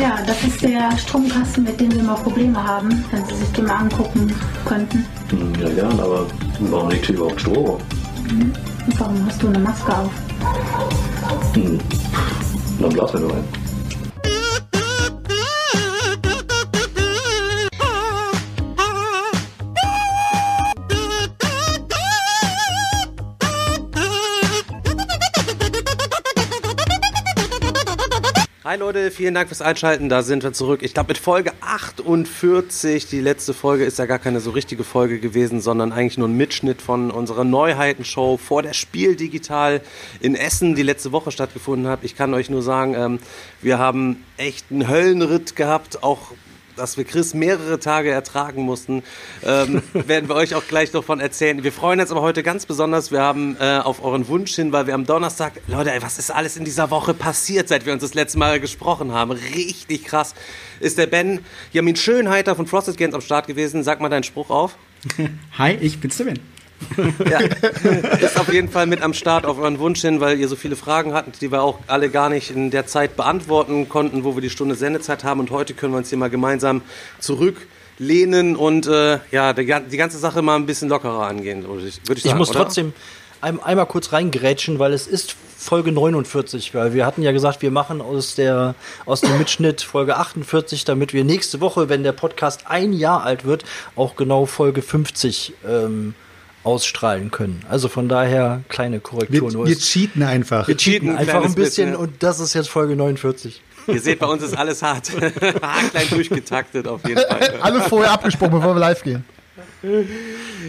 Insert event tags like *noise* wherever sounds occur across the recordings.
Ja, das ist der Stromkasten, mit dem wir mal Probleme haben, wenn Sie sich den mal angucken könnten. Hm, Ja, gern, aber warum liegt hier überhaupt Strom? Und warum hast du eine Maske auf? Hm. Dann blasen wir nur ein. Hi Leute, vielen Dank fürs Einschalten. Da sind wir zurück. Ich glaube mit Folge 48. Die letzte Folge ist ja gar keine so richtige Folge gewesen, sondern eigentlich nur ein Mitschnitt von unserer Neuheitenshow vor der Spiel Digital in Essen, die letzte Woche stattgefunden hat. Ich kann euch nur sagen, ähm, wir haben echt einen Höllenritt gehabt, auch dass wir Chris mehrere Tage ertragen mussten, ähm, *laughs* werden wir euch auch gleich noch von erzählen. Wir freuen uns aber heute ganz besonders. Wir haben äh, auf euren Wunsch hin, weil wir am Donnerstag, Leute, ey, was ist alles in dieser Woche passiert, seit wir uns das letzte Mal gesprochen haben? Richtig krass. Ist der Ben Jamin Schönheiter von Frosted Games am Start gewesen? Sag mal deinen Spruch auf. *laughs* Hi, ich bin's der Ben. Ja, ist auf jeden Fall mit am Start auf euren Wunsch hin, weil ihr so viele Fragen hattet, die wir auch alle gar nicht in der Zeit beantworten konnten, wo wir die Stunde Sendezeit haben. Und heute können wir uns hier mal gemeinsam zurücklehnen und äh, ja, die, die ganze Sache mal ein bisschen lockerer angehen, würde ich, sagen. Ich muss oder? trotzdem ein, einmal kurz reingrätschen, weil es ist Folge 49, weil wir hatten ja gesagt, wir machen aus der aus dem Mitschnitt Folge 48, damit wir nächste Woche, wenn der Podcast ein Jahr alt wird, auch genau Folge 50 ähm, ausstrahlen können. Also von daher kleine Korrektur. Wir, nur. wir cheaten einfach. wir cheaten ein einfach ein bisschen bisschen, ja. und das ist jetzt Folge 49. Ihr seht, bei uns ist alles hart. *laughs* Haarklein durchgetaktet auf jeden Fall. *laughs* Alles vorher abgesprochen, bevor wir live gehen.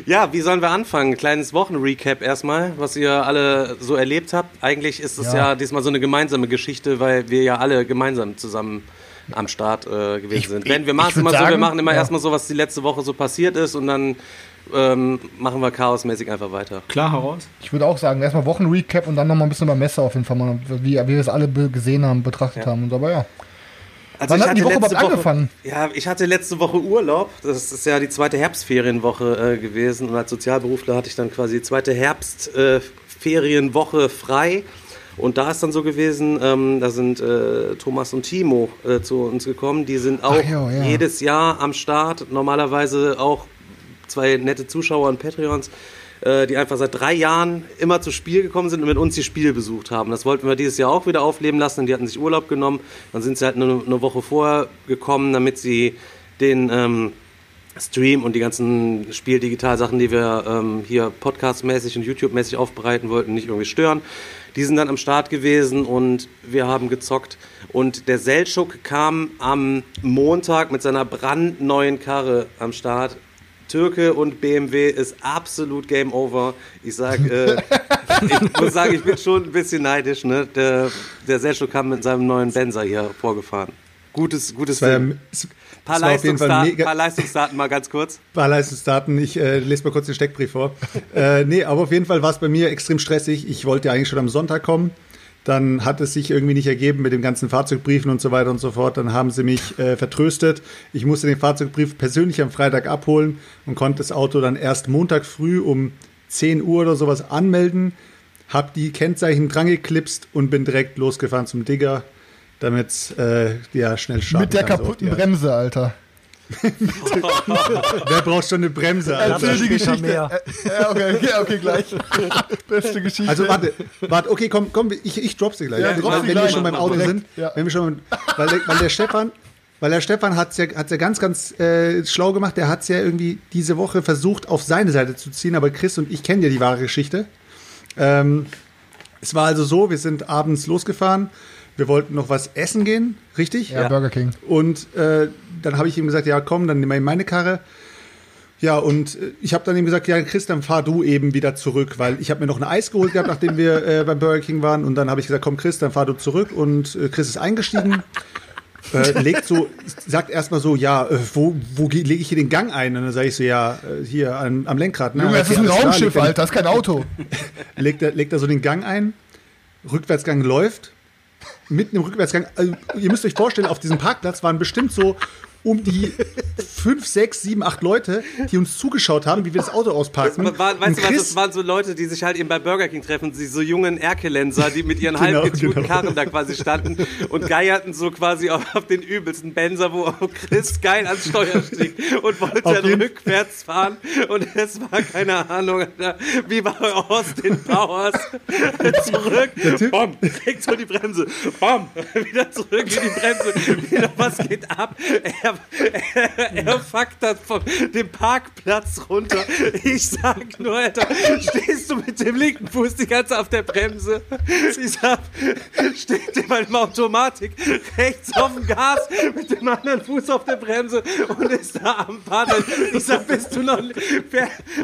Ja, wie sollen wir anfangen? Kleines Wochenrecap erstmal, was ihr alle so erlebt habt. Eigentlich ist es ja, Ja. diesmal so eine gemeinsame Geschichte, weil wir ja alle gemeinsam zusammen am Start äh, gewesen Ich- sind. ich- Wenn wir machen ich es immer so, wir sagen, machen immer ja. erstmal so, was die letzte Woche so passiert ist und dann ähm, machen wir chaosmäßig einfach weiter. Klar heraus. Ich würde auch sagen, erstmal Wochenrecap und dann nochmal ein bisschen über Messe auf jeden Fall, mal, wie, wie wir es alle gesehen haben, betrachtet haben. Und aber ja. Also Wann ich hat die hatte Woche letzte überhaupt angefangen? Ja, ich hatte letzte Woche Urlaub. Das ist ja die zweite Herbstferienwoche äh, gewesen. Und als Sozialberufler hatte ich dann quasi die zweite Herbstferienwoche äh, frei. Und da ist dann so gewesen, ähm, da sind äh, Thomas und Timo äh, zu uns gekommen. Die sind auch Ach ja, ja. jedes Jahr am Start. Normalerweise auch zwei nette Zuschauer und Patreons, äh, die einfach seit drei Jahren immer zu Spiel gekommen sind und mit uns die Spiele besucht haben. Das wollten wir dieses Jahr auch wieder aufleben lassen. Die hatten sich Urlaub genommen. Dann sind sie halt eine, eine Woche vorher gekommen, damit sie den ähm, Stream und die ganzen Spiel-Digital-Sachen, die wir ähm, hier podcastmäßig und YouTube-mäßig aufbereiten wollten, nicht irgendwie stören. Die sind dann am Start gewesen und wir haben gezockt. Und der Seltschuk kam am Montag mit seiner brandneuen Karre am Start. Türke und BMW ist absolut Game Over. Ich sag, äh, *laughs* ich muss sagen, ich bin schon ein bisschen neidisch. Ne? Der, der Seltschuk kam mit seinem neuen Benzer hier vorgefahren. Gutes, gutes Es war, Film. es Paar, es Leistungsdaten, paar Leistungsdaten mal ganz kurz. paar Leistungsdaten. Ich äh, lese mal kurz den Steckbrief vor. äh, nee, aber auf jeden Fall war es bei mir extrem stressig. Ich wollte eigentlich schon am Sonntag kommen. Dann hat es sich irgendwie nicht ergeben mit den ganzen Fahrzeugbriefen und so weiter und so fort. Dann haben sie mich äh, vertröstet. Ich musste den Fahrzeugbrief persönlich am Freitag abholen und konnte das Auto dann erst Montag früh um 10 Uhr oder sowas anmelden. Hab die Kennzeichen dran geklipst und bin direkt losgefahren zum Digger, damit äh, ja schnell starten Mit der kaputten. Bremse, Alter. *laughs* Wer braucht schon eine Bremse? Alter? Erzähl die Geschichte. mehr. Äh, Ja, okay, okay, okay, gleich. *laughs* Beste Geschichte. Also warte, warte, okay, komm, komm, ich, ich drop sie gleich. Ja, drop weil, sie wenn gleich. wir schon beim Auto Direkt, sind, ja. wenn wir schon, weil, der, weil der Stefan, weil der Stefan hat's ja, hat's ja ganz, ganz äh, schlau gemacht. Der hat's ja irgendwie diese Woche versucht, auf seine Seite zu ziehen, aber Chris und ich kennen ja die wahre Geschichte. Ähm, es war also so, wir sind abends losgefahren, wir wollten noch was essen gehen, richtig? ja, Burger King. Und äh, dann habe ich ihm gesagt, ja komm, dann nimm mal meine Karre. Ja, und äh, ich habe dann ihm gesagt, ja Chris, dann fahr du eben wieder zurück, weil ich habe mir noch ein Eis geholt gehabt, nachdem wir äh, beim Burger King waren. Und dann habe ich gesagt, komm Chris, dann fahr du zurück. Und äh, Chris ist eingestiegen, *laughs* äh, legt so, sagt erstmal so, ja, äh, wo, wo lege ich hier den Gang ein? Und dann sage ich so, ja, äh, hier am, am Lenkrad. Ne? Junge, das ist ein Raumschiff, er- Alter, das ist kein Auto. *laughs* legt er, legt er so den Gang ein, Rückwärtsgang läuft, mitten im Rückwärtsgang, also ihr müsst euch vorstellen, auf diesem Parkplatz waren bestimmt so um die fünf, sechs, sieben, acht Leute, die uns zugeschaut haben, wie wir das Auto ausparken. Das war, weißt du was, das waren so Leute, die sich halt eben bei Burger King treffen, die so jungen Erkelenser, die mit ihren *laughs* Genau, halb getunten genau. Karren da quasi standen und geierten so quasi auf, auf den übelsten Benzer, wo auch Chris geil ans Steuer stieg und wollte dann rückwärts fahren. Und es war keine Ahnung, wie bei Austin Powers? *laughs* Zurück, bom, direkt so die Bremse, bom, *laughs* wieder zurück in die Bremse, wieder was geht ab, er, er, *laughs* er fuckt das von dem Parkplatz runter, ich sag nur, Alter, stehst du mit dem linken Fuß die ganze auf der Bremse, ich sag, steht in meinem Automatik rechts auf dem Gas mit dem anderen Fuß auf der Bremse und ist da am Paddeln. Ich sag, bist du noch,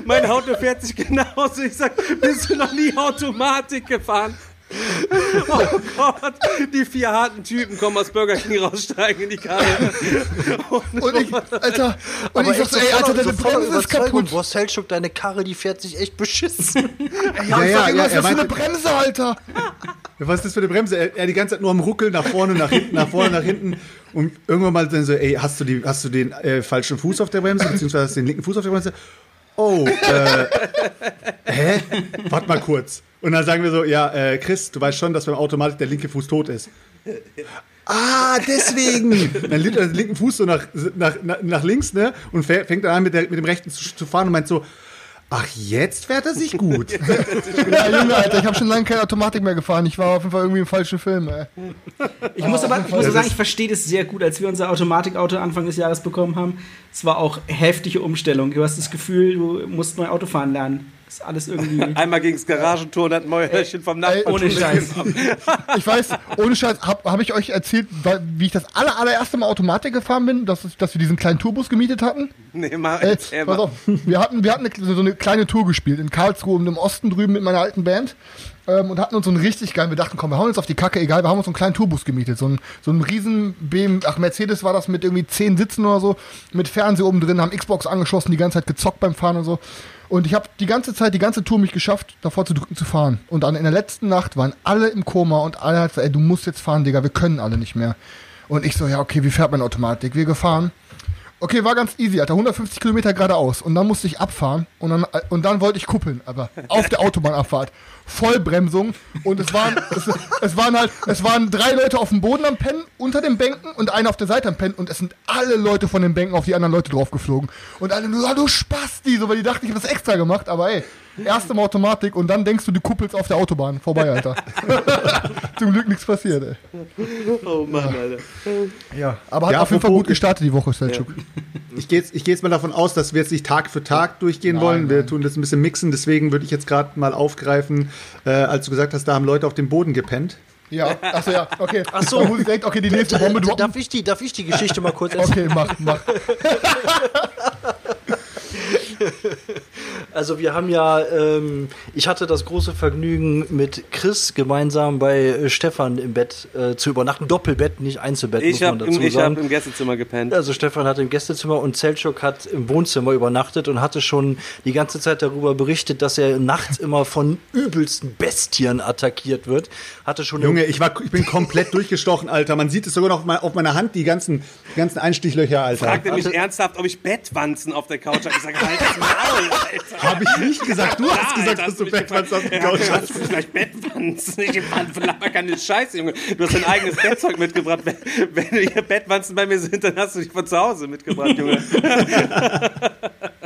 mein Auto fährt sich genauso. Ich sag, bist du noch nie Automatik gefahren? Oh Gott, die vier harten Typen kommen aus Burger King raussteigen in die Karre. Und ich, Alter, und Aber ich sag so, ey, Alter, deine Bremse ist kaputt. Boah, Selchuk, deine Karre, die fährt sich echt beschissen. *laughs* Ja, Ja, ja, ja, was ist das für eine Bremse, Alter? Ja, Was ist das für eine Bremse? Er, er die ganze Zeit nur am Ruckeln, nach vorne, nach hinten, nach vorne, nach hinten. Und irgendwann mal dann so, ey, hast du, die, hast du den äh, falschen Fuß auf der Bremse, beziehungsweise hast du den linken Fuß auf der Bremse? Oh, äh, *laughs* hä? Warte mal kurz. Und dann sagen wir so, ja, äh, Chris, du weißt schon, dass beim Automatik der linke Fuß tot ist. Ah, deswegen. *laughs* Dann legt er den linken Fuß so nach, nach, nach, nach links, ne? Und fängt dann an, mit, der, mit dem rechten zu, zu fahren und meint so, ach, jetzt fährt er sich gut. *laughs* Ja, Junge, Alter, ich habe schon lange keine Automatik mehr gefahren. Ich war auf jeden Fall irgendwie im falschen Film, ey. Ich muss aber ich muss sagen, ich verstehe das sehr gut, als wir unser Automatikauto Anfang des Jahres bekommen haben. Es war auch heftige Umstellung. Du hast das Gefühl, du musst neu Auto fahren lernen. Das ist alles irgendwie. *laughs* Einmal gegen das Garagentor und hat ein Mäuerchen vom Nachbarn. Ohne Scheiß. Ich weiß, ohne Scheiß, habe hab ich euch erzählt, wa- wie ich das aller, allererste Mal Automatik gefahren bin, dass, dass wir diesen kleinen Tourbus gemietet hatten? Nee, mal, Äh, pass mal. auf, wir hatten, wir hatten eine, so eine kleine Tour gespielt in Karlsruhe und im Osten drüben mit meiner alten Band ähm, und hatten uns so einen richtig geilen, wir dachten, komm, wir hauen uns auf die Kacke, egal, wir haben uns so einen kleinen Tourbus gemietet, so einen, so einen riesen BM, ach, Mercedes war das mit irgendwie zehn Sitzen oder so, mit Fernseher oben drin, haben Xbox angeschlossen, die ganze Zeit gezockt beim Fahren und so. Und ich habe die ganze Zeit, die ganze Tour mich geschafft, davor zu drücken zu fahren. Und dann in der letzten Nacht waren alle im Koma und alle hat gesagt, ey, du musst jetzt fahren, Digga, wir können alle nicht mehr. Und ich so, ja, okay, wie fährt man Automatik? Wir gefahren. Okay, war ganz easy, Alter. 150 Kilometer geradeaus. Und dann musste ich abfahren. Und dann, und dann wollte ich kuppeln, aber auf der Autobahnabfahrt. Vollbremsung. Und es waren, es, es waren halt, es waren drei Leute auf dem Boden am Pennen, unter den Bänken und einer auf der Seite am Pennen. Und es sind alle Leute von den Bänken auf die anderen Leute draufgeflogen. Und alle nur, ja, du Spasti, so, weil die dachten, ich habe das extra gemacht. Aber ey, erst im Automatik und dann denkst du, du kuppelst auf der Autobahn. Vorbei, Alter. *laughs* Zum Glück nichts passiert, ey. Oh Mann, Alter. Ja, aber hat Ja, auf jeden Fall gut gestartet die Woche, Selchuk. Ich gehe jetzt, ich geh jetzt mal davon aus, dass wir jetzt nicht Tag für Tag durchgehen wollen. Wir tun das ein bisschen mixen. Deswegen würde ich jetzt gerade mal aufgreifen, äh, als du gesagt hast, da haben Leute auf dem Boden gepennt. Ja, achso, ja, okay. Ach so. Da muss ich direkt, okay, die nächste Bombe droppen. darf, ich die, darf ich die Geschichte mal kurz erzählen? Okay, mach, mach. *laughs* Also wir haben ja, ähm, ich hatte das große Vergnügen mit Chris gemeinsam bei äh, Stefan im Bett äh, zu übernachten. Doppelbett, nicht Einzelbett, Ich muss man habe dazu im, ich sagen. hab im Gästezimmer gepennt. Also Stefan hat im Gästezimmer und Zeltschuk hat im Wohnzimmer übernachtet und hatte schon die ganze Zeit darüber berichtet, dass er nachts immer von übelsten Bestien attackiert wird. Hatte schon Junge, ich, war, ich bin komplett durchgestochen, Alter. Man sieht es sogar noch auf, mein, auf meiner Hand, die ganzen, die ganzen Einstichlöcher, Alter. Fragte mich Warte. ernsthaft, ob ich Bettwanzen auf der Couch habe. Ich sage, halt das Maul, Alter. Habe ich nicht gesagt. Du hast Ja, gesagt, Alter, dass du mich Bettwanzen auf gefragt. Couch hast. Hast du vielleicht Bettwanzen? *laughs* Ich verlaber keine Scheiße, Junge. Du hast dein eigenes Bettzeug mitgebracht. Wenn, wenn hier Bettwanzen bei mir sind, dann hast du dich von zu Hause mitgebracht, Junge. *laughs*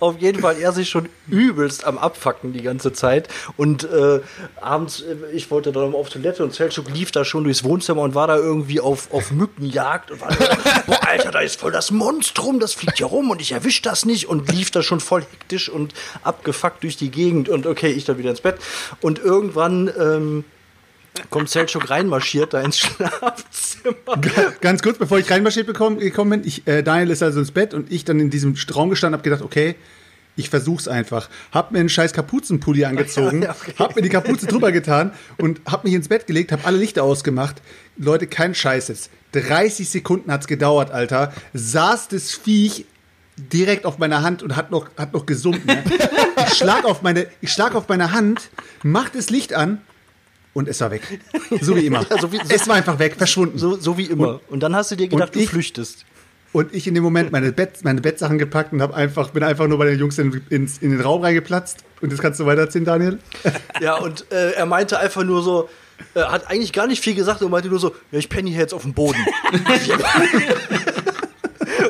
auf jeden Fall er sich schon übelst am Abfacken die ganze Zeit. Und äh, abends, äh, ich wollte dann auf Toilette und Zeltschuk lief da schon durchs Wohnzimmer und war da irgendwie auf, auf Mückenjagd und war so, *laughs* boah, Alter, da ist voll das Monstrum, das fliegt hier rum und ich erwisch das nicht und lief da schon voll hektisch und abgefuckt durch die Gegend und okay, ich dann wieder ins Bett. Und irgendwann ähm, kommt Zeltschuk reinmarschiert da ins *laughs* Schlafzimmer. Ganz kurz, bevor ich reinmarschiert bekomm- gekommen bin, ich, äh, Daniel ist also ins Bett und ich dann in diesem Raum gestanden, habe gedacht, okay, ich versuch's einfach. Hab mir einen scheiß Kapuzenpulli angezogen, Ja, okay. hab mir die Kapuze drüber getan und hab mich ins Bett gelegt, hab alle Lichter ausgemacht. Leute, kein Scheiß jetzt. 30 Sekunden hat's gedauert, Alter. Saß das Viech direkt auf meiner Hand und hat noch, hat noch gesummt. Ne? Ich schlag auf meine, ich schlag auf meine Hand, mach das Licht an und es war weg. So wie immer. *laughs* so wie- so- es war einfach weg, verschwunden. So, so wie immer. Und dann hast du dir gedacht, Und du ich- flüchtest. Und ich in dem Moment meine, Bett, meine Bettsachen gepackt und hab einfach, bin einfach nur bei den Jungs in, ins, in den Raum reingeplatzt. Und das kannst du weiterziehen, Daniel? Ja, und äh, er meinte einfach nur so, äh, hat eigentlich gar nicht viel gesagt und meinte nur so, ja, ich penne hier jetzt auf dem Boden. *laughs* *laughs*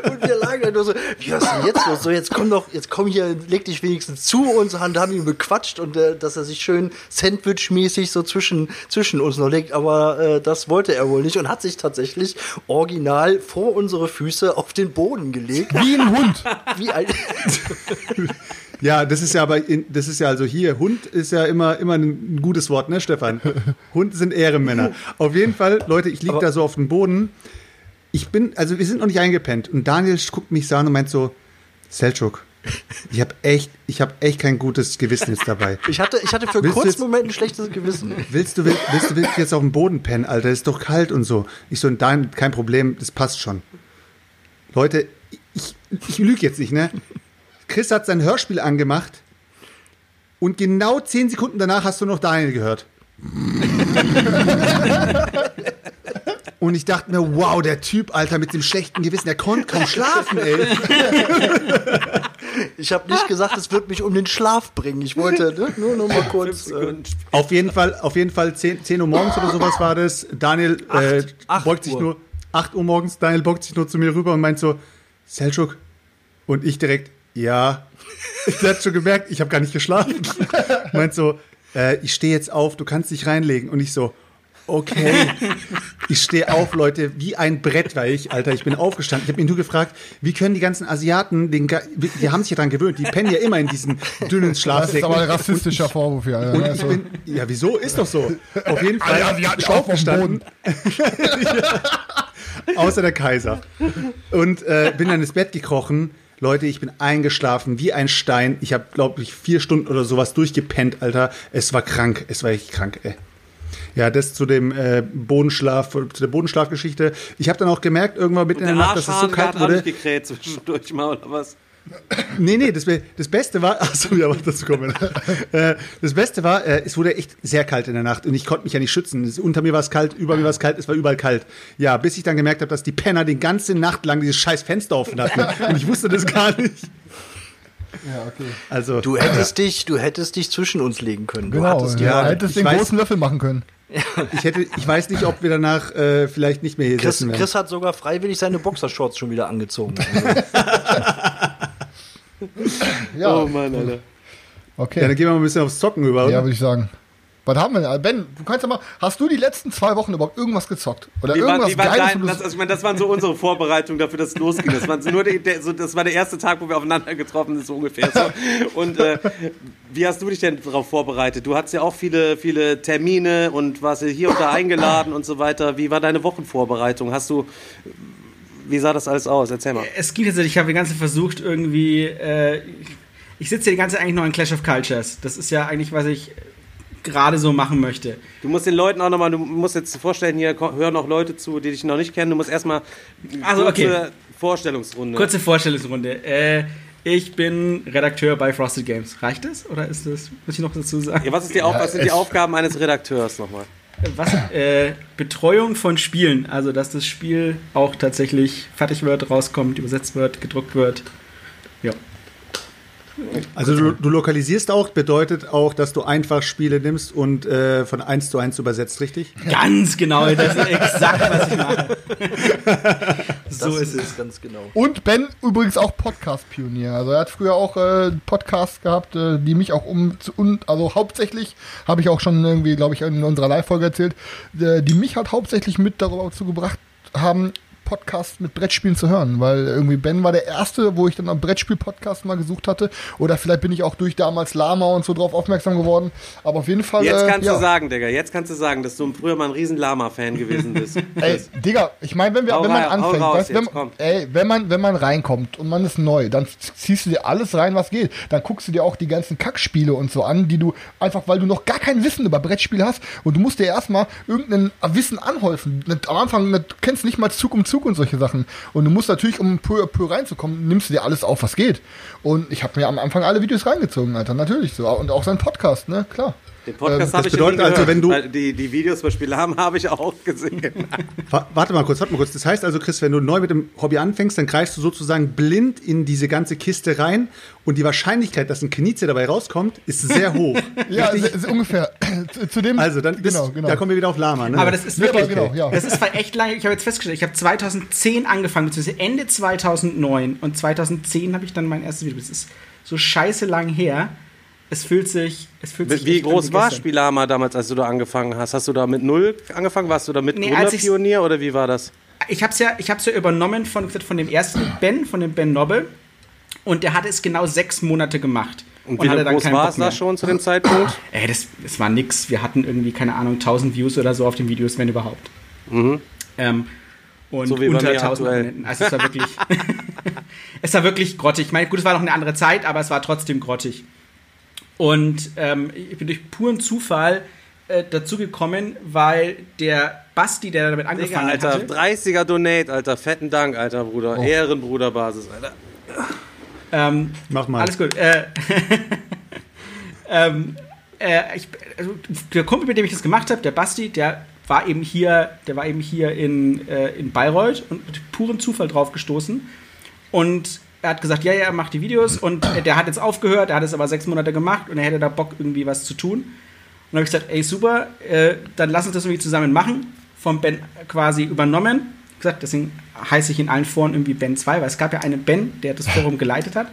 und wir lagen da nur so, wie was denn jetzt los? So, jetzt komm doch, jetzt komm hier, leg dich wenigstens zu uns, und haben ihn bequatscht und äh, dass er sich schön Sandwich-mäßig so zwischen, zwischen uns noch legt, aber äh, das wollte er wohl nicht und hat sich tatsächlich original vor unsere Füße auf den Boden gelegt. Wie ein Hund. *laughs* Wie ein *laughs* Ja, das ist ja aber, das ist ja also hier, Hund ist ja immer, immer ein gutes Wort, ne, Stefan? Hunde sind Ehrenmänner. Auf jeden Fall, Leute, ich liege Aber- da so auf dem Boden. Ich bin, also wir sind noch nicht eingepennt. Und Daniel guckt mich so an und meint so, Selchuk, ich habe echt, ich habe echt kein gutes Gewissen jetzt dabei. *laughs* Ich hatte, ich hatte für einen Willst kurzen Moment ein schlechtes Gewissen. Willst du, will- willst du wirklich jetzt auf dem Boden pennen, Alter? Ist doch kalt und so. Ich so, nein, kein Problem, das passt schon. Leute, ich, ich lüge jetzt nicht, ne? Chris hat sein Hörspiel angemacht und genau zehn Sekunden danach hast du noch Daniel gehört. *laughs* Und ich dachte mir, wow, der Typ, Alter, mit dem schlechten Gewissen, der konnte kaum schlafen, ey. *laughs* Ich habe nicht gesagt, es wird mich um den Schlaf bringen. Ich wollte ne, nur noch mal kurz. Äh, Auf jeden Fall, auf jeden Fall 10, 10 Uhr morgens oder sowas war das. Daniel äh, Acht- acht beugt sich Uhr. nur, 8 Uhr morgens, Daniel beugt sich nur zu mir rüber und meint so, Selchuk. Und ich direkt, ja. *laughs* Der hat schon gemerkt, ich habe gar nicht geschlafen. *laughs* meint so, äh, ich stehe jetzt auf, du kannst dich reinlegen. Und ich so, okay. Ich stehe auf, Leute, wie ein Brett war ich, Alter. Ich bin aufgestanden. Ich habe ihn nur gefragt, wie können die ganzen Asiaten, den, die haben sich ja dran gewöhnt, die pennen ja immer in diesen dünnen Das ist Schlafsäcken. aber ein rassistischer Vorwurf hier. Alter. Und Also, ich bin, ja, wieso? Ist doch so. Auf jeden Fall Alle Asiaten ich aufgestanden, *laughs* außer der Kaiser. Und äh, bin dann ins Bett gekrochen. Leute, ich bin eingeschlafen wie ein Stein. Ich habe, glaube ich, vier Stunden oder sowas durchgepennt, Alter. Es war krank. Es war echt krank, ey. Ja, das zu dem äh, Bodenschlaf, zu der Bodenschlafgeschichte. Ich habe dann auch gemerkt, irgendwann mitten in der Der Nacht, dass es so kalt wurde. nicht gekräht zwischendurch mal, oder was? *clears throat* Nee, nee, das, das Beste war, achso, ja, was dazu kommen. *laughs* äh, das Beste war, äh, es wurde echt sehr kalt in der Nacht und ich konnte mich ja nicht schützen. Unter mir war es kalt, über mir war es kalt, es war überall kalt. Ja, bis ich dann gemerkt habe, dass die Penner die ganze Nacht lang dieses scheiß Fenster offen hatten *laughs* und ich wusste das gar nicht. ja, okay. Also, du hättest dich, du hättest dich zwischen uns legen können. Du Genau, hattest ja, ja, hättest ich den weiß- großen Löffel machen können. Ich hätte, ich weiß nicht, ob wir danach äh, vielleicht nicht mehr hier Chris, sitzen werden. Chris hat sogar freiwillig seine Boxershorts schon wieder angezogen. Ja, Oh Mann, Alter. Ja, okay. dann gehen wir mal ein bisschen aufs Zocken über? Ja, würde ich sagen. Was haben wir denn? Ben, du kannst ja mal, hast du die letzten zwei Wochen überhaupt irgendwas gezockt? Oder Wie war, irgendwas wie war Geiles? dein, das, also ich meine, das waren so unsere Vorbereitungen dafür, dass es losging. Das, waren so nur die, der, so, das war der erste Tag, wo wir aufeinander getroffen sind, so ungefähr. So. Und äh, wie hast du dich denn darauf vorbereitet? Du hattest ja auch viele, viele Termine und warst ja hier und da eingeladen und so weiter. Wie war deine Wochenvorbereitung? Hast du, wie sah das alles aus? Erzähl mal. Es gibt jetzt, ich habe die ganze Zeit versucht, irgendwie. Äh, ich- sitze hier die ganze Zeit eigentlich noch in Clash of Cultures. Das ist ja eigentlich, was ich gerade so machen möchte. Du musst den Leuten auch nochmal, du musst jetzt vorstellen, hier hören noch Leute zu, die dich noch nicht kennen. Du musst erstmal Also, okay. Vorstellungsrunde. Kurze Vorstellungsrunde. Äh, ich bin Redakteur bei Frosted Games. Reicht das? Oder ist das, muss ich noch dazu sagen? Ja, was, ist die Auf, was sind die Aufgaben eines Redakteurs nochmal? Was? Äh, Betreuung von Spielen. Also, dass das Spiel auch tatsächlich fertig wird, rauskommt, übersetzt wird, gedruckt wird. Also du, du lokalisierst auch, bedeutet auch, dass du einfach Spiele nimmst und äh, von eins zu eins übersetzt, richtig? Ganz genau, das ist exakt, was ich mache. *laughs* so das ist es. ganz genau. Und Ben übrigens auch Podcast-Pionier. Also er hat früher auch äh, Podcasts gehabt, äh, die mich auch um zu- und also hauptsächlich habe ich auch schon irgendwie, glaube ich, in unserer Live-Folge erzählt, äh, die mich halt hauptsächlich mit dazu gebracht haben, Podcast mit Brettspielen zu hören, weil irgendwie Ben war der erste, wo ich dann am Brettspiel-Podcast mal gesucht hatte. Oder vielleicht bin ich auch durch damals Lama und so drauf aufmerksam geworden. Aber auf jeden Fall. Jetzt äh, kannst ja. du sagen, Digga, jetzt kannst du sagen, dass du früher mal ein riesen Lama-Fan gewesen bist. *laughs* Ey, Digga, ich meine, wenn, wir, wenn man anfängt, weißt, wenn, jetzt, ey, wenn man, wenn man reinkommt und man ist neu, dann ziehst du dir alles rein, was geht. Dann guckst du dir auch die ganzen Kackspiele und so an, die du einfach, weil du noch gar kein Wissen über Brettspiele hast und du musst dir erstmal irgendein Wissen anhäufen. Am Anfang nicht- du kennst nicht mal Zug um Zug und solche Sachen. Und du musst natürlich, um peu à peu reinzukommen, nimmst du dir alles auf, was geht. Und ich habe mir am Anfang alle Videos reingezogen, Alter, natürlich so. Und auch sein Podcast, ne, klar. Den Podcast das habe ich bedeutet also, gehört, wenn du- weil die, die Videos über Spiele haben, habe ich auch gesehen. *laughs* Wa- Warte mal kurz, warte mal kurz. Das heißt also, Chris, wenn du neu mit dem Hobby anfängst, dann greifst du sozusagen blind in diese ganze Kiste rein und die Wahrscheinlichkeit, dass ein Knieze dabei rauskommt, ist sehr *laughs* hoch. Ja, se- ungefähr. Zu- dem, Also, dann genau, bist, genau. da kommen wir wieder auf Lama, ne? Aber das ist wirklich, genau, ja. das ist echt lange, ich habe jetzt festgestellt, ich habe 2010 angefangen, beziehungsweise Ende 2009 und 2010 habe ich dann mein erstes Video. Das ist so scheiße lang her. Es fühlt sich, es fühlt sich Wie groß war. Spielama damals, als du da angefangen hast? Hast du da mit null angefangen? Warst du da mit Nee, Gründerpionier oder wie war das? Ich habe es ja, ich hab's ja übernommen von, von dem ersten Ben, von dem Ben Nobel. Und der hatte es genau sechs Monate gemacht. Und wie hatte dann groß war es da schon zu dem Zeitpunkt? *clears throat* Ey, das, das war nix. Wir hatten irgendwie, keine Ahnung, 1000 Views oder so auf den Videos, wenn überhaupt. Ähm, und So wie unter mir 1000 aktuell. Abonnenten. Also es war wirklich, *laughs* *laughs* es war wirklich grottig. Ich meine, gut, es war noch eine andere Zeit, aber es war trotzdem grottig. Und ähm, ich bin durch puren Zufall äh, dazu gekommen, weil der Basti, der damit Digga, angefangen Alter, hatte, 30er Donate, Alter, fetten Dank, alter Bruder. Oh. Ehrenbruderbasis, Alter. ähm, Mach mal. Alles gut. Äh, *laughs* ähm, äh, ich, also, der Kumpel, mit dem ich das gemacht habe, der Basti, der war eben hier, der war eben hier in, äh, in Bayreuth und mit purem Zufall drauf gestoßen. Und er hat gesagt, ja, ja, macht die Videos und der hat jetzt aufgehört, er hat es aber sechs Monate gemacht und er hätte da Bock, irgendwie was zu tun. Und dann habe ich gesagt, ey, super, äh, dann lass uns das irgendwie zusammen machen. Vom Ben quasi übernommen. Wie gesagt, deswegen heiße ich in allen Foren irgendwie Ben 2, weil es gab ja einen Ben, der das Forum geleitet hat.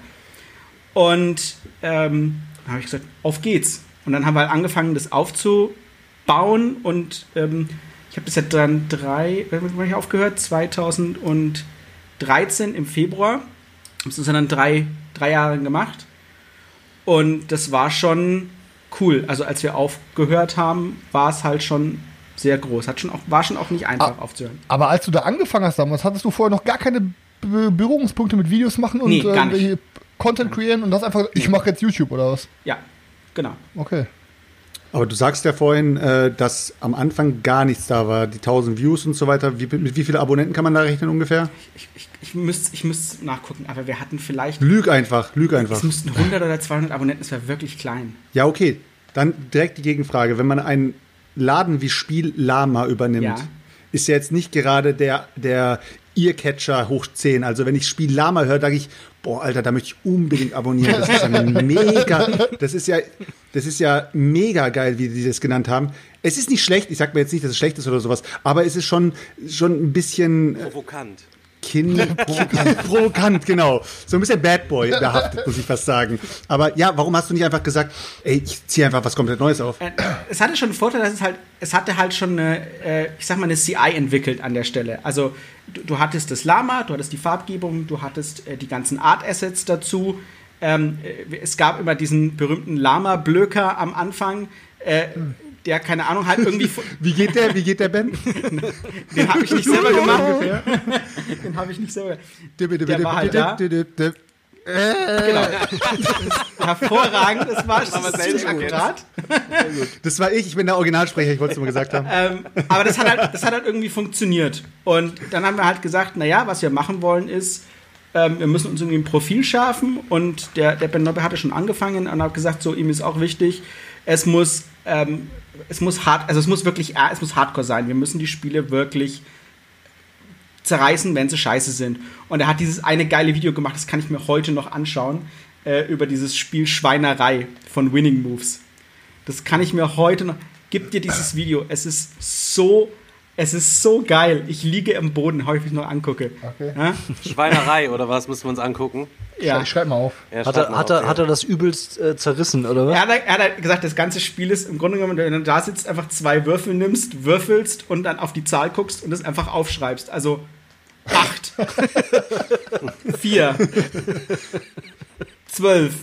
Und ähm, dann habe ich gesagt, auf geht's. Und dann haben wir halt angefangen, das aufzubauen. Und ähm, ich habe das ja dann drei, wann habe ich aufgehört? 2013 im Februar. Haben es dann drei, drei Jahre gemacht. Und das war schon cool. Also als wir aufgehört haben, war es halt schon sehr groß. Hat schon auch, war schon auch nicht einfach Ah. aufzuhören. Aber als du da angefangen hast damals, hattest du vorher noch gar keine Be Berührungspunkte mit Videos machen und Nee, irgendwelche Content kreieren und das einfach, ich mache jetzt YouTube oder was? Ja, genau. Okay. Aber du sagst ja vorhin, äh, dass am Anfang gar nichts da war, die 1000 Views und so weiter. Wie, mit wie vielen Abonnenten kann man da rechnen ungefähr? Ich, ich, ich müsste ich müsst nachgucken, aber wir hatten vielleicht Lüg einfach, lüg einfach. Es müssten 100 oder 200 Abonnenten, das wäre wirklich klein. Ja, okay. Dann direkt die Gegenfrage. Wenn man einen Laden wie Spiel Lama übernimmt, Ja. ist ja jetzt nicht gerade der, der Earcatcher hoch 10. Also wenn ich Spiel Lama höre, sage ich, boah, Alter, da möchte ich unbedingt abonnieren. Das ist ja *laughs* mega, das ist ja, das ist ja mega geil, wie die das genannt haben. Es ist nicht schlecht, ich sag mir jetzt nicht, dass es schlecht ist oder sowas, aber es ist schon, schon ein bisschen äh, Provokant. Kind, *laughs* provokant, genau. So ein bisschen Bad Boy behaftet, muss ich fast sagen. Aber ja, warum hast du nicht einfach gesagt, ey, ich ziehe einfach was komplett Neues auf? Äh, Es hatte schon einen Vorteil, dass es halt, es hatte halt schon eine, äh, ich sag mal, eine CI entwickelt an der Stelle. Also du, du hattest das Lama, du hattest die Farbgebung, du hattest äh, die ganzen Art Assets dazu. Ähm, äh, es gab immer diesen berühmten Lama-Blöker am Anfang, äh, der, keine Ahnung, halt irgendwie. *laughs* Wie geht der, wie geht der Ben? *laughs* Den habe ich nicht selber gemacht. Den habe ich nicht selber. Der war halt da. Genau. *laughs* Hervorragend, das war ziemlich akkurat. Das war ich, ich bin der Originalsprecher, ich wollte es nur gesagt haben. Ähm, aber das hat, halt, das hat halt irgendwie funktioniert. Und dann haben wir halt gesagt, naja, was wir machen wollen ist, ähm, wir müssen uns irgendwie ein Profil schärfen. Und der, der Ben Nobbe hatte schon angefangen und hat gesagt, so ihm ist auch wichtig, es muss, ähm, es muss hart, also es muss wirklich, äh, es muss Hardcore sein. Wir müssen die Spiele wirklich zerreißen, wenn sie scheiße sind. Und er hat dieses eine geile Video gemacht, das kann ich mir heute noch anschauen, äh, über dieses Spiel Schweinerei von Winning Moves. Das kann ich mir heute noch. Gib dir dieses Video. Es ist so, es ist so geil. Ich liege im Boden, häufig noch angucke. Okay. Ja? Schweinerei oder was müssen wir uns angucken? ja. Ich schreib mal auf. Ja, Hat er, mal hat, auf, er, ja. hat er das übelst äh, zerrissen, oder was? Er hat, er hat gesagt, das ganze Spiel ist im Grunde genommen, wenn du da sitzt, einfach zwei Würfel nimmst, würfelst und dann auf die Zahl guckst und es einfach aufschreibst. Also acht, *laughs* vier, zwölf,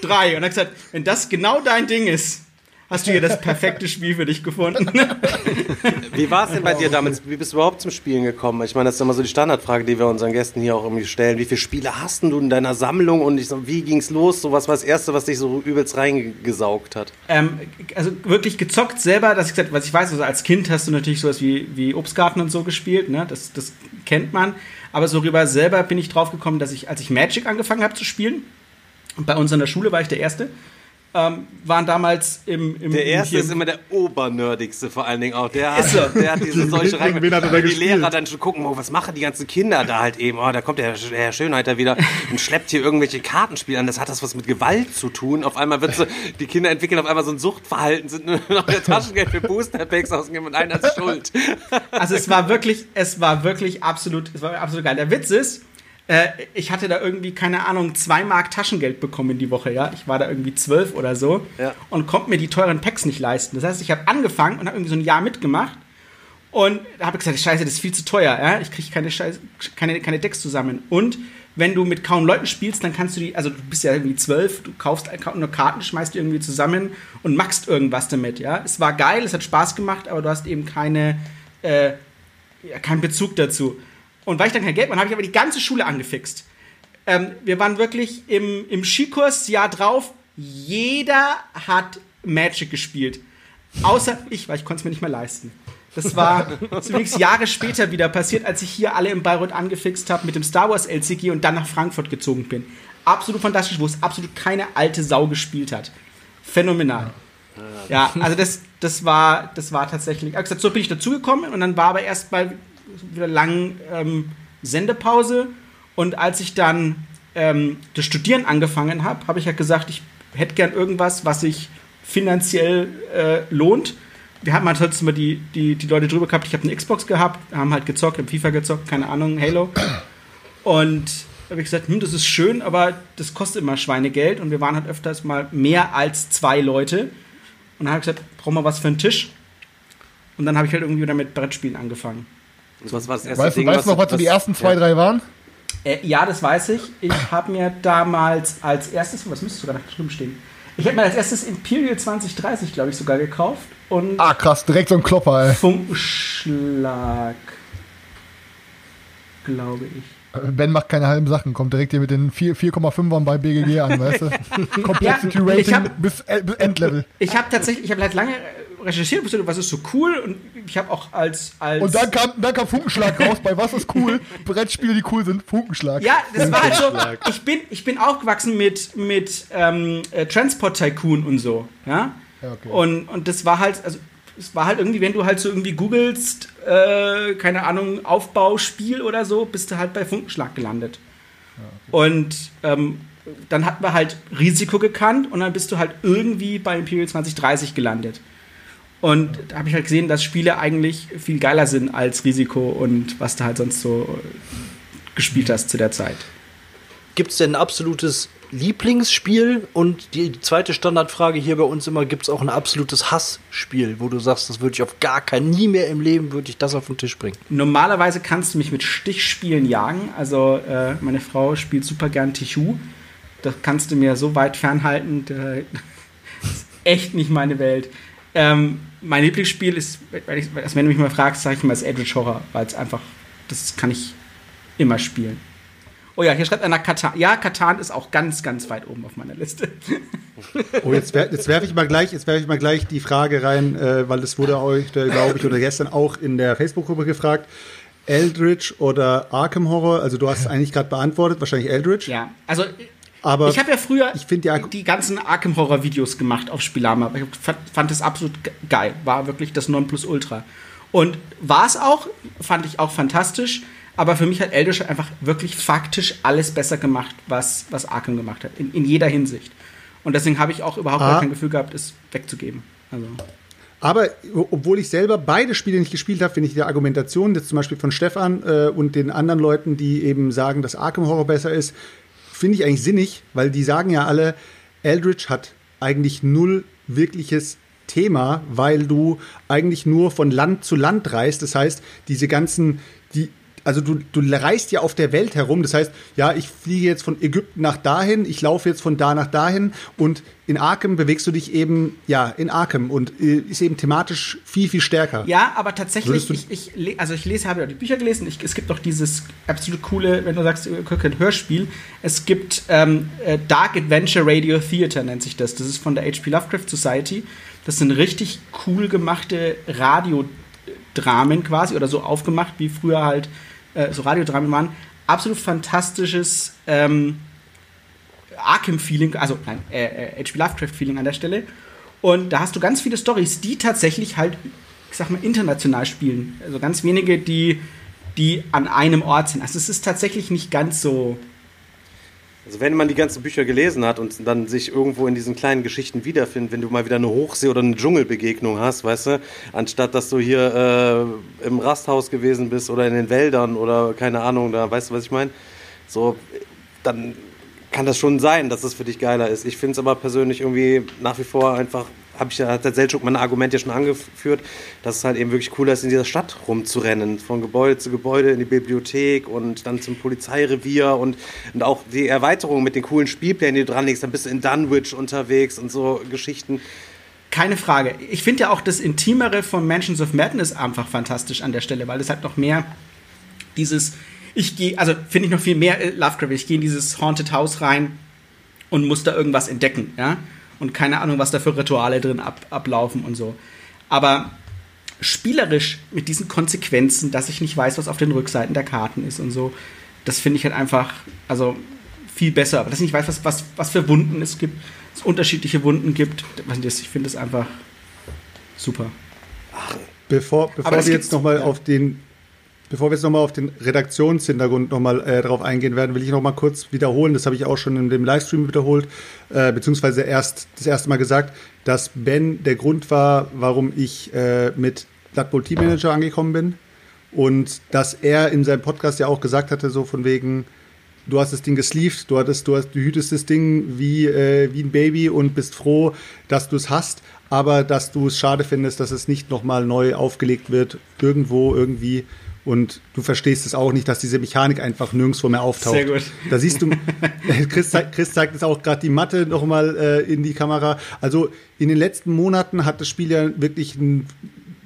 drei. Und er hat gesagt, wenn das genau dein Ding ist, hast du hier das perfekte Spiel für dich gefunden. *laughs* Wie war es denn bei dir damals? Wie bist du überhaupt zum Spielen gekommen? Ich meine, das ist immer so die Standardfrage, die wir unseren Gästen hier auch irgendwie stellen. Wie viele Spiele hast du in deiner Sammlung und ich so, wie ging's los? So was war das Erste, was dich so übelst reingesaugt hat? Ähm, also wirklich gezockt selber, dass ich gesagt, was ich weiß, also als Kind hast du natürlich sowas wie, wie Obstgarten und so gespielt, ne? Das, das kennt man. Aber so rüber selber bin ich drauf gekommen, dass ich, als ich Magic angefangen habe zu spielen, bei uns in der Schule war ich der Erste, ähm, waren damals im, im Der im- erste hier- ist immer der obernerdigste vor allen Dingen auch. Der Ist so. hat, der hat diese solche hat er da die gespielt? Lehrer dann schon gucken, oh, was machen die ganzen Kinder da halt eben? Oh, da kommt der Herr Schönheiter wieder und schleppt hier irgendwelche Kartenspiele an. Das hat das was mit Gewalt zu tun. Auf einmal wird so, die Kinder entwickeln auf einmal so ein Suchtverhalten, sind nur noch der Taschengeld für Booster-Packs ausgegeben und einer ist schuld. Also es war wirklich, es war wirklich absolut, es war absolut geil. Der Witz ist, äh, ich hatte da irgendwie, keine Ahnung, zwei Mark Taschengeld bekommen in die Woche, ja. Ich war da irgendwie zwölf oder so Ja. und konnte mir die teuren Packs nicht leisten. Das heißt, ich habe angefangen und habe irgendwie so ein Jahr mitgemacht und da habe ich gesagt, Scheiße, das ist viel zu teuer, ja. Ich kriege keine, Scheiße- keine, keine Decks zusammen. Und wenn du mit kaum Leuten spielst, dann kannst du die, also du bist ja irgendwie zwölf, du kaufst nur Karten, schmeißt die irgendwie zusammen und machst irgendwas damit, ja. Es war geil, es hat Spaß gemacht, aber du hast eben keine, äh, keinen Bezug dazu. Und weil ich dann kein Geld mehr habe, habe ich aber die ganze Schule angefixt. Ähm, wir waren wirklich im, im Skikurs, Jahr drauf, jeder hat Magic gespielt. Außer ich, weil ich konnte es mir nicht mehr leisten. Das war *laughs* übrigens Jahre später wieder passiert, als ich hier alle in Bayreuth angefixt habe mit dem Star Wars LCG und dann nach Frankfurt gezogen bin. Absolut fantastisch, wo es absolut keine alte Sau gespielt hat. Phänomenal. Ja, also das, das, war, das war tatsächlich. Ich hab gesagt, so bin ich dazugekommen und dann war aber erst mal wieder lang ähm, Sendepause. Und als ich dann ähm, das Studieren angefangen habe, habe ich ja gesagt, ich hätte gern irgendwas, was sich finanziell äh, lohnt. Wir haben halt trotzdem mal die, die, die Leute drüber gehabt. Ich habe eine Xbox gehabt, haben halt gezockt, haben FIFA gezockt, keine Ahnung, Halo. Und habe ich gesagt, hm, das ist schön, aber das kostet immer Schweinegeld. Und wir waren halt öfters mal mehr als zwei Leute. Und dann habe ich gesagt, brauchen wir was für einen Tisch? Und dann habe ich halt irgendwie wieder mit Brettspielen angefangen. Und was war das erste Weißt du, Ding, weißt du noch, was so die ersten zwei, ja. drei waren? Äh, ja, das weiß ich. Ich habe mir damals als erstes, was müsste sogar da drüben stehen? Ich habe mir als erstes Imperial 2030, glaube ich, sogar gekauft. Und Ah, krass, direkt so ein Klopper, ey. Funkenschlag, glaube ich. Ben macht keine halben Sachen, kommt direkt hier mit den 4 4,5ern bei BGG an, weißt du? *laughs* Complexity Rating hab- bis, äh, bis Endlevel. Ich habe tatsächlich, ich habe halt lange recherchiert, was ist so cool und ich habe auch als, als Und dann kam, dann kam Funkenschlag raus, bei was ist cool? Brettspiele, die cool sind, Funkenschlag. Ja, das war halt so. Ich bin, ich bin aufgewachsen mit, mit ähm, äh, Transport Tycoon und so. Ja. Ja, okay. Und, und das war halt, also es war halt irgendwie, wenn du halt so irgendwie googelst, äh, keine Ahnung, Aufbauspiel oder so, bist du halt bei Funkenschlag gelandet. Und ähm, dann hatten wir halt Risiko gekannt und dann bist du halt irgendwie bei Imperial 2030 gelandet. Und da habe ich halt gesehen, dass Spiele eigentlich viel geiler sind als Risiko und was du halt sonst so gespielt hast zu der Zeit. Gibt es denn ein absolutes Lieblingsspiel? Und die zweite Standardfrage hier bei uns immer, gibt es auch ein absolutes Hassspiel, wo du sagst, das würde ich auf gar keinen, nie mehr im Leben würde ich das auf den Tisch bringen? Normalerweise kannst du mich mit Stichspielen jagen. Also äh, meine Frau spielt super gern Tichu. Das kannst du mir so weit fernhalten. *laughs* Das ist echt nicht meine Welt. Ähm, mein Lieblingsspiel ist, wenn, ich, also wenn du mich mal fragst, sage ich mal, ist Eldritch Horror, weil es einfach, das kann ich immer spielen. Oh ja, hier schreibt einer Katan. Ja, Katan ist auch ganz, ganz weit oben auf meiner Liste. Oh, jetzt, wer, jetzt werfe ich mal gleich, jetzt werfe ich mal gleich die Frage rein, äh, weil das wurde euch, glaube ich, oder gestern auch in der Facebook-Gruppe gefragt. Eldritch oder Arkham Horror? Also du hast es *laughs* eigentlich gerade beantwortet, wahrscheinlich Eldritch. Ja, also Aber ich habe ja früher die Ark- die ganzen Arkham Horror Videos gemacht auf Spielama. Ich fand, fand das absolut ge- geil. War wirklich das Nonplusultra. Und war es auch, fand ich auch fantastisch. Aber für mich hat Eldritch einfach wirklich faktisch alles besser gemacht, was, was Arkham gemacht hat. In, in jeder Hinsicht. Und deswegen habe ich auch überhaupt Ah. gar kein Gefühl gehabt, es wegzugeben. Also. Aber obwohl ich selber beide Spiele nicht gespielt habe, finde ich die Argumentation jetzt zum Beispiel von Stefan äh, und den anderen Leuten, die eben sagen, dass Arkham Horror besser ist, finde ich eigentlich sinnig, weil die sagen ja alle, Eldritch hat eigentlich null wirkliches Thema, weil du eigentlich nur von Land zu Land reist. Das heißt, diese ganzen, die, also du, du reist ja auf der Welt herum. Das heißt, ja, ich fliege jetzt von Ägypten nach dahin, ich laufe jetzt von da nach dahin und in Arkham bewegst du dich eben, ja, in Arkham und äh, ist eben thematisch viel, viel stärker. Ja, aber tatsächlich, ich, ich, also ich lese, habe ja die Bücher gelesen. Ich, es gibt auch dieses absolut coole, wenn du sagst, ein Hörspiel. Es gibt ähm, äh, Dark Adventure Radio Theater, nennt sich das. Das ist von der HP Lovecraft Society. Das sind richtig cool gemachte Radiodramen quasi oder so aufgemacht, wie früher halt äh, so Radiodramen waren. Absolut fantastisches ähm, Arkham-Feeling, also nein, äh, äh, H.P. Lovecraft-Feeling an der Stelle. Und da hast du ganz viele Stories, die tatsächlich halt, ich sag mal, international spielen. Also ganz wenige, die, die an einem Ort sind. Also es ist tatsächlich nicht ganz so. Also wenn man die ganzen Bücher gelesen hat und dann sich irgendwo in diesen kleinen Geschichten wiederfindet, wenn du mal wieder eine Hochsee- oder eine Dschungelbegegnung hast, weißt du, anstatt dass du hier äh, im Rasthaus gewesen bist oder in den Wäldern oder keine Ahnung, da weißt du, was ich meine? So, dann kann das schon sein, dass es für dich geiler ist. Ich finde es aber persönlich irgendwie nach wie vor einfach, habe ich ja, hat der Seltschuk mein Argument ja schon angeführt, dass es halt eben wirklich cooler ist, in dieser Stadt rumzurennen. Von Gebäude zu Gebäude in die Bibliothek und dann zum Polizeirevier und, und auch die Erweiterung mit den coolen Spielplänen, die du dranlegst. Dann bist du in Dunwich unterwegs und so Geschichten. Keine Frage. Ich finde ja auch das Intimere von Mansions of Madness einfach fantastisch an der Stelle, weil es halt noch mehr dieses ich gehe, also finde ich noch viel mehr äh, Lovecraft. Ich gehe in dieses Haunted House rein und muss da irgendwas entdecken, ja. Und keine Ahnung, was da für Rituale drin ab, ablaufen und so. Aber spielerisch mit diesen Konsequenzen, dass ich nicht weiß, was auf den Rückseiten der Karten ist und so, das finde ich halt einfach, also viel besser. Aber dass ich nicht weiß, was, was, was für Wunden es gibt, es unterschiedliche Wunden gibt. Ich finde es einfach super. Bevor, bevor wir jetzt nochmal ja. auf den Bevor wir jetzt nochmal auf den Redaktionshintergrund nochmal äh, drauf eingehen werden, will ich nochmal kurz wiederholen, das habe ich auch schon in dem Livestream wiederholt, äh, beziehungsweise erst das erste Mal gesagt, dass Ben der Grund war, warum ich äh, mit Blood Bowl Team Manager angekommen bin. Und dass er in seinem Podcast ja auch gesagt hatte, so von wegen, du hast das Ding gesleeved, du hattest, du hast, du hütest das Ding wie, äh, wie ein Baby und bist froh, dass du es hast, aber dass du es schade findest, dass es nicht nochmal neu aufgelegt wird, irgendwo, irgendwie und du verstehst es auch nicht, dass diese Mechanik einfach nirgendwo mehr auftaucht. Sehr gut. Da siehst du, *laughs* Chris, zeigt, Chris zeigt jetzt auch gerade die Matte nochmal äh, in die Kamera. Also in den letzten Monaten hat das Spiel ja wirklich ein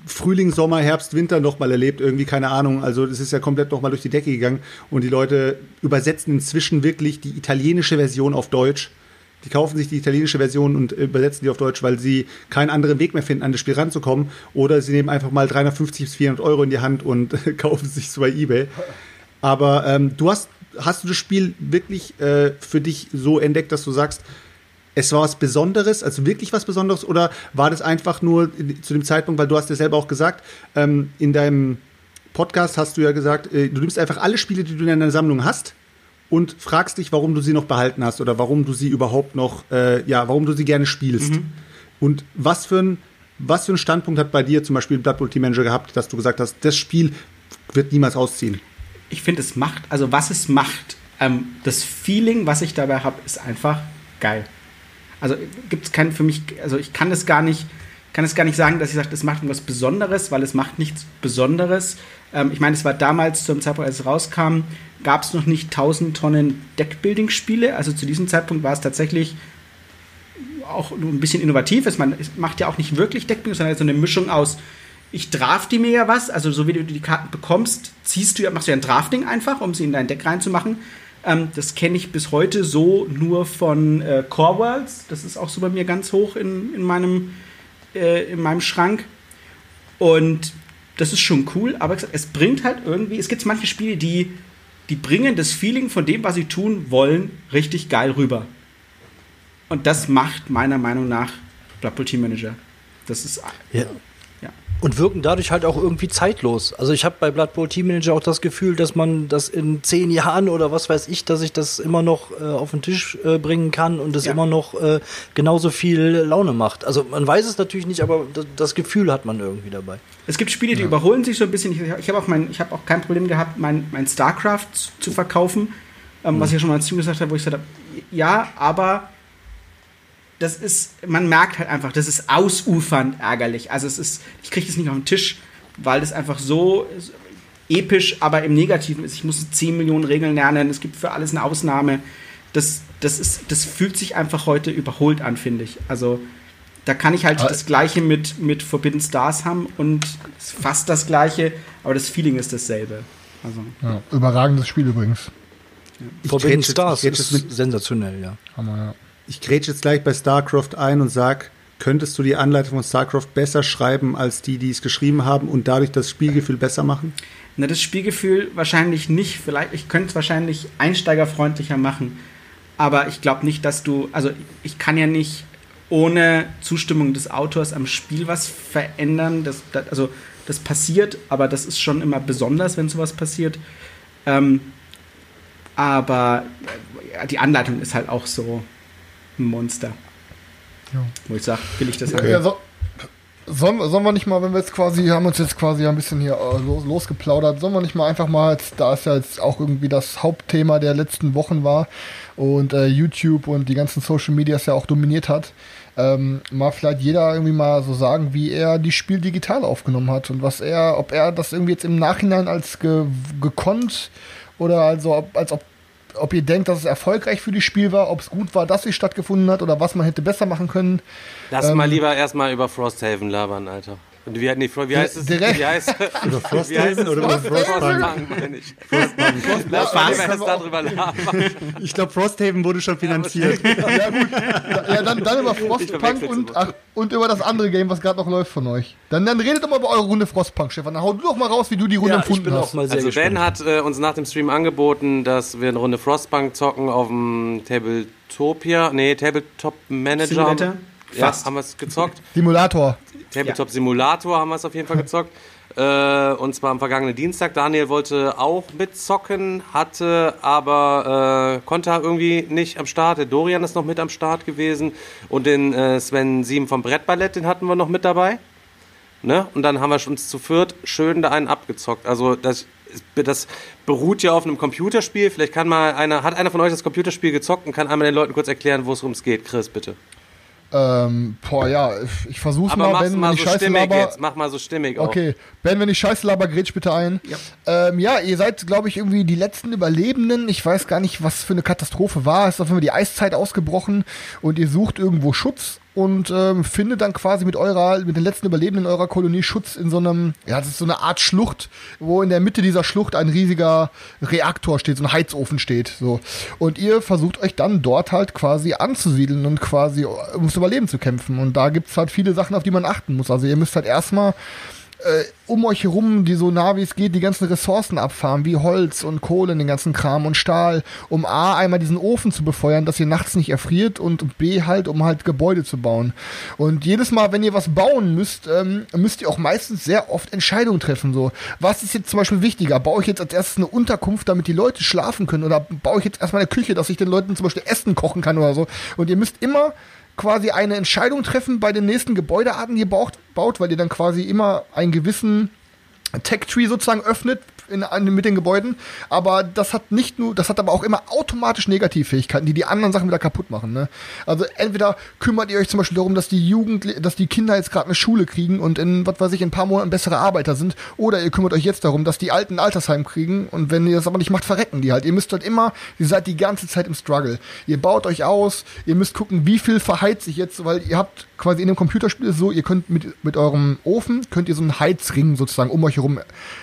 Frühling, Sommer, Herbst, Winter nochmal erlebt, irgendwie, keine Ahnung. Also das ist ja komplett nochmal durch die Decke gegangen. Und die Leute übersetzen inzwischen wirklich die italienische Version auf Deutsch. Die kaufen sich die italienische Version und übersetzen die auf Deutsch, weil sie keinen anderen Weg mehr finden, an das Spiel ranzukommen. Oder sie nehmen einfach mal 350 bis 400 Euro in die Hand und *laughs* kaufen sich es bei eBay. Aber ähm, du hast, hast du das Spiel wirklich äh, für dich so entdeckt, dass du sagst, es war was Besonderes, also wirklich was Besonderes, oder war das einfach nur zu dem Zeitpunkt, weil du hast ja selber auch gesagt, ähm, in deinem Podcast hast du ja gesagt, äh, du nimmst einfach alle Spiele, die du in deiner Sammlung hast, und fragst dich, warum du sie noch behalten hast oder warum du sie überhaupt noch, äh, ja, warum du sie gerne spielst. Mhm. Und was für ein, was für ein Standpunkt hat bei dir zum Beispiel Blood Bowl Team Manager gehabt, dass du gesagt hast, das Spiel wird niemals ausziehen? Ich finde, es macht, also was es macht, ähm, das Feeling, was ich dabei habe, ist einfach geil. Also gibt es keinen für mich, also ich kann es gar nicht, kann es gar nicht sagen, dass ich sage, es macht irgendwas Besonderes, weil es macht nichts Besonderes. Ähm, ich meine, es war damals zum Zeitpunkt, als es rauskam, gab es noch nicht 1000 Tonnen Deckbuilding-Spiele. Also zu diesem Zeitpunkt war es tatsächlich auch ein bisschen innovativ. Es, macht ja auch nicht wirklich Deckbuilding, sondern so eine Mischung aus, ich drafte mir ja was, also so wie du die Karten bekommst, ziehst du, machst du ja ein Drafting einfach, um sie in dein Deck reinzumachen. Ähm, das kenne ich bis heute so nur von äh, Core Worlds. Das ist auch so bei mir ganz hoch in, in, meinem, äh, in meinem Schrank. Und das ist schon cool, aber es bringt halt irgendwie, es gibt manche Spiele, die die bringen das Feeling von dem, was sie tun wollen, richtig geil rüber. Und das macht meiner Meinung nach Blood Team Manager. Das ist ja. Und wirken dadurch halt auch irgendwie zeitlos. Also ich habe bei Blood Bowl Team Manager auch das Gefühl, dass man das in zehn Jahren oder was weiß ich, dass ich das immer noch äh, auf den Tisch äh, bringen kann und es ja. immer noch äh, genauso viel Laune macht. Also man weiß es natürlich nicht, aber das Gefühl hat man irgendwie dabei. Es gibt Spiele, die ja. überholen sich so ein bisschen. Ich, ich habe auch, mein, hab auch kein Problem gehabt, mein, mein StarCraft zu verkaufen, ähm, mhm. was ich ja schon mal als Team gesagt habe, wo ich gesagt habe, ja, aber das ist, man merkt halt einfach, das ist ausufernd ärgerlich. Also es ist, ich kriege das nicht auf den Tisch, weil das einfach so episch, aber im Negativen ist. Ich muss 10 Millionen Regeln lernen, es gibt für alles eine Ausnahme. Das, das, ist, das fühlt sich einfach heute überholt an, finde ich. Also da kann ich halt aber das Gleiche mit, mit Forbidden Stars haben und fast das Gleiche, aber das Feeling ist dasselbe. Also. Ja, überragendes Spiel übrigens. Ja. Forbidden Stars ist sensationell, ja. Hammer, ja. Ich grätsche jetzt gleich bei StarCraft ein und sag, könntest du die Anleitung von StarCraft besser schreiben als die, die es geschrieben haben und dadurch das Spielgefühl besser machen? Na, das Spielgefühl wahrscheinlich nicht. Vielleicht, ich könnte es wahrscheinlich einsteigerfreundlicher machen. Aber ich glaube nicht, dass du, also ich kann ja nicht ohne Zustimmung des Autors am Spiel was verändern. Das, das, also das passiert, aber das ist schon immer besonders, wenn sowas passiert. Ähm, aber äh, die Anleitung ist halt auch so Monster. Ja. Wo ich sage, will ich das haben. Ja, so, sollen, sollen wir nicht mal, wenn wir jetzt quasi, haben uns jetzt quasi ein bisschen hier äh, los, losgeplaudert, sollen wir nicht mal einfach mal, jetzt, da es ja jetzt auch irgendwie das Hauptthema der letzten Wochen war und äh, YouTube und die ganzen Social Medias ja auch dominiert hat, ähm, mal vielleicht jeder irgendwie mal so sagen, wie er die Spiel digital aufgenommen hat und was er, ob er das irgendwie jetzt im Nachhinein als ge gekonnt oder also ob, als ob ob ihr denkt, dass es erfolgreich für die Spiel war, ob es gut war, dass sie stattgefunden hat oder was man hätte besser machen können. Lass Ähm, mal lieber erstmal über Frosthaven labern, Alter. Und wie, nee, wie heißt es? Direkt. Wie heißt, *laughs* heißt Frosthaven es? oder über Frostpunk? Frostpunk, meine ich. Lass mal erst darüber labern. *laughs* Ich glaube, Frosthaven wurde schon finanziert. Ja, gut. Ja, dann, dann über Frostpunk und, ach, und über das andere Game, was gerade noch läuft von euch. Dann, dann redet doch mal über eure Runde Frostpunk, Stefan. Dann hau du doch mal raus, wie du die Runde Ja, ich empfunden hast. mal sehr Also gespannt. Ben hat äh, uns nach dem Stream angeboten, dass wir eine Runde Frostpunk zocken auf dem Tabletopia, nee, Tabletop Manager. Simulator? Ja, haben wir es gezockt. Simulator. Tabletop Simulator haben wir es auf jeden Fall gezockt. *laughs* Äh, und zwar am vergangenen Dienstag. Daniel wollte auch mitzocken, hatte aber, äh, konnte irgendwie nicht am Start. Der Dorian ist noch mit am Start gewesen. Und den äh, Sven Sieben vom Brettballett, den hatten wir noch mit dabei. Ne? Und dann haben wir uns zu viert schön da einen abgezockt. Also das, das beruht ja auf einem Computerspiel. Vielleicht kann mal einer, hat einer von euch das Computerspiel gezockt und kann einmal den Leuten kurz erklären, worum es geht. Chris, bitte. Ähm, boah, ja, ich versuch's Aber mal, Ben, wenn mal ich so scheiße stimmig laber. jetzt. Mach mal so stimmig auch. Okay, Ben, wenn ich scheiße laber, grätsch bitte ein. Ja, ähm, ja ihr seid, glaube ich, irgendwie die letzten Überlebenden. Ich weiß gar nicht, was für eine Katastrophe war. Es ist auf Fall die Eiszeit ausgebrochen und ihr sucht irgendwo Schutz und ähm, findet dann quasi mit eurer, mit den letzten Überlebenden eurer Kolonie Schutz in so einem, ja, das ist so eine Art Schlucht, wo in der Mitte dieser Schlucht ein riesiger Reaktor steht, so ein Heizofen steht, so. Und ihr versucht euch dann dort halt quasi anzusiedeln und quasi ums Überleben zu kämpfen. Und da gibt's halt viele Sachen, auf die man achten muss. Also ihr müsst halt erstmal äh, um euch herum, die so nah wie es geht, die ganzen Ressourcen abfahren, wie Holz und Kohle, den ganzen Kram und Stahl, um A, einmal diesen Ofen zu befeuern, dass ihr nachts nicht erfriert und B, halt, um halt Gebäude zu bauen. Und jedes Mal, wenn ihr was bauen müsst, ähm, müsst ihr auch meistens sehr oft Entscheidungen treffen, so. Was ist jetzt zum Beispiel wichtiger? Baue ich jetzt als erstes eine Unterkunft, damit die Leute schlafen können oder baue ich jetzt erstmal eine Küche, dass ich den Leuten zum Beispiel Essen kochen kann oder so? Und ihr müsst immer quasi eine Entscheidung treffen bei den nächsten Gebäudearten, die ihr baut, weil ihr dann quasi immer einen gewissen Tech-Tree sozusagen öffnet in, an, mit den Gebäuden. Aber das hat nicht nur, das hat aber auch immer automatisch Negativfähigkeiten, die die anderen Sachen wieder kaputt machen. Ne? Also entweder kümmert ihr euch zum Beispiel darum, dass die Jugend, dass die Kinder jetzt gerade eine Schule kriegen und in, was weiß ich, in ein paar Monaten bessere Arbeiter sind. Oder ihr kümmert euch jetzt darum, dass die Alten ein Altersheim kriegen und wenn ihr das aber nicht macht, verrecken die halt. Ihr müsst halt immer, ihr seid die ganze Zeit im Struggle. Ihr baut euch aus, ihr müsst gucken, wie viel verheizt sich jetzt, weil ihr habt quasi in dem Computerspiel so, ihr könnt mit, mit eurem Ofen, könnt ihr so einen Heizring sozusagen um euch herum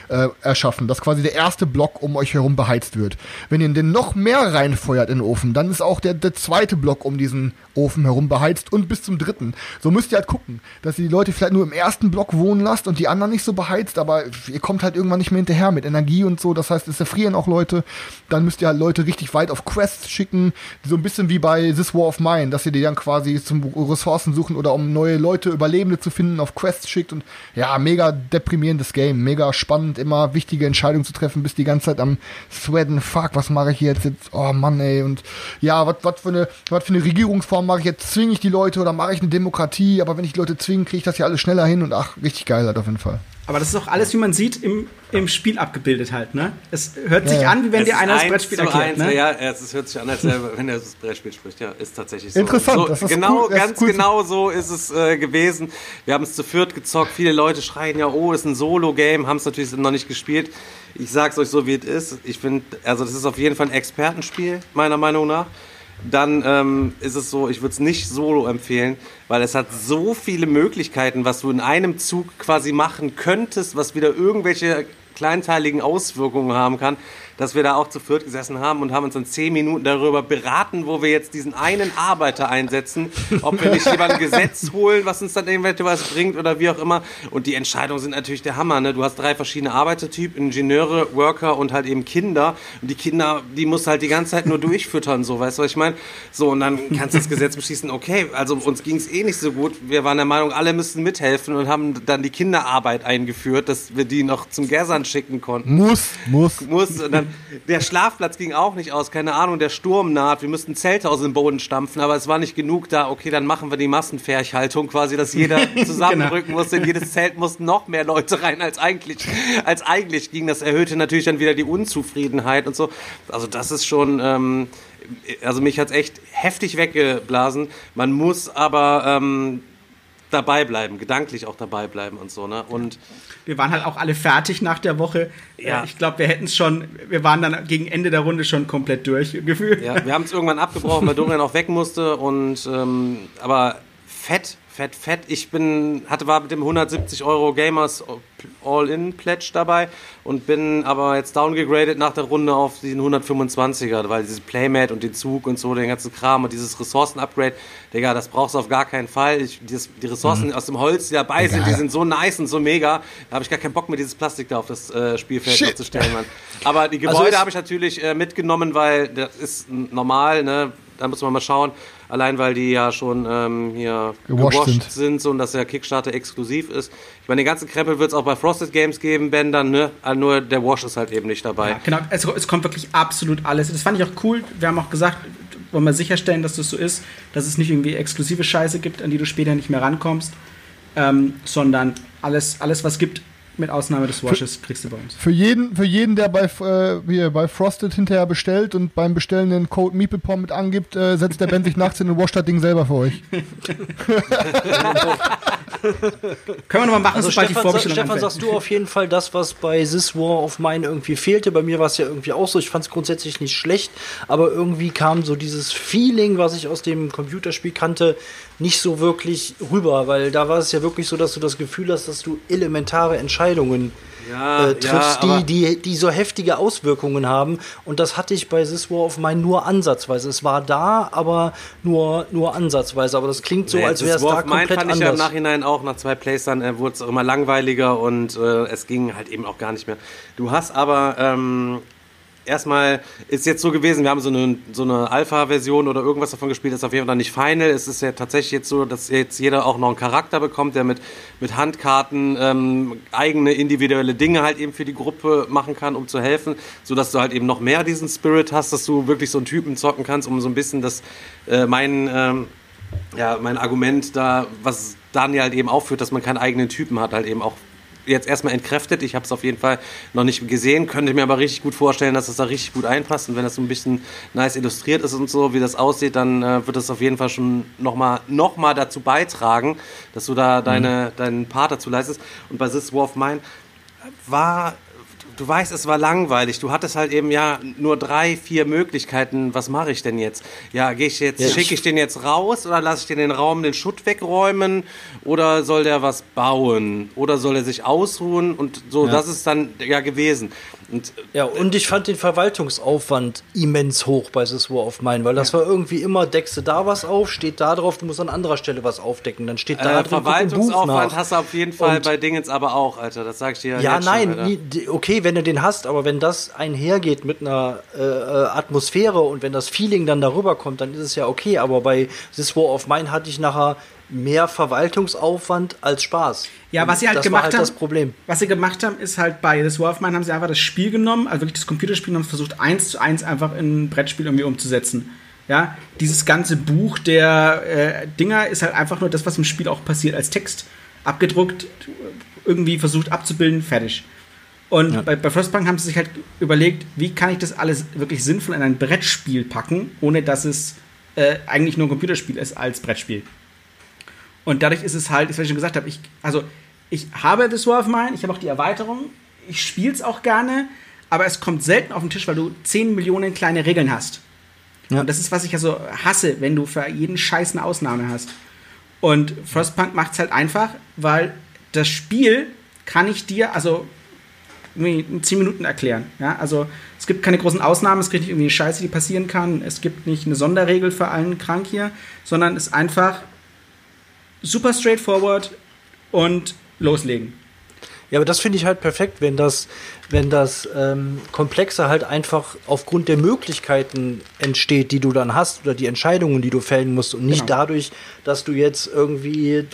äh, erschaffen, dass quasi der erste Block um euch herum beheizt wird. Wenn ihr den noch mehr reinfeuert in den Ofen, dann ist auch der, der zweite Block um diesen Ofen herum beheizt und bis zum dritten. So müsst ihr halt gucken, dass ihr die Leute vielleicht nur im ersten Block wohnen lasst und die anderen nicht so beheizt, aber ihr kommt halt irgendwann nicht mehr hinterher mit Energie und so. Das heißt, es erfrieren auch Leute. Dann müsst ihr halt Leute richtig weit auf Quests schicken, so ein bisschen wie bei This War of Mine, dass ihr die dann quasi zum Ressourcen suchen oder um neue Leute, Überlebende zu finden, auf Quests schickt und ja, mega deprimierendes Game, mega spannend, immer wichtige Entscheidungen zu treffen, bis die ganze Zeit am Sweaten, fuck, was mache ich jetzt, jetzt, oh Mann, ey, und ja, was was für eine, was für eine Regierungsform mache ich jetzt, zwinge ich die Leute oder mache ich eine Demokratie, aber wenn ich die Leute zwinge, kriege ich das ja alles schneller hin und ach, richtig geil halt auf jeden Fall. Aber das ist auch alles, wie man sieht, im, im Spiel abgebildet halt, ne? Es hört sich Ja, ja. an, wie wenn Es dir ist einer das Brettspiel erklärt, eins, ne? Ja, es ist- hört sich an, als wenn er das Brettspiel spricht. Ja, ist tatsächlich so. Interessant, So, das ist genau, cool, das ist ganz cool. genau so ist es äh, gewesen. Wir haben es zu viert gezockt. Viele Leute schreien ja, oh, ist ein Solo-Game, haben es natürlich noch nicht gespielt. Ich sag's euch so, wie es ist. Ich finde, also das ist auf jeden Fall ein Expertenspiel, meiner Meinung nach. Dann ähm, ist es so, ich würde es nicht solo empfehlen, weil es hat so viele Möglichkeiten, was du in einem Zug quasi machen könntest, was wieder irgendwelche kleinteiligen Auswirkungen haben kann. Dass wir da auch zu viert gesessen haben und haben uns in zehn Minuten darüber beraten, wo wir jetzt diesen einen Arbeiter einsetzen, ob wir nicht lieber ein Gesetz holen, was uns dann irgendwelche was bringt oder wie auch immer. Und die Entscheidungen sind natürlich der Hammer. Ne? Du hast drei verschiedene Arbeitertypen, Ingenieure, Worker und halt eben Kinder. Und die Kinder, die musst halt die ganze Zeit nur durchfüttern, so, weißt du, was ich meine? So, und dann kannst du das Gesetz beschließen, okay, also uns ging es eh nicht so gut. Wir waren der Meinung, alle müssten mithelfen und haben dann die Kinderarbeit eingeführt, dass wir die noch zum Gersand schicken konnten. Muss, muss. Muss. Und dann, *laughs* der Schlafplatz ging auch nicht aus, keine Ahnung, der Sturm naht, wir müssten Zelte aus dem Boden stampfen, aber es war nicht genug da, okay, dann machen wir die Massenferchhaltung quasi, dass jeder *laughs* zusammenrücken musste, in jedes Zelt mussten noch mehr Leute rein, als eigentlich, als eigentlich ging. Das erhöhte natürlich dann wieder die Unzufriedenheit und so. Also das ist schon, ähm, also mich hat's echt heftig weggeblasen. Man muss aber ähm, dabei bleiben, gedanklich auch dabei bleiben und so, ne? Und Wir waren halt auch alle fertig nach der Woche. Ja. Äh, Ich glaube, wir hätten es schon, wir waren dann gegen Ende der Runde schon komplett durch, *laughs* gefühlt. Ja, wir haben es irgendwann abgebrochen, weil Dorian auch weg musste und ähm, aber fett, fett, fett. Ich bin, hatte war mit dem 170 Euro Gamers All-In-Pledge dabei und bin aber jetzt downgegradet nach der Runde auf diesen 125er, weil dieses Playmat und den Zug und so, den ganzen Kram und dieses Ressourcen-Upgrade, Digga, das brauchst du auf gar keinen Fall. Ich, dieses, die Ressourcen aus dem Holz, die dabei sind, die sind so nice und so mega. Da habe ich gar keinen Bock mehr, dieses Plastik da auf das äh, Spielfeld Shit. aufzustellen, Mann. Aber die Also Gebäude es- habe ich natürlich äh, mitgenommen, weil das ist normal, ne? Da muss man mal schauen. Allein weil die ja schon ähm, hier Gewascht gewascht sind. sind. so und dass der Kickstarter exklusiv ist. Ich meine, den ganzen Krempel wird es auch bei Frosted Games geben, Bändern, ne? Aber Nur der Wash ist halt eben nicht dabei. Ja, genau, es, es kommt wirklich absolut alles. Das fand ich auch cool. Wir haben auch gesagt, wollen wir sicherstellen, dass das so ist, dass es nicht irgendwie exklusive Scheiße gibt, an die du später nicht mehr rankommst, ähm, sondern alles, alles, was gibt, mit Ausnahme des Washes, kriegst du bei uns. Für jeden, für jeden, der bei, äh, hier, bei Frosted hinterher bestellt und beim Bestellen den Code MeeplePom mit angibt, äh, setzt der Ben sich nachts hin und wascht das Ding selber für euch. *laughs* Können wir nochmal machen, Also sobald die Stefan, sa- Vorbestellung Stefan, sagst du auf jeden Fall das, was bei This War of Mine irgendwie fehlte. Bei mir war es ja irgendwie auch so. Ich fand es grundsätzlich nicht schlecht, aber irgendwie kam so dieses Feeling, was ich aus dem Computerspiel kannte, nicht so wirklich rüber, weil da war es ja wirklich so, dass du das Gefühl hast, dass du elementare Entscheidungen Ja, äh, triffst, ja, die, die, die so heftige Auswirkungen haben. Und das hatte ich bei This War of Mine nur ansatzweise. Es war da, aber nur, nur ansatzweise. Aber das klingt so, Nee, als wäre es da komplett fand ich ja im anders. Nachhinein auch nach zwei Plays dann äh, wurde es auch immer langweiliger und äh, es ging halt eben auch gar nicht mehr. Du hast aber ähm, erstmal ist jetzt so gewesen, wir haben so eine, so eine Alpha-Version oder irgendwas davon gespielt, ist auf jeden Fall nicht final. Es ist ja tatsächlich jetzt so, dass jetzt jeder auch noch einen Charakter bekommt, der mit, mit Handkarten ähm, eigene individuelle Dinge halt eben für die Gruppe machen kann, um zu helfen, sodass du halt eben noch mehr diesen Spirit hast, dass du wirklich so einen Typen zocken kannst, um so ein bisschen das, äh, mein, ähm, ja, mein Argument da, was Daniel halt eben aufführt, dass man keinen eigenen Typen hat, halt eben auch jetzt erstmal entkräftet. Ich habe es auf jeden Fall noch nicht gesehen, könnte mir aber richtig gut vorstellen, dass es da richtig gut einpasst. Und wenn das so ein bisschen nice illustriert ist und so, wie das aussieht, dann äh, wird das auf jeden Fall schon nochmal noch mal dazu beitragen, dass du da deine, deinen Part dazu leistest. Und bei This War of Mine war du weißt, es war langweilig. Du hattest halt eben ja nur drei, vier Möglichkeiten. Was mache ich denn jetzt? Ja, gehe ich jetzt, Ja, schicke ich- den jetzt raus oder lasse ich den den Raum den Schutt wegräumen oder soll der was bauen oder soll er sich ausruhen und so. Ja. Das ist dann ja gewesen. Und Ja, und ich fand den Verwaltungsaufwand immens hoch bei This War of Mine, weil das war irgendwie immer, deckst du da was auf, steht da drauf, du musst an anderer Stelle was aufdecken, dann steht da äh, drin, Verwaltungsaufwand hast du auf jeden Fall Und- bei Dingens aber auch, Alter. Das sag ich dir. Ja, jetzt schon, nein, die- okay, wenn du den hast, aber wenn das einhergeht mit einer äh, äh, Atmosphäre und wenn das Feeling dann darüber kommt, dann ist es ja okay. Aber bei This War of Mine hatte ich nachher mehr Verwaltungsaufwand als Spaß. Ja, was sie halt das gemacht halt haben, das Problem. was sie gemacht haben, ist halt bei of Mine haben sie einfach das Spiel genommen, also wirklich das Computerspiel und haben versucht, eins zu eins einfach in ein Brettspiel irgendwie umzusetzen. Ja, dieses ganze Buch der äh, Dinger ist halt einfach nur das, was im Spiel auch passiert, als Text abgedruckt, irgendwie versucht abzubilden, fertig. Und bei, bei Frostpunk haben sie sich halt überlegt, wie kann ich das alles wirklich sinnvoll in ein Brettspiel packen, ohne dass es äh, eigentlich nur ein Computerspiel ist als Brettspiel. Und dadurch ist es halt, was ich schon gesagt habe, ich, also ich habe This War of Mine, ich habe auch die Erweiterung, ich spiele es auch gerne, aber es kommt selten auf den Tisch, weil du 10 Millionen kleine Regeln hast. Ja. Und das ist, was ich also hasse, wenn du für jeden Scheiß eine Ausnahme hast. Und Frostpunk macht es halt einfach, weil das Spiel kann ich dir, also in 10 Minuten erklären. Ja? Also es Es gibt keine großen Ausnahmen, es gibt nicht irgendwie eine Scheiße, die passieren kann. Es gibt nicht eine Sonderregel für allen krank hier, sondern es ist einfach super straightforward und loslegen. Ja, aber das finde ich halt perfekt, wenn das, wenn das ähm, Komplexe halt einfach aufgrund der Möglichkeiten entsteht, die du dann hast oder die Entscheidungen, die du fällen musst und nicht Genau. dadurch, dass du jetzt irgendwie äh,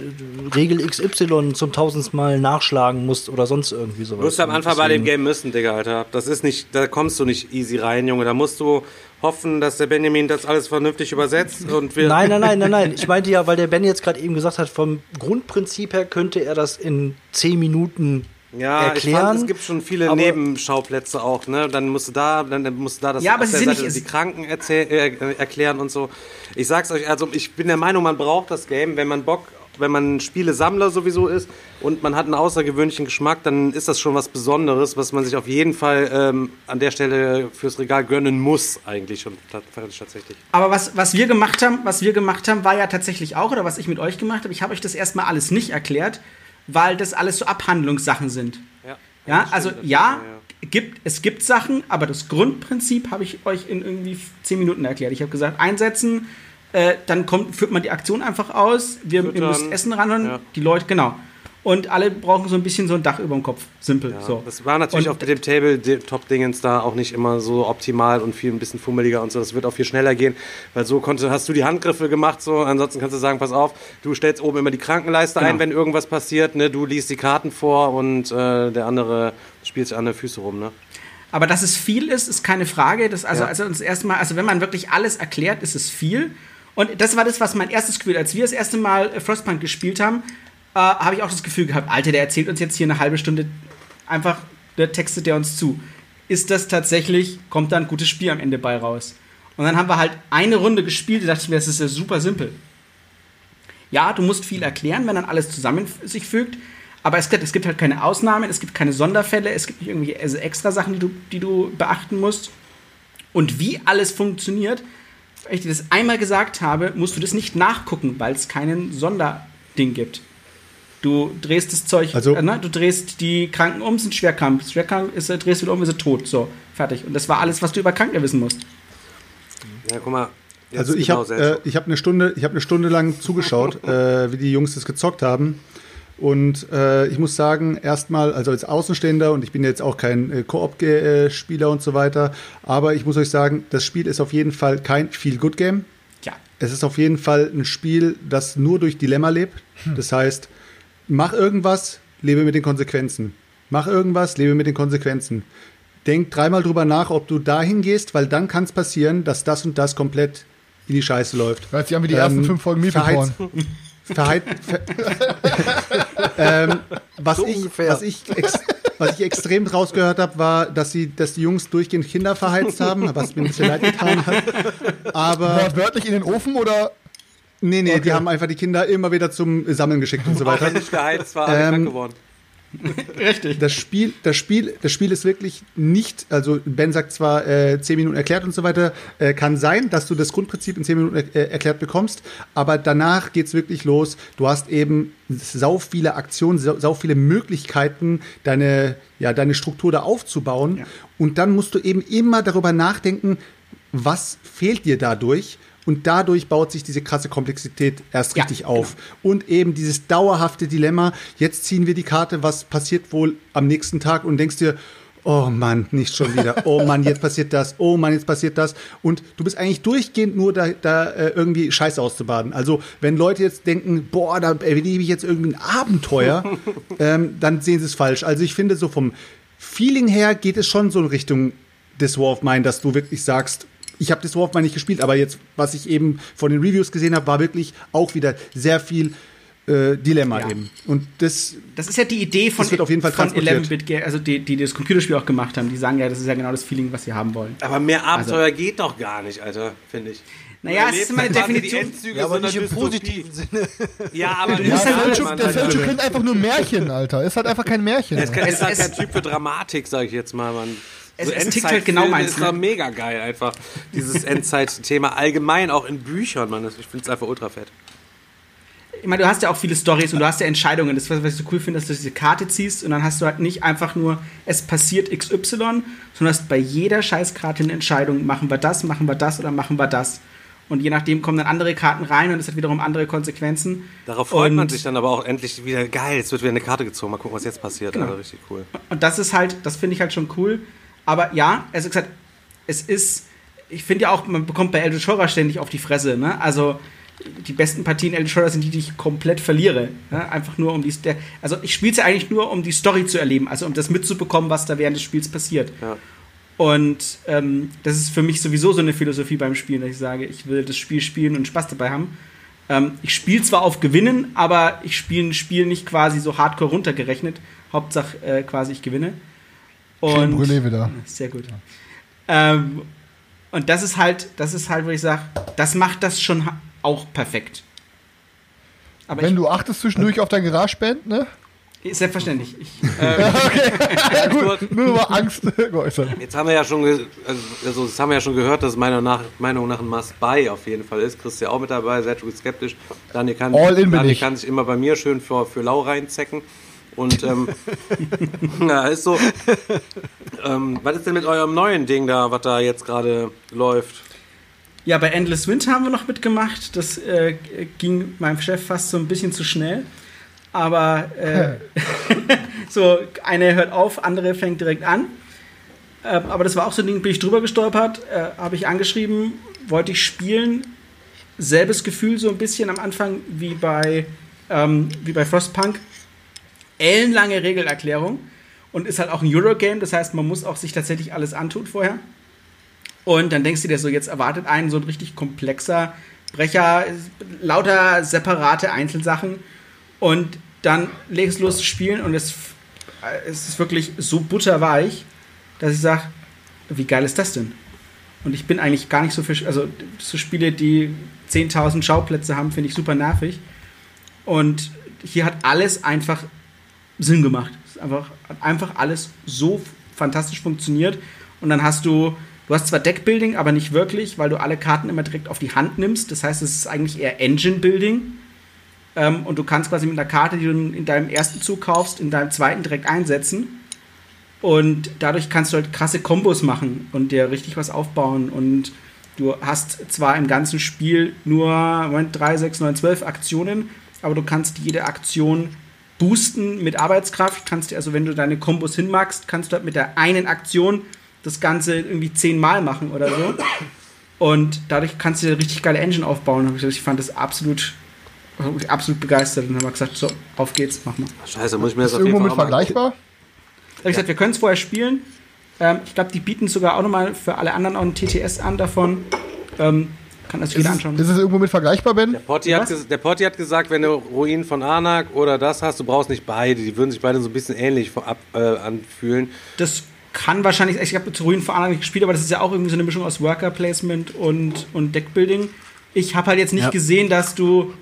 Regel XY zum tausendsten Mal nachschlagen musst oder sonst irgendwie sowas. Du musst am Anfang bei dem Game müssen, Digga, Alter. Das ist nicht, da kommst du nicht easy rein, Junge. Da musst du hoffen, dass der Benjamin das alles vernünftig übersetzt und wir. Nein, nein, nein, nein, nein. *laughs* Ich meinte ja, weil der Ben jetzt gerade eben gesagt hat, vom Grundprinzip her könnte er das in zehn Minuten Ja, ich erklären. fand, es gibt schon viele aber- Nebenschauplätze auch, ne? Dann musst du da, dann musst du da das Ja, aber sie Seite nicht- die Kranken erzähl, äh, erklären und so. Ich sag's euch, also ich bin der Meinung, man braucht das Game, wenn man Bock, wenn man Spielesammler sowieso ist und man hat einen außergewöhnlichen Geschmack, dann ist das schon was Besonderes, was man sich auf jeden Fall ähm, an der Stelle fürs Regal gönnen muss, eigentlich schon tat- tatsächlich. Aber was, was wir gemacht haben, was wir gemacht haben, war ja tatsächlich auch, oder was ich mit euch gemacht habe, ich habe euch das erstmal alles nicht erklärt, weil das alles so Abhandlungssachen sind. Ja, Ja, also stimmt, ja, stimmt, Gibt, es gibt Sachen, aber das Grundprinzip habe ich euch in irgendwie zehn Minuten erklärt. Ich habe gesagt, einsetzen, äh, dann kommt, führt man die Aktion einfach aus, wir, ihr Füttern, müsst Essen ranholen, ja. die Leute, genau. Und alle brauchen so ein bisschen so ein Dach über dem Kopf. Simpel. Ja, so. Das war natürlich Und- auf dem Tabletop-Dingens da auch nicht immer so optimal und viel ein bisschen fummeliger und so. Das wird auch viel schneller gehen, weil so konnte, hast du die Handgriffe gemacht, so. Ansonsten kannst du sagen, pass auf, du stellst oben immer die Krankenleiste Genau. ein, wenn irgendwas passiert, ne? Du liest die Karten vor und äh, der andere spielt sich an der Füße rum, ne? Aber dass es viel ist, ist keine Frage. Das, also, Ja. also das erste Mal, also wenn man wirklich alles erklärt, ist es viel. Und das war das, was mein erstes Gefühl, als wir das erste Mal äh, Frostpunk gespielt haben, äh, habe ich auch das Gefühl gehabt, Alter, der erzählt uns jetzt hier eine halbe Stunde einfach, der textet der uns zu. Ist das tatsächlich, kommt da ein gutes Spiel am Ende bei raus? Und dann haben wir halt eine Runde gespielt, da dachte ich mir, das ist ja super simpel. Ja, du musst viel erklären, wenn dann alles zusammen sich fügt. Aber es gibt, es gibt halt keine Ausnahmen, es gibt keine Sonderfälle, es gibt nicht irgendwie also extra Sachen, die du, die du beachten musst. Und wie alles funktioniert, weil ich dir das einmal gesagt habe, musst du das nicht nachgucken, weil es keinen Sonderding gibt. Du drehst das Zeug, Also- äh, ne? du drehst die Kranken um, sind schwerkrank. Schwerkrank ist, äh, drehst du wieder um, ist er tot. So, fertig. Und das war alles, was du über Kranke wissen musst. Ja, guck mal. Also ich genau habe äh, ich hab eine Stunde, ich habe eine Stunde lang zugeschaut, *laughs* äh, wie die Jungs das gezockt haben. Und äh, ich muss sagen, erstmal, also als Außenstehender, und ich bin jetzt auch kein äh, Koop-Spieler und so weiter, aber ich muss euch sagen, das Spiel ist auf jeden Fall kein Feel-Good-Game. Ja. Es ist auf jeden Fall ein Spiel, das nur durch Dilemma lebt. Das heißt, mach irgendwas, lebe mit den Konsequenzen. Mach irgendwas, lebe mit den Konsequenzen. Denk dreimal drüber nach, ob du dahin gehst, weil dann kann es passieren, dass das und das komplett in die Scheiße läuft. Hört sich an wie die ersten Ähm, fünf Folgen verheiz- Verheit, ver *laughs* ähm, was, So ich, was, ich ex, was ich extrem rausgehört habe, war, dass, sie, dass die Jungs durchgehend Kinder verheizt haben, was mir ein bisschen leid getan hat. *laughs* Aber Wortwörtlich in den Ofen oder? Nee, nee, die haben einfach die Kinder immer wieder zum Sammeln geschickt und so auch weiter. wenn nicht geheizt war, Ähm, krank geworden. *laughs* Richtig. Das Spiel, das Spiel, das Spiel ist wirklich nicht, also Ben sagt zwar äh, 10 Minuten erklärt und so weiter, äh, kann sein, dass du das Grundprinzip in 10 Minuten äh, erklärt bekommst, aber danach geht's wirklich los. Du hast eben sau viele Aktionen, sau, sau viele Möglichkeiten, deine, ja, deine Struktur da aufzubauen. Ja. Und dann musst du eben immer darüber nachdenken, was fehlt dir dadurch? Und dadurch baut sich diese krasse Komplexität erst Ja, richtig auf. Und eben dieses dauerhafte Dilemma, jetzt ziehen wir die Karte, was passiert wohl am nächsten Tag und denkst dir, oh Mann, nicht schon wieder. Oh Mann, jetzt passiert das. Oh Mann, jetzt passiert das. Und du bist eigentlich durchgehend nur da, da äh, irgendwie Scheiße auszubaden. Also wenn Leute jetzt denken, boah, da erlebe ich jetzt irgendwie ein Abenteuer, *laughs* ähm, dann sehen sie es falsch. Also ich finde so vom Feeling her geht es schon so in Richtung des War of Mine, dass du wirklich sagst, ich habe das War of Mine nicht gespielt, aber jetzt, was ich eben von den Reviews gesehen habe, war wirklich auch wieder sehr viel äh, Dilemma Ja. eben. Und das, Das ist ja die Idee von, Das wird auf jeden Fall von transportiert. 11-Bit, also die, die das Computerspiel auch gemacht haben. Die sagen ja, das ist ja genau das Feeling, was sie haben wollen. Aber mehr Abenteuer geht doch gar nicht, Alter, finde ich. Naja, es ist immer eine Definition. Endzüge Ja, aber nicht im positiven Sinne. *laughs* Ja, aber Du *laughs* ja, Der halt- man der halt- Fälsche kennt einfach nur Märchen, Alter. Ist halt einfach kein Märchen. Es ist halt kein Typ für Dramatik, sage ich jetzt mal, Mann. Es- es tickt halt genau meins, ist ne? doch mega geil einfach. Dieses *laughs* Endzeitthema allgemein auch in Büchern, Mann. Ich finde es einfach ultra fett. ich meine, du hast ja auch viele Stories und du hast ja Entscheidungen. Das, was was ich so cool finde, dass du diese Karte ziehst und dann hast du halt nicht einfach nur, es passiert XY, sondern hast bei jeder Scheißkarte eine Entscheidung, machen wir das, machen wir das oder machen wir das. Und je nachdem kommen dann andere Karten rein und es hat wiederum andere Konsequenzen. Darauf freut man Und- sich dann aber auch endlich wieder, geil, jetzt wird wieder eine Karte gezogen, mal gucken, was jetzt passiert. Genau. Also richtig cool. Und das ist halt, das finde ich halt schon cool. Aber ja, also gesagt, es ist, ich finde ja auch, man bekommt bei Eldritch Horror ständig auf die Fresse. Ne? Also die besten Partien Eldritch Horror sind die, die ich komplett verliere. Ne? Einfach nur um die, also ich spiele es ja eigentlich nur, um die Story zu erleben, also um das mitzubekommen, was da während des Spiels passiert. Ja. Und ähm, das ist für mich sowieso so eine Philosophie beim Spielen, dass ich sage, ich will das Spiel spielen und Spaß dabei haben. Ähm, ich spiele zwar auf Gewinnen, aber ich spiele ein Spiel nicht quasi so hardcore runtergerechnet. Hauptsache äh, quasi ich gewinne. Schön Brûlé wieder. Sehr gut. Ähm, und das ist halt, das ist halt, wo ich sage, das macht das schon auch perfekt. Aber Wenn du achtest zwischendurch auf dein Garageband, ne? ich, selbstverständlich. Ich, *laughs* äh, *laughs* Ja, gut, nur mal Angst *laughs* geäußert. Jetzt haben wir ja schon, also, also das haben wir ja schon gehört, dass es meiner nach, Meinung nach ein Must-Buy auf jeden Fall ist. Chris ist ja auch mit dabei, schon skeptisch. Daniel kann, All in bin Daniel ich. kann sich immer bei mir schön für, für lau reinzecken. Und ähm, *laughs* ja, ist so. ähm, was ist denn mit eurem neuen Ding da, was da jetzt gerade läuft? Ja, bei Endless Wind haben wir noch mitgemacht. Das äh, ging meinem Chef fast so ein bisschen zu schnell. Aber äh, *laughs* *laughs* so, eine hört auf, andere fängt direkt an. Äh, aber das war auch so ein Ding, bin ich drüber gestolpert, äh, habe ich angeschrieben, wollte ich spielen. Selbes Gefühl so ein bisschen am Anfang wie bei, ähm, wie bei Frostpunk. Ellenlange Regelerklärung und ist halt auch ein Eurogame, das heißt, man muss auch sich tatsächlich alles antun vorher. Und dann denkst du dir so, jetzt erwartet einen so ein richtig komplexer Brecher, lauter separate Einzelsachen. Und dann legst du los zu spielen und es, es ist wirklich so butterweich, dass ich sage, wie geil ist das denn? Und ich bin eigentlich gar nicht so für, also so Spiele, die 10.000 Schauplätze haben, finde ich super nervig. Und hier hat alles einfach Sinn gemacht. Es einfach, hat einfach alles so fantastisch funktioniert. Und dann hast du, du hast zwar Deckbuilding, aber nicht wirklich, weil du alle Karten immer direkt auf die Hand nimmst. Das heißt, es ist eigentlich eher Engine-Building. Ähm, und du kannst quasi mit einer Karte, die du in deinem ersten Zug kaufst, in deinem zweiten direkt einsetzen. Und dadurch kannst du halt krasse Kombos machen und dir richtig was aufbauen. Und du hast zwar im ganzen Spiel nur Moment, 3, 6, 9, 12 Aktionen, aber du kannst jede Aktion boosten mit Arbeitskraft. Kannst dir, also wenn du deine Kombos hinmachst, kannst du halt mit der einen Aktion das Ganze irgendwie zehnmal machen oder so. Und dadurch kannst du dir eine richtig geile Engine aufbauen. Ich fand das absolut, absolut begeistert und haben gesagt, so, auf geht's, mach mal. Scheiße, muss ich mir das Ist auf jeden irgendwo Fall mit vergleichbar? Da hab ich gesagt, wir können es vorher spielen. Ähm, ich glaube, die bieten sogar auch nochmal für alle anderen auch einen TTS an davon. Ähm, kann das Ist jeder anschauen. ist es irgendwo mit vergleichbar, Ben? Der Potti, hat, der Potti hat gesagt, wenn du Ruinen von Anak oder das hast, du brauchst nicht beide. Die würden sich beide so ein bisschen ähnlich vorab, äh, anfühlen. Das kann wahrscheinlich, ich habe zu Ruinen vor Ahnung nicht gespielt, aber das ist ja auch irgendwie so eine Mischung aus Worker Placement und, und Deckbuilding. Ich habe halt jetzt nicht Ja. gesehen, dass du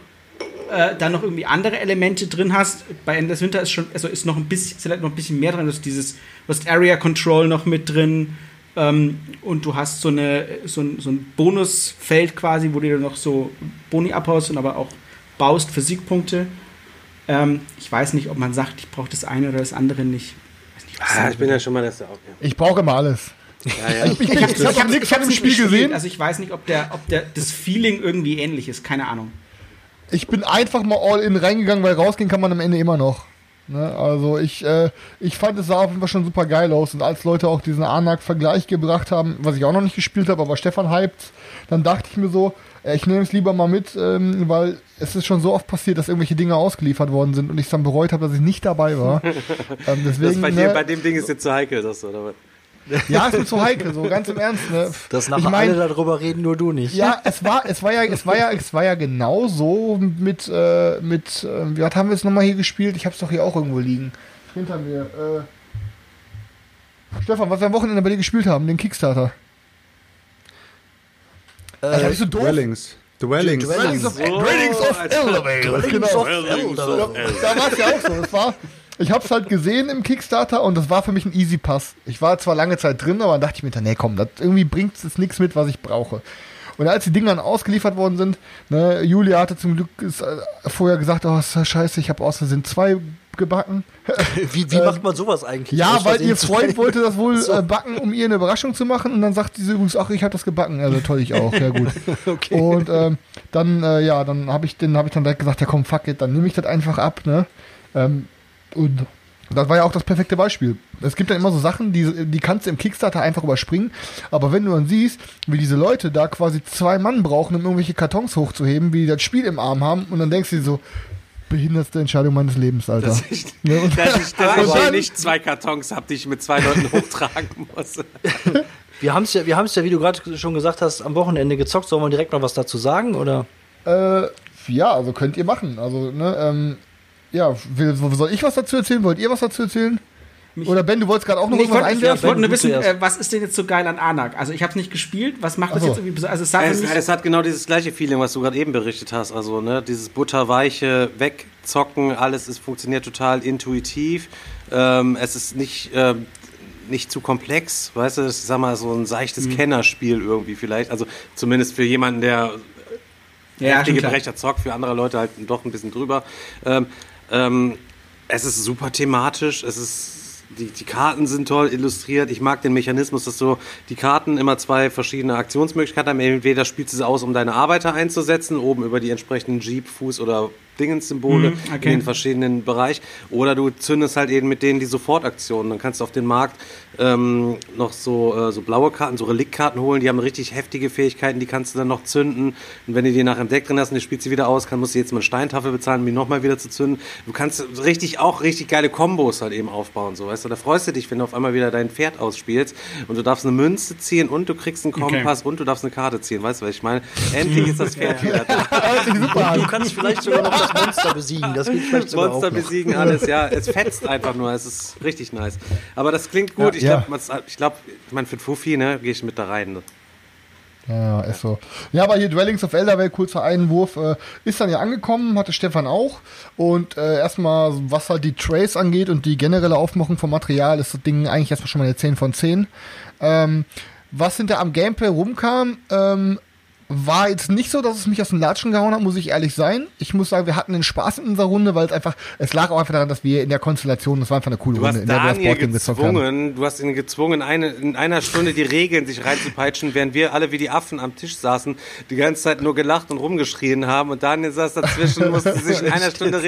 äh, da noch irgendwie andere Elemente drin hast. Bei Endless Winter ist schon, also ist noch ein bisschen, ist halt noch ein bisschen mehr drin. Du hast dieses, du hast Area Control noch mit drin. Ähm, und du hast so, eine, so, ein, so ein Bonusfeld quasi, wo du dir noch so Boni abhaust und aber auch baust für Siegpunkte. Ähm, ich weiß nicht, ob man sagt, ich brauche das eine oder das andere nicht. Weiß nicht, Ah, ich bin ja schon mal das auch. Ich brauche immer alles. Ja, ja. Ich, ich, ich, ich habe nichts von dem Spiel gespielt, gesehen. Also ich weiß nicht, ob, der, ob der, das Feeling irgendwie ähnlich ist. Keine Ahnung. Ich bin einfach mal all in reingegangen, weil rausgehen kann man am Ende immer noch. Ne? Also ich, äh, ich fand es sah auf jeden Fall schon super geil aus. Und als Leute auch diesen Anak-Vergleich gebracht haben, was ich auch noch nicht gespielt habe, aber Stefan hypt, dann dachte ich mir so, äh, ich nehme es lieber mal mit, ähm, weil es ist schon so oft passiert, dass irgendwelche Dinge ausgeliefert worden sind und ich dann bereut habe, dass ich nicht dabei war. *laughs* ähm, Das deswegen, bei, dir, ne, bei dem Ding ist jetzt zu heikel, das oder was? Ja, ist mir zu heikel, so ganz im Ernst. Ne? Dass nachher ich mein, alle darüber reden, nur du nicht. Ja, es war, es war ja, es war ja, es war ja genau so mit, äh, mit, äh, wie was haben wir es nochmal hier gespielt? Ich hab's doch hier auch irgendwo liegen. Hinter mir. Äh, Stefan, was wir am Wochenende bei dir gespielt haben, den Kickstarter. Alter, bist du doof? Dwellings. Dwellings. Dwellings of, So, Dwellings of. Dwellings Genau. Da war es ja auch so. Das war, ich hab's halt gesehen im Kickstarter und das war für mich ein Easy Pass. Ich war zwar lange Zeit drin, aber dann dachte ich mir, dann, nee, komm, das irgendwie bringt es nichts mit, was ich brauche. Und als die Dinger dann ausgeliefert worden sind, ne, Julia hatte zum Glück ist, äh, vorher gesagt, oh, ist das scheiße, ich habe aus Versehen zwei gebacken. *laughs* Wie, wie macht man sowas eigentlich? Ja, weil ihr Freund wollte das wohl *laughs* So. äh, backen, um ihr eine Überraschung zu machen. Und dann sagt sie übrigens, ach, ich habe das gebacken. Also toll, ich auch. Ja gut. *laughs* Okay. Und ähm, dann, äh, ja, dann habe ich den, habe ich dann direkt gesagt, ja komm, fuck it, dann nehme ich das einfach ab, ne? Ähm, und das war ja auch das perfekte Beispiel. Es gibt dann immer so Sachen, die, die kannst du im Kickstarter einfach überspringen. Aber wenn du dann siehst, wie diese Leute da quasi zwei Mann brauchen, um irgendwelche Kartons hochzuheben, wie die das Spiel im Arm haben, und dann denkst du dir so, behindertste Entscheidung meines Lebens, Alter. Dass *laughs* ich, und- dass ich, dass ich nicht zwei Kartons habe, die ich mit zwei Leuten hochtragen muss. *laughs* Wir haben es ja, wir haben's ja, wie du gerade schon gesagt hast, am Wochenende gezockt. Sollen wir direkt noch was dazu sagen? Oder? Äh, ja, also könnt ihr machen. Also, ne, ähm, ja, will, soll ich was dazu erzählen? Wollt ihr was dazu erzählen? Oder Ben, du wolltest gerade auch noch Nee, irgendwas wollte ich einwerfen? wollte nur wissen, äh, was ist denn jetzt so geil an Anak? Also ich habe es nicht gespielt. Was macht das so. jetzt irgendwie besonders? Also es sah Es, mich, es hat genau dieses gleiche Feeling, was du gerade eben berichtet hast. Also, ne, dieses butterweiche Wegzocken, alles ist, funktioniert total intuitiv. Ähm, es ist nicht, ähm, nicht zu komplex, weißt du, das ist, sag mal, so ein seichtes Kennerspiel irgendwie vielleicht. Also zumindest für jemanden, der ja, heftige. Brecher zockt, für andere Leute halt doch ein bisschen drüber. Ähm, ähm, es ist super thematisch, es ist die, die Karten sind toll illustriert. Ich mag den Mechanismus, dass so die Karten immer zwei verschiedene Aktionsmöglichkeiten haben. Entweder spielst du sie aus, um deine Arbeiter einzusetzen, oben über die entsprechenden Jeep, Fuß oder Dingens-Symbole Mhm, okay. in den verschiedenen Bereich. Oder du zündest halt eben mit denen die Sofortaktionen. Dann kannst du auf den Markt ähm, noch so, äh, so blaue Karten, so Reliktkarten holen. Die haben richtig heftige Fähigkeiten, die kannst du dann noch zünden. Und wenn du die nach dem Deck drin hast und die spielst sie wieder aus, kann, musst du jetzt mal eine Steintafel bezahlen, um die nochmal wieder zu zünden. Du kannst richtig auch richtig geile Kombos halt eben aufbauen. So, weißt du, da freust du dich, wenn du auf einmal wieder dein Pferd ausspielst und du darfst eine Münze ziehen und du kriegst einen Kompass und du darfst eine Karte ziehen. Weißt du, was ich meine? Endlich ist das Pferd wieder da. *laughs* Du an. kannst vielleicht sogar noch das Monster besiegen. Das geht vielleicht sogar Monster besiegen, alles, ja. Es fetzt einfach nur, es ist richtig nice. Aber das klingt gut. Ja, ich ja. glaube, ich, glaub, ich meine, für Fufi, ne, gehe ich mit da rein. Ja, ist so. Ja, aber hier Dwellings of Eldervale, kurzer Einwurf, äh, ist dann ja angekommen, hatte Stefan auch. Und äh, erstmal, was halt die Trays angeht und die generelle Aufmachung vom Material, ist das Ding eigentlich erstmal schon mal eine 10 von 10. Ähm, was hinter am Gameplay rumkam, ähm, war jetzt nicht so, dass es mich aus den Latschen gehauen hat, muss ich ehrlich sein. Ich muss sagen, wir hatten den Spaß in unserer Runde, weil es einfach, es lag auch einfach daran, dass wir in der Konstellation, das war einfach eine coole Du hast Runde, in der wir das Daniel Boardgame gezockt haben. gezwungen, du hast ihn gezwungen, eine, in einer Stunde die Regeln sich reinzupeitschen, während wir alle wie die Affen am Tisch saßen, die ganze Zeit nur gelacht und rumgeschrien haben und Daniel saß dazwischen, *laughs* musste sich in einer Stunde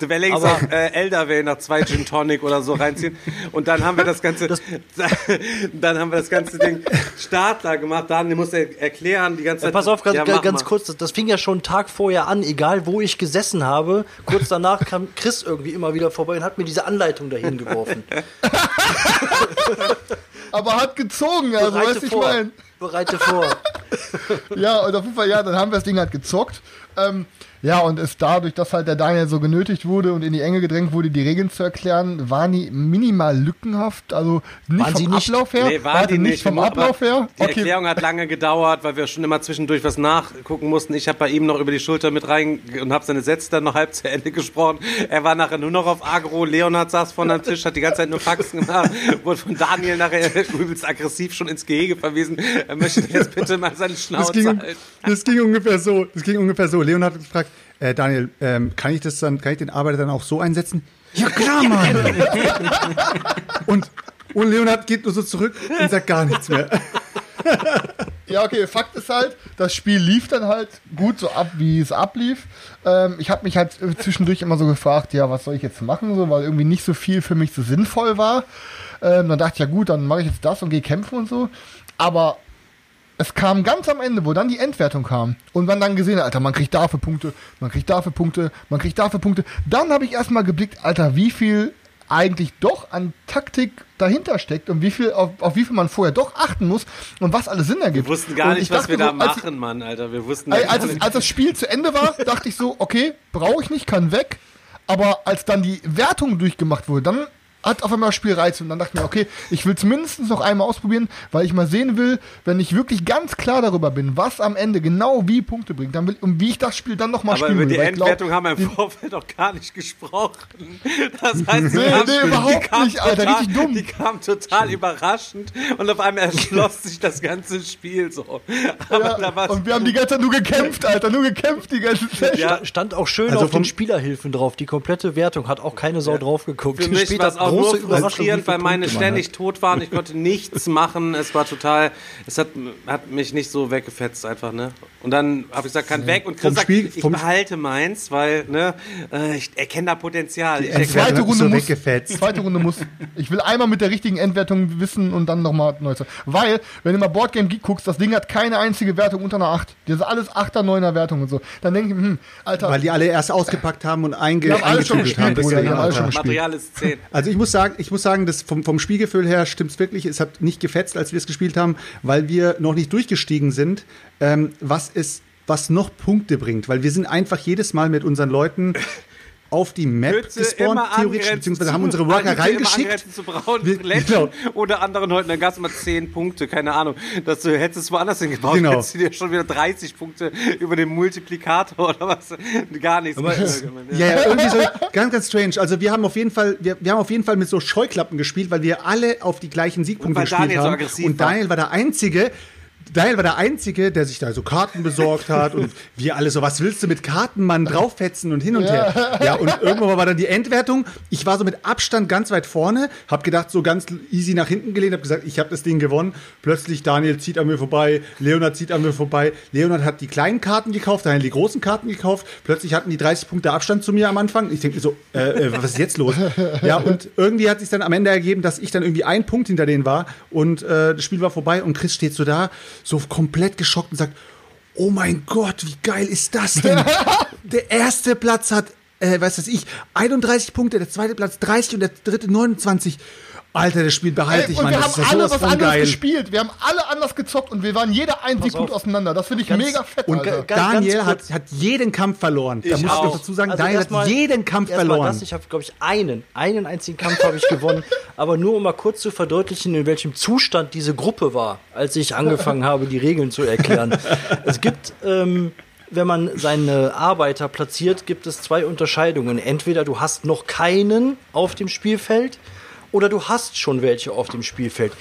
Dwellings auf äh, Eldervale nach zwei Gin Tonic oder so reinziehen und dann haben wir das ganze, *laughs* dann haben wir das ganze Ding startklar gemacht. Daniel musste erklären, die ganze Zeit. Pass auf, ganz, Ja, ganz, mach ganz mal. kurz, das, das fing ja schon einen Tag vorher an, egal wo ich gesessen habe. Kurz danach kam *laughs* Chris irgendwie immer wieder vorbei und hat mir diese Anleitung dahin geworfen. *laughs* Aber hat gezogen, also weißt du, ich vor. mein. Bereite vor. *laughs* Ja, und auf jeden Fall, ja, dann haben wir das Ding halt gezockt. Ähm, ja, und es dadurch, dass halt der Daniel so genötigt wurde und in die Enge gedrängt wurde, die Regeln zu erklären, waren die minimal lückenhaft. Also nicht Waren vom nicht? Ablauf her. Nee, war Warte, die nicht vom Ablauf her. Die Erklärung hat lange gedauert, weil wir schon immer zwischendurch was nachgucken mussten. Ich habe bei ihm noch über die Schulter mit rein und habe seine Sätze dann noch halb zu Ende gesprochen. Er war nachher nur noch auf Agro. Leonhard saß vorne am Tisch, hat die ganze Zeit nur Faxen gemacht, wurde von Daniel nachher *laughs* übelst aggressiv schon ins Gehege verwiesen. Er möchte jetzt bitte mal seine Schnauze ging, halten. das ging ungefähr so. Das ging ungefähr so. Leon hat gefragt, äh, Daniel, ähm, kann ich das dann, kann ich den Arbeiter dann auch so einsetzen? Ja klar, Mann. *laughs* und, und Leonhard geht nur so zurück und sagt gar nichts mehr. *laughs* Ja, okay, Fakt ist halt, das Spiel lief dann halt gut so ab, wie es ablief. Ähm, ich habe mich halt zwischendurch immer so gefragt, ja, was soll ich jetzt machen, so, weil irgendwie nicht so viel für mich so sinnvoll war. Ähm, dann dachte ich, ja gut, dann mache ich jetzt das und gehe kämpfen und so. Aber es kam ganz am Ende, wo dann die Endwertung kam und man dann gesehen hat, Alter, man kriegt dafür Punkte, man kriegt dafür Punkte, man kriegt dafür Punkte. Dann habe ich erstmal geblickt, Alter, wie viel eigentlich doch an Taktik dahinter steckt und wie viel auf, auf wie viel man vorher doch achten muss und was alles Sinn ergibt. Wir wussten gar nicht, ich was dachte wir da als ich- machen, Mann, Alter. Wir wussten als, nicht. es, als das Spiel zu Ende war, *laughs* dachte ich so, okay, brauche ich nicht, kann weg. Aber als dann die Wertung durchgemacht wurde, dann hat auf einmal Spielreiz und dann dachte ich mir, okay, ich will es mindestens noch einmal ausprobieren, weil ich mal sehen will, wenn ich wirklich ganz klar darüber bin, was am Ende genau wie Punkte bringt, dann will, und wie ich das Spiel dann noch mal Aber spielen über will. die weil ich glaub, Endwertung haben wir im Vorfeld noch gar nicht gesprochen. Das heißt, die Nee, kam- nee, überhaupt die kam nicht, Alter, total, richtig dumm. Die kam total überraschend und auf einmal erschloss sich das ganze Spiel so. Aber ja, und wir haben die ganze Zeit nur gekämpft, Alter, nur gekämpft die ganze Zeit. Ja. Sta- Stand auch schön Also auf den Spielerhilfen drauf. Die komplette Wertung hat auch keine Sau drauf geguckt. Für mich war es auch nur frustrierend, weil meine ständig tot waren. Ich konnte *laughs* nichts machen. Es war total, es hat, hat mich nicht so weggefetzt einfach, ne? Und dann habe ich gesagt, kann weg. Und Chris sagt, Spiel- ich behalte meins, weil, ne, äh, ich erkenne da Potenzial. Ich Endwertung erkenne, zweite Runde so muss- weggefetzt. Zweite Runde muss. Ich will einmal mit der richtigen Endwertung wissen und dann nochmal neu. zu- Weil, wenn du mal Boardgame Geek guckst, das Ding hat keine einzige Wertung unter einer 8. Das ist alles 8er, 9er Wertung und so. Dann denke ich, hm, Alter, Weil die alle erst ausgepackt haben und einge haben alle schon gespielt, Bruder, Deswegen, wir haben alle schon gespielt. Material ist 10. Also ich muss sagen, ich muss sagen, das vom, vom Spielgefühl her stimmt's wirklich. Es hat nicht gefetzt, als wir es gespielt haben, weil wir noch nicht durchgestiegen sind, ähm, was es, was noch Punkte bringt. Weil wir sind einfach jedes Mal mit unseren Leuten auf die Map Hütze gespawnt, immer theoretisch, beziehungsweise haben unsere Worker immer reingeschickt. zu braunen Wir- genau. oder anderen heute, dann gab es mal 10 Punkte, keine Ahnung. Dass du hättest es woanders hingebaut, Genau. hättest du dir schon wieder 30 Punkte über den Multiplikator oder was. Gar nichts. Ja, ja, irgendwie so ganz, ganz strange. Also wir haben auf jeden Fall, wir, wir haben auf jeden Fall mit so Scheuklappen gespielt, weil wir alle auf die gleichen Siegpunkte gespielt Daniel so haben. aggressiv und. Daniel war der Einzige, Daniel war der Einzige, der sich da so Karten besorgt hat und wir alle so, was willst du mit Karten, Mann, drauffetzen und hin und her. Ja, und irgendwann war dann die Endwertung. Ich war so mit Abstand ganz weit vorne, hab gedacht, so ganz easy nach hinten gelehnt, hab gesagt, ich habe das Ding gewonnen. Plötzlich Daniel zieht an mir vorbei, Leonard zieht an mir vorbei. Leonard hat die kleinen Karten gekauft, Daniel die großen Karten gekauft. Plötzlich hatten die 30 Punkte Abstand zu mir am Anfang. Ich denke mir so, äh, äh, was ist jetzt los? Ja, und irgendwie hat sich dann am Ende ergeben, dass ich dann irgendwie ein Punkt hinter denen war und äh, das Spiel war vorbei und Chris steht so da, so komplett geschockt und sagt, oh mein Gott, wie geil ist das denn? *laughs* der erste Platz hat, äh, was weiß ich, 31 Punkte, der zweite Platz 30 und der dritte 29. Alter, das Spiel behalte Ey, ich, und Mann. wir Das haben alle was anderes geil. gespielt. Wir haben alle anders gezockt und wir waren jeder ein Siegpunkt auf. auseinander. Das finde ich Ganz- mega fett, Und Alter. Daniel hat, hat jeden Kampf verloren. Da Ich muss ich auch. noch dazu sagen, Also Daniel hat erstmal- jeden Kampf erstmal verloren. Das, ich habe, glaube ich, einen, einen einzigen Kampf habe ich gewonnen. *laughs* Aber nur um mal kurz zu verdeutlichen, in welchem Zustand diese Gruppe war, als ich angefangen habe, die Regeln zu erklären. *laughs* es gibt, ähm, wenn man seine Arbeiter platziert, gibt es zwei Unterscheidungen. Entweder du hast noch keinen auf dem Spielfeld oder du hast schon welche auf dem Spielfeld.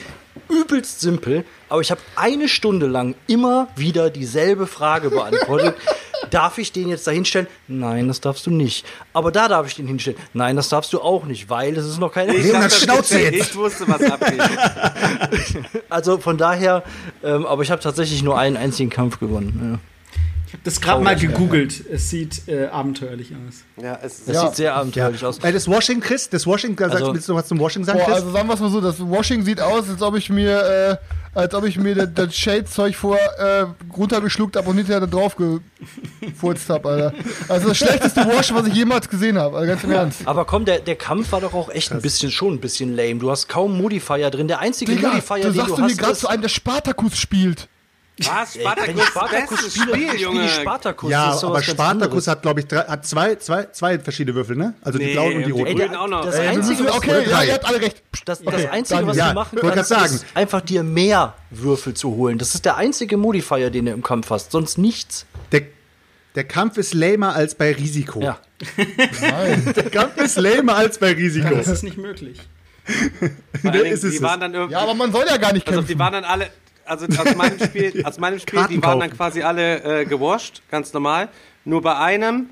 Übelst simpel, aber ich habe eine Stunde lang immer wieder dieselbe Frage beantwortet. *laughs* Darf ich den jetzt da hinstellen? Nein, das darfst du nicht. Aber da darf ich den hinstellen. Nein, das darfst du auch nicht, weil es ist noch keine. Ich, hab Schnauze jetzt. ich wusste, was abgeht. *laughs* Also von daher, ähm, aber ich habe tatsächlich nur einen einzigen Kampf gewonnen. Ich habe das gerade mal gegoogelt. Es sieht äh, abenteuerlich aus. Ja, es Das Ja. sieht sehr abenteuerlich aus. Äh, das Washing, Chris, das Washing, also, Also- willst du noch was zum Washing sagen, Boah, Chris? also sagen wir es mal so, das Washing sieht aus, als ob ich mir, äh, als ob ich mir das, das Shade-Zeug vor äh, runtergeschluckt habe und hinterher da drauf gefurzt habe, Alter. Also das schlechteste Wash, was ich jemals gesehen habe, also ganz im Ernst. Aber komm, der, der Kampf war doch auch echt ein bisschen schon ein bisschen lame. Du hast kaum Modifier drin. Der einzige Digga, Modifier, du den sagst du du mir gerade zu einem, der Spartacus spielt. Was? Spartacus, wenn Spartacus spiele, Spiel, Junge. Spartacus. ja, aber Spartacus hat, glaube ich, drei, hat zwei, zwei, zwei verschiedene Würfel, ne? Also die Nee, blauen und die die roten. Ey, auch noch. Das wir Einzige, was okay, ja, ihr habt alle recht. Das, Okay, das Einzige, was Daniel. du Ja, machen wollte kannst, grad ist sagen. einfach dir mehr Würfel zu holen. Das ist der einzige Modifier, den du im Kampf hast. Sonst nichts. Der, der Kampf ist lamer als bei Risiko. Ja. *laughs* Der Kampf ist lamer als bei Risiko. Das ist nicht möglich. *laughs* Allen Dingen, ist es die es. waren dann irgendwie. Ja, aber man soll ja gar nicht Also kämpfen. die waren dann alle, also aus meinem Spiel, *laughs* aus meinem Spiel, die waren dann quasi alle äh, gewascht, ganz normal. Nur bei einem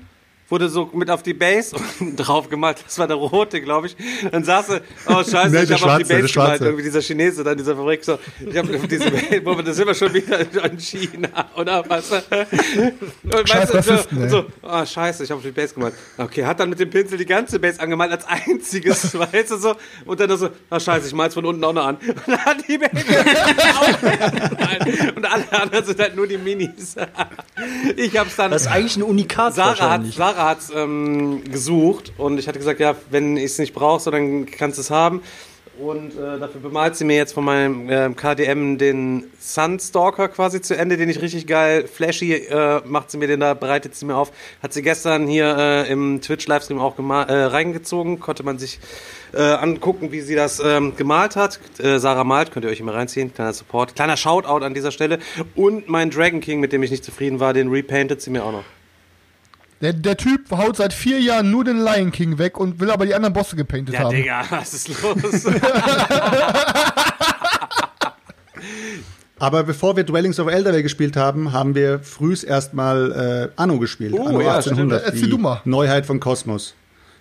wurde so mit auf die Base *laughs* drauf gemalt, das war der rote, glaube ich. Dann saß er, oh scheiße, Nee, ich habe auf die Base gemalt, irgendwie dieser Chinese da in dieser Fabrik so, ich habe auf diese Base, wo wir- das sind wir schon wieder in China, oder was? Und Scheiß weißt du, so, so, oh scheiße, ich habe auf die Base gemalt. Okay, hat dann mit dem Pinsel die ganze Base angemalt als einziges, *laughs* weißt du so, und dann so, oh scheiße, ich mal's von unten auch noch an. Und dann hat die Base *laughs* und alle anderen sind halt nur die Minis. Ich hab's dann. Das ist eigentlich ein Unikat Sarah hat wahrscheinlich. Sarah hat's ähm, gesucht und ich hatte gesagt, ja, wenn ich es nicht brauche, so, dann kannst du es haben. und äh, dafür bemalt sie mir jetzt von meinem äh, KDM den Sunstalker quasi zu Ende, den ich richtig geil, flashy, äh, macht sie mir den da, bereitet sie mir auf. Hat sie gestern hier äh, im Twitch-Livestream auch äh, reingezogen, konnte man sich äh, angucken, wie sie das ähm, gemalt hat. Sarah malt, könnt ihr euch immer reinziehen, kleiner Support. Kleiner Shoutout an dieser Stelle. Und mein Dragon King, mit dem ich nicht zufrieden war, den repaintet sie mir auch noch. Der, der Typ haut seit vier Jahren nur den Lion King weg und will aber die anderen Bosse gepaintet Ja, haben. Digga, *laughs* was ist los? Aber bevor wir Dwellings of Eldervale gespielt haben, haben wir frühs erstmal äh, Anno gespielt. Oh, Anno ja, 1800. stimmt. Die du mal. Neuheit von Kosmos.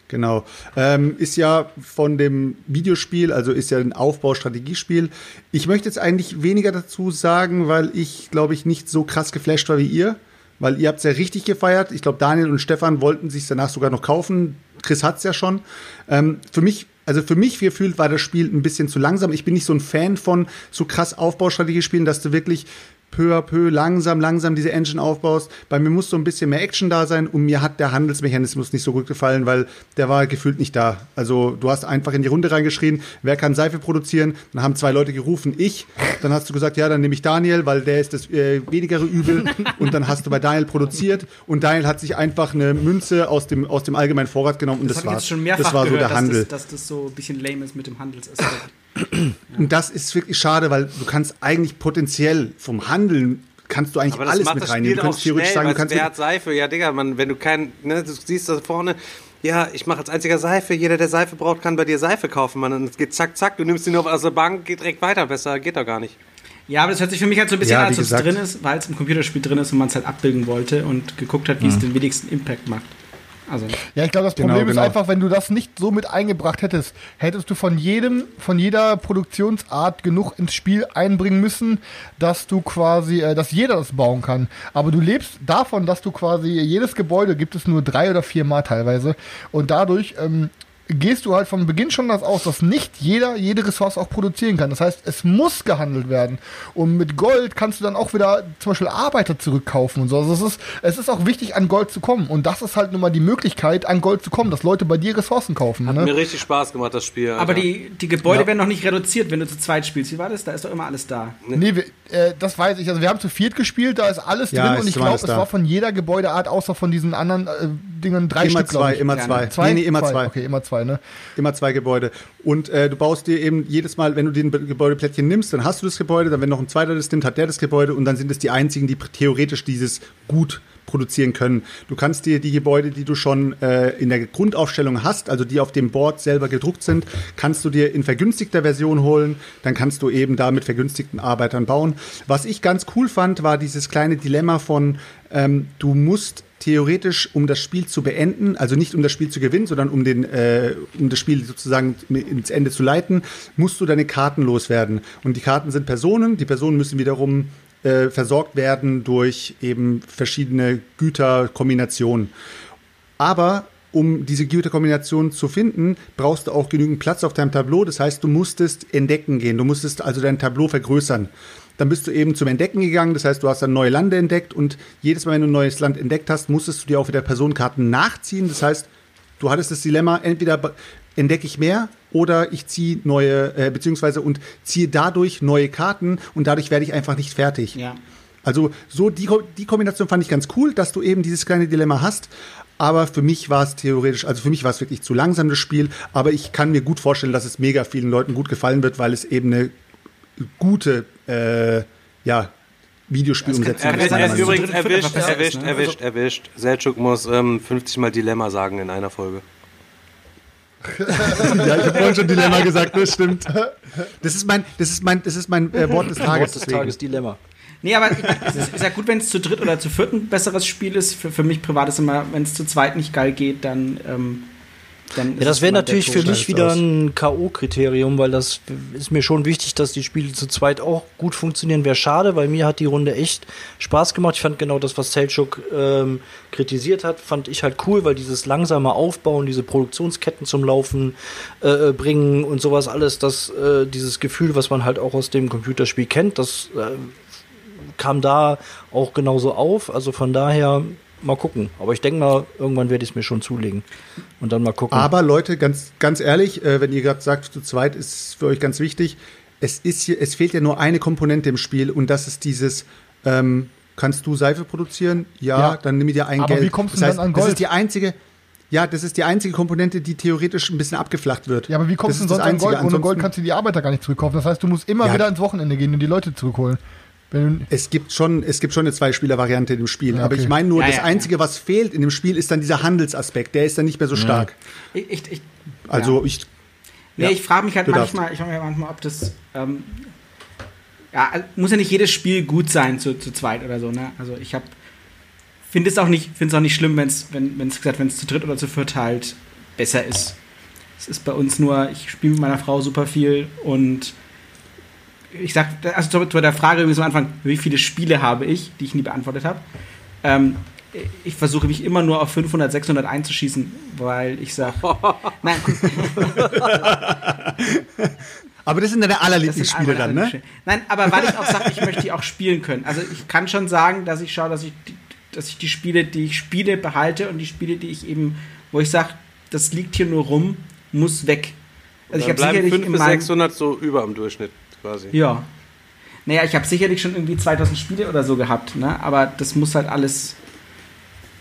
Genau. Ähm, ist ja von dem Videospiel, also ist ja ein Aufbaustrategiespiel. Ich möchte jetzt eigentlich weniger dazu sagen, weil ich, glaube ich, nicht so krass geflasht war wie ihr. Weil ihr habt es ja richtig gefeiert. Ich glaube, Daniel und Stefan wollten sich danach sogar noch kaufen. Chris hat's ja schon. Ähm, für mich, also für mich gefühlt war das Spiel ein bisschen zu langsam. Ich bin nicht so ein Fan von so krass Aufbaustrategiespielen, dass du wirklich peu à peu, langsam, langsam diese Engine aufbaust. Bei mir muss so ein bisschen mehr Action da sein und mir hat der Handelsmechanismus nicht so gut gefallen, weil der war gefühlt nicht da. Also du hast einfach in die Runde reingeschrien, wer kann Seife produzieren? Dann haben zwei Leute gerufen, ich. Dann hast du gesagt, ja, dann nehme ich Daniel, weil der ist das äh, wenigere Übel. Und dann hast du bei Daniel produziert und Daniel hat sich einfach eine Münze aus dem, aus dem allgemeinen Vorrat genommen und das, Das war's. jetzt schon mehrfach das war so gehört, der Handel. Dass, das, dass das so ein bisschen lame ist mit dem Handelsaspekt. *clears throat* Und das ist wirklich schade, weil du kannst eigentlich potenziell vom Handeln kannst du eigentlich Aber das alles macht mit das reinnehmen. Spiel Du auch kannst theoretisch schnell, sagen, du kannst wer hat Seife? Ja, Digga, man, wenn du kein, ne, du siehst da vorne, ja, ich mache als einziger Seife, jeder, der Seife braucht, kann bei dir Seife kaufen, Mann. Und es geht zack, zack, du nimmst ihn nur aus der Bank, geht direkt weiter, besser geht doch gar nicht. Ja, aber das hört sich für mich halt so ein bisschen Ja, an, als ob es drin ist, weil es im Computerspiel drin ist und man es halt abbilden wollte und geguckt hat, wie es den wenigsten Impact macht. Also, Ja, ich glaube, das Genau, Problem ist genau. einfach, wenn du das nicht so mit eingebracht hättest, hättest du von jedem, von jeder Produktionsart genug ins Spiel einbringen müssen, dass du quasi, äh, dass jeder das bauen kann. Aber du lebst davon, dass du quasi jedes Gebäude gibt es nur drei oder vier Mal teilweise und dadurch ähm, gehst du halt von Beginn schon das aus, dass nicht jeder jede Ressource auch produzieren kann. Das heißt, es muss gehandelt werden. Und mit Gold kannst du dann auch wieder zum Beispiel Arbeiter zurückkaufen und so. Also es ist, es ist auch wichtig, an Gold zu kommen. Und das ist halt nun mal die Möglichkeit, an Gold zu kommen, dass Leute bei dir Ressourcen kaufen. Hat Ne? mir richtig Spaß gemacht, das Spiel. aber Alter. die, die Gebäude Ja. werden noch nicht reduziert, wenn du zu zweit spielst. Wie war das? Da ist doch immer alles da. Nee, wir, äh, das weiß ich. Also wir haben zu viert gespielt, da ist alles Ja, drin ist und ich glaube, es da. war von jeder Gebäudeart, außer von diesen anderen äh, Dingen drei immer Stück, zwei, ich. immer Ja, zwei. Zwei? Nee, nee, immer zwei. Okay, immer zwei, ne? Immer zwei Gebäude. Und äh, du baust dir eben jedes Mal, wenn du den Gebäudeplättchen nimmst, dann hast du das Gebäude, dann wenn noch ein zweiter das nimmt, hat der das Gebäude und dann sind es die einzigen, die theoretisch dieses gut produzieren können. Du kannst dir die Gebäude, die du schon äh, in der Grundaufstellung hast, also die auf dem Board selber gedruckt sind, kannst du dir in vergünstigter Version holen. Dann kannst du eben da mit vergünstigten Arbeitern bauen. Was ich ganz cool fand, war dieses kleine Dilemma von, ähm, du musst theoretisch, um das Spiel zu beenden, also nicht um das Spiel zu gewinnen, sondern um, den, äh, um das Spiel sozusagen ins Ende zu leiten, musst du deine Karten loswerden. Und die Karten sind Personen, die Personen müssen wiederum äh, versorgt werden durch eben verschiedene Güterkombinationen. Aber um diese Güterkombination zu finden, brauchst du auch genügend Platz auf deinem Tableau. Das heißt, du musstest entdecken gehen. Du musstest also dein Tableau vergrößern. Dann bist du eben zum Entdecken gegangen. Das heißt, du hast dann neue Lande entdeckt und jedes Mal, wenn du ein neues Land entdeckt hast, musstest du dir auch wieder Personenkarten nachziehen. Das heißt, du hattest das Dilemma, entweder entdecke ich mehr oder ich ziehe neue, äh, beziehungsweise und ziehe dadurch neue Karten und dadurch werde ich einfach nicht fertig. Ja. Also so die, die Kombination fand ich ganz cool, dass du eben dieses kleine Dilemma hast. Aber für mich war es theoretisch, also für mich war es wirklich zu langsam das Spiel. Aber ich kann mir gut vorstellen, dass es mega vielen Leuten gut gefallen wird, weil es eben eine gute, äh, ja, Videospielumsetzung Er, er, ist übrigens dritte, erwischt, erwischt, ne? erwischt, erwischt. Selchuk muss ähm, 50 Mal Dilemma sagen in einer Folge. *laughs* Ja, ich habe vorhin schon Dilemma gesagt, das stimmt. Das ist mein, das ist mein, das ist mein äh, Wort des Tages. Wort des. Tages Dilemma. Nee, aber es ist, ist ja gut, wenn es zu dritt oder zu viert ein besseres Spiel ist. Für, für mich privat ist immer, wenn es zu zweit nicht geil geht, dann. Ähm, dann Ja, das wäre natürlich für mich wieder ein K.O.-Kriterium, weil das ist mir schon wichtig, dass die Spiele zu zweit auch gut funktionieren. Wäre schade, weil mir hat die Runde echt Spaß gemacht. Ich fand genau das, was Selchuk ähm, kritisiert hat, fand ich halt cool, weil dieses langsame Aufbauen, diese Produktionsketten zum Laufen äh, äh, bringen und sowas alles, das, äh, dieses Gefühl, was man halt auch aus dem Computerspiel kennt, das äh, kam da auch genauso auf. Also von daher mal gucken. Aber ich denke mal, irgendwann werde ich es mir schon zulegen. Und dann mal gucken. Aber Leute, ganz, ganz ehrlich, äh, wenn ihr gerade sagt, zu zweit ist für euch ganz wichtig, es, ist hier, es fehlt ja nur eine Komponente im Spiel und das ist dieses, ähm, kannst du Seife produzieren? Ja, Ja. dann nimm dir ein Aber Geld. wie kommst du das heißt, dann an Das Gold? ist die einzige, ja, das ist die einzige Komponente, die theoretisch ein bisschen abgeflacht wird. Ja, aber wie kommst Das du sonst das an. Gold? Ohne Gold kannst du die Arbeiter gar nicht zurückkaufen. Das heißt, du musst immer Ja. wieder ins Wochenende gehen und die Leute zurückholen. Es gibt schon, es gibt schon eine Zwei-Spieler-Variante in dem Spiel. Ja, Aber okay. ich meine nur, Ja, das ja, Einzige, was fehlt in dem Spiel, ist dann dieser Handelsaspekt. Der ist dann nicht mehr so stark. Ich, ich, ich, Also ja. ich, Nee, Ja. ich frage mich halt Du darfst. manchmal, ich frage mich manchmal, ob das. Ähm, ja, also muss ja nicht jedes Spiel gut sein zu, zu zweit oder so, ne? Also ich habe finde es auch nicht, finde es auch nicht schlimm, wenn's, wenn es gesagt, wenn es zu dritt oder zu viert halt besser ist. Es ist bei uns nur, ich spiele mit meiner Frau super viel und ich sag, also zu, zu der Frage übrigens am Anfang, wie viele Spiele habe ich, die ich nie beantwortet habe. Ähm, ich versuche mich immer nur auf 500, 600 einzuschießen, weil ich sage, *laughs* nein, *laughs* aber das sind deine allerlieblingsspiele dann, ne? Nein, aber weil ich auch sage, ich möchte die auch spielen können. Also ich kann schon sagen, dass ich schaue, dass ich die, dass ich die Spiele, die ich spiele, behalte und die Spiele, die ich eben, wo ich sage, das liegt hier nur rum, muss weg. Also ich habe bleiben sicherlich 5 in bis meinem, 600 so über am Durchschnitt quasi. ja. Naja, ich habe sicherlich schon irgendwie 2000 Spiele oder so gehabt, ne? Aber das muss halt alles,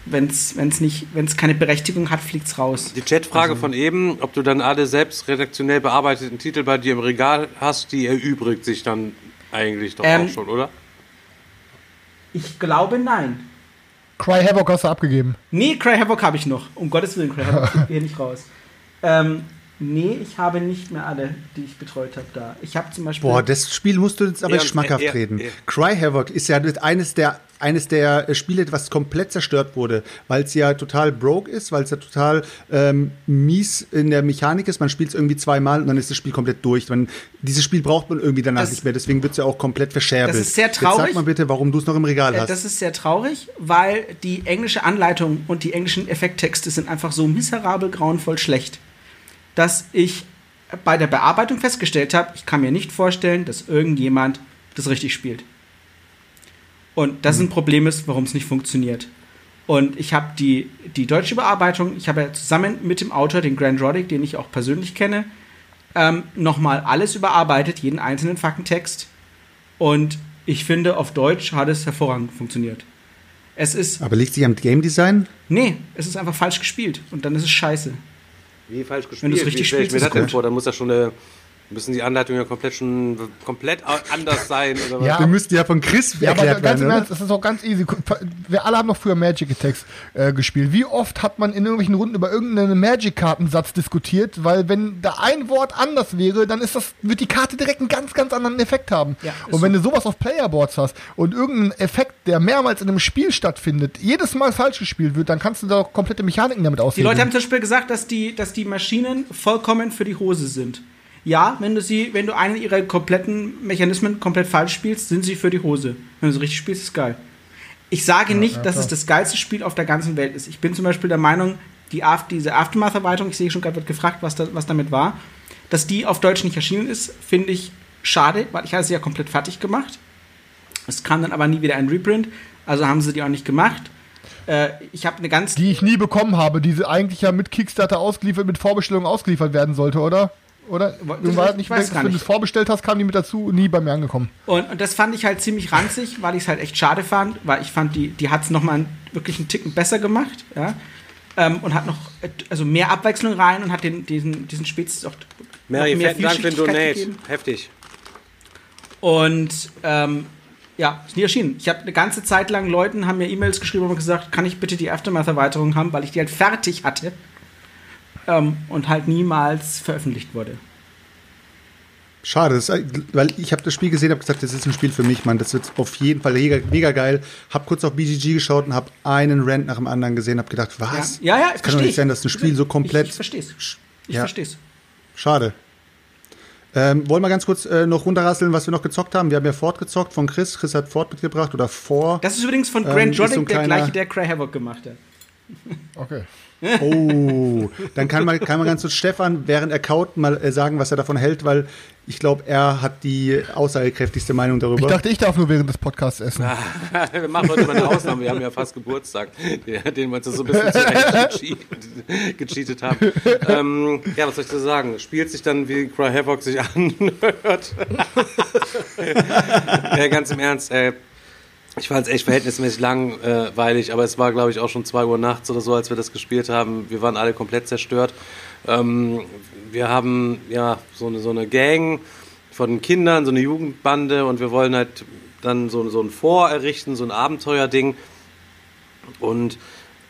wenn es nicht, wenn es keine Berechtigung hat, fliegt's raus. Die Chatfrage Also- von eben, ob du dann alle selbst redaktionell bearbeiteten Titel bei dir im Regal hast, die erübrigt sich dann eigentlich doch Ähm, auch schon, oder? Ich glaube nein. Cry Havoc hast du abgegeben. Nee, Cry Havoc habe ich noch. Um Gottes Willen, Cry Havoc *laughs* kriegt hier nicht raus. Ähm, nee, ich habe nicht mehr alle, die ich betreut habe da. Ich habe zum Beispiel. Boah, das Spiel musst du jetzt aber Ja, schmackhaft ja, reden. ja. Cry Havoc ist ja eines der eines der äh, Spiele, was komplett zerstört wurde, weil es ja total broke ist, weil es ja total ähm, mies in der Mechanik ist. Man spielt es irgendwie zweimal und dann ist das Spiel komplett durch. Man, dieses Spiel braucht man irgendwie danach Das- nicht mehr, deswegen wird es ja auch komplett verscherbelt. Das ist sehr Jetzt traurig. sag mal bitte, warum du es noch im Regal Äh, hast. das ist sehr traurig, weil die englische Anleitung und die englischen Effekttexte sind einfach so miserabel grauenvoll schlecht, dass ich bei der Bearbeitung festgestellt habe, ich kann mir nicht vorstellen, dass irgendjemand das richtig spielt. Und das ist ein Problem ist, warum es nicht funktioniert. Und ich habe die, die deutsche Bearbeitung, ich habe ja zusammen mit dem Autor, den Grant Roddick, den ich auch persönlich kenne, ähm, nochmal alles überarbeitet, jeden einzelnen Faktentext. Und ich finde, auf Deutsch hat es hervorragend funktioniert. Es ist, aber liegt sich am Game Design? nee, es ist einfach falsch gespielt. Und dann ist es scheiße. Wie falsch gespielt? Wenn richtig Wie stell ich spielst, mir ist das denn vor? Da muss ja schon eine, müssen die Anleitungen ja komplett schon komplett anders sein oder was? Ja, Wir müssten ja von Chris Ja, aber erklärt ganz werden? Ernst, das ist auch ganz easy. Wir alle haben noch früher Magic Attacks äh, gespielt. Wie oft hat man in irgendwelchen Runden über irgendeinen Magic-Kartensatz diskutiert? Weil wenn da ein Wort anders wäre, dann ist das, wird die Karte direkt einen ganz, ganz anderen Effekt haben. Ja, und wenn du sowas auf Playerboards hast und irgendein Effekt, der mehrmals in einem Spiel stattfindet, jedes Mal falsch gespielt wird, dann kannst du da auch komplette Mechaniken damit Die aushebeln. Leute haben zum Beispiel gesagt, dass die, dass die Maschinen vollkommen für die Hose sind. Ja, wenn du sie, wenn du einen ihrer kompletten Mechanismen komplett falsch spielst, sind sie für die Hose. Wenn du sie richtig spielst, ist geil. Ich sage nicht, dass es das geilste Spiel auf der ganzen Welt ist. Ich bin zum Beispiel der Meinung, die Af diese Aftermath-Erweiterung, ich sehe schon gerade, wird gefragt, was, da, was damit war, dass die auf Deutsch nicht erschienen ist, finde ich schade, weil ich hatte sie ja komplett fertig gemacht. Es kam dann aber nie wieder ein Reprint, also haben sie die auch nicht gemacht. Äh, ich habe eine ganz die ich nie bekommen habe, die sie eigentlich ja mit Kickstarter ausgeliefert, mit Vorbestellung ausgeliefert werden sollte, oder? Oder? Hat ich nicht, weiß wenn du es vorbestellt hast, kam die mit dazu, nie bei mir angekommen. Und, und das fand ich halt ziemlich ranzig, weil ich es halt echt schade fand, weil ich fand, die, die hat es nochmal wirklich einen Ticken besser gemacht, ja. Ähm, und hat noch also mehr Abwechslung rein und hat den, diesen, diesen Spezies auch Mary, mehr vielen Dank für den Donate. gegeben. Heftig. Und ähm, ja, ist nie erschienen. Ich habe eine ganze Zeit lang Leuten haben mir E-Mails geschrieben und gesagt, kann ich bitte die Aftermath-Erweiterung haben, weil ich die halt fertig hatte ähm, und halt niemals veröffentlicht wurde. Schade, das ist, weil ich habe das Spiel gesehen, habe gesagt, das ist ein Spiel für mich, Mann. Das wird auf jeden Fall mega, mega geil. Hab kurz auf BGG geschaut und habe einen Rant nach dem anderen gesehen, habe gedacht, was? Ja, ja, ja das kann doch nicht sein, dass ein Spiel so komplett. Ich, ich verstehe es. Ich Ja. verstehe es. Schade. Ähm, wollen wir ganz kurz äh, noch runterrasseln, was wir noch gezockt haben? Wir haben ja Ford gezockt von Chris. Chris hat Ford mitgebracht oder vor. Das ist übrigens von Ähm, Grant ist so Joddick, ein der gleiche, der Cry Havoc gemacht hat. Okay. Oh, dann kann man, kann man ganz kurz Stefan, während er kaut, mal äh, sagen, was er davon hält, weil ich glaube, er hat die aussagekräftigste Meinung Ich darüber. dachte, ich darf nur während des Podcasts essen. *laughs* wir machen heute mal eine Ausnahme. Wir haben ja fast Geburtstag, den wir uns so ein bisschen zurecht gecheat- gecheatet haben. Ähm, ja, was soll ich da sagen? Spielt sich dann, wie Cry Havoc sich anhört. *laughs* ja, ganz im Ernst, ey. Ich fand es echt verhältnismäßig langweilig, aber es war, glaube ich, auch schon 2 Uhr nachts oder so, als wir das gespielt haben. Wir waren alle komplett zerstört. Ähm, wir haben ja so eine, so eine Gang von Kindern, so eine Jugendbande und wir wollen halt dann so, so ein Vor errichten, so ein Abenteuerding. Und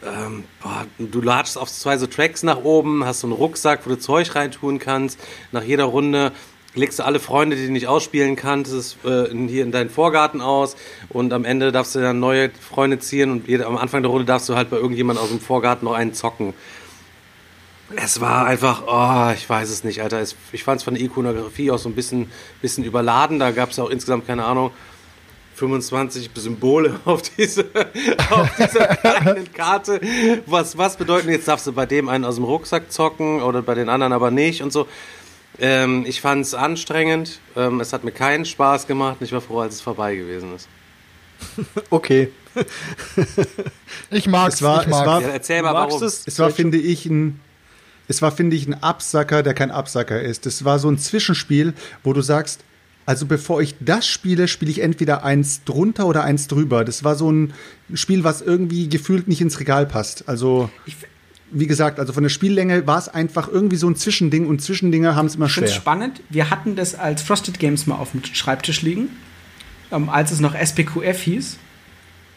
ähm, boah, du latschst auf zwei so Tracks nach oben, hast so einen Rucksack, wo du Zeug reintun kannst. Nach jeder Runde legst du alle Freunde, die du nicht ausspielen kannst, äh, in, hier in deinen Vorgarten aus. Und am Ende darfst du dann neue Freunde ziehen und am Anfang der Runde darfst du halt bei irgendjemand aus dem Vorgarten noch einen zocken. Es war einfach, oh, ich weiß es nicht, Alter. Es, ich fand es von der Ikonografie auch so ein bisschen, bisschen überladen. Da gab es auch insgesamt, keine Ahnung, 25 Symbole *laughs* auf, diese, auf dieser *laughs* kleinen Karte. Was, was bedeuten, jetzt darfst du bei dem einen aus dem Rucksack zocken oder bei den anderen aber nicht und so. Ähm, ich fand es anstrengend. Ähm, es hat mir keinen Spaß gemacht. und Ich war froh, als es vorbei gewesen ist. *laughs* Okay. *laughs* Ich mag's, Es war- ich es mag's. war- Ja, erzähl mal, Magst warum. du's? Es war, finde ich, ein, es war, finde ich, ein Absacker, der kein Absacker ist. Es war so ein Zwischenspiel, wo du sagst, also bevor ich das spiele, spiele ich entweder eins drunter oder eins drüber. Das war so ein Spiel, was irgendwie gefühlt nicht ins Regal passt. Also, Ich, wie gesagt, also von der Spiellänge war es einfach irgendwie so ein Zwischending und Zwischendinger haben es immer Ich finde es schwer. spannend. Wir hatten das als Frosted Games mal auf dem Schreibtisch liegen, ähm, als es noch SPQF hieß.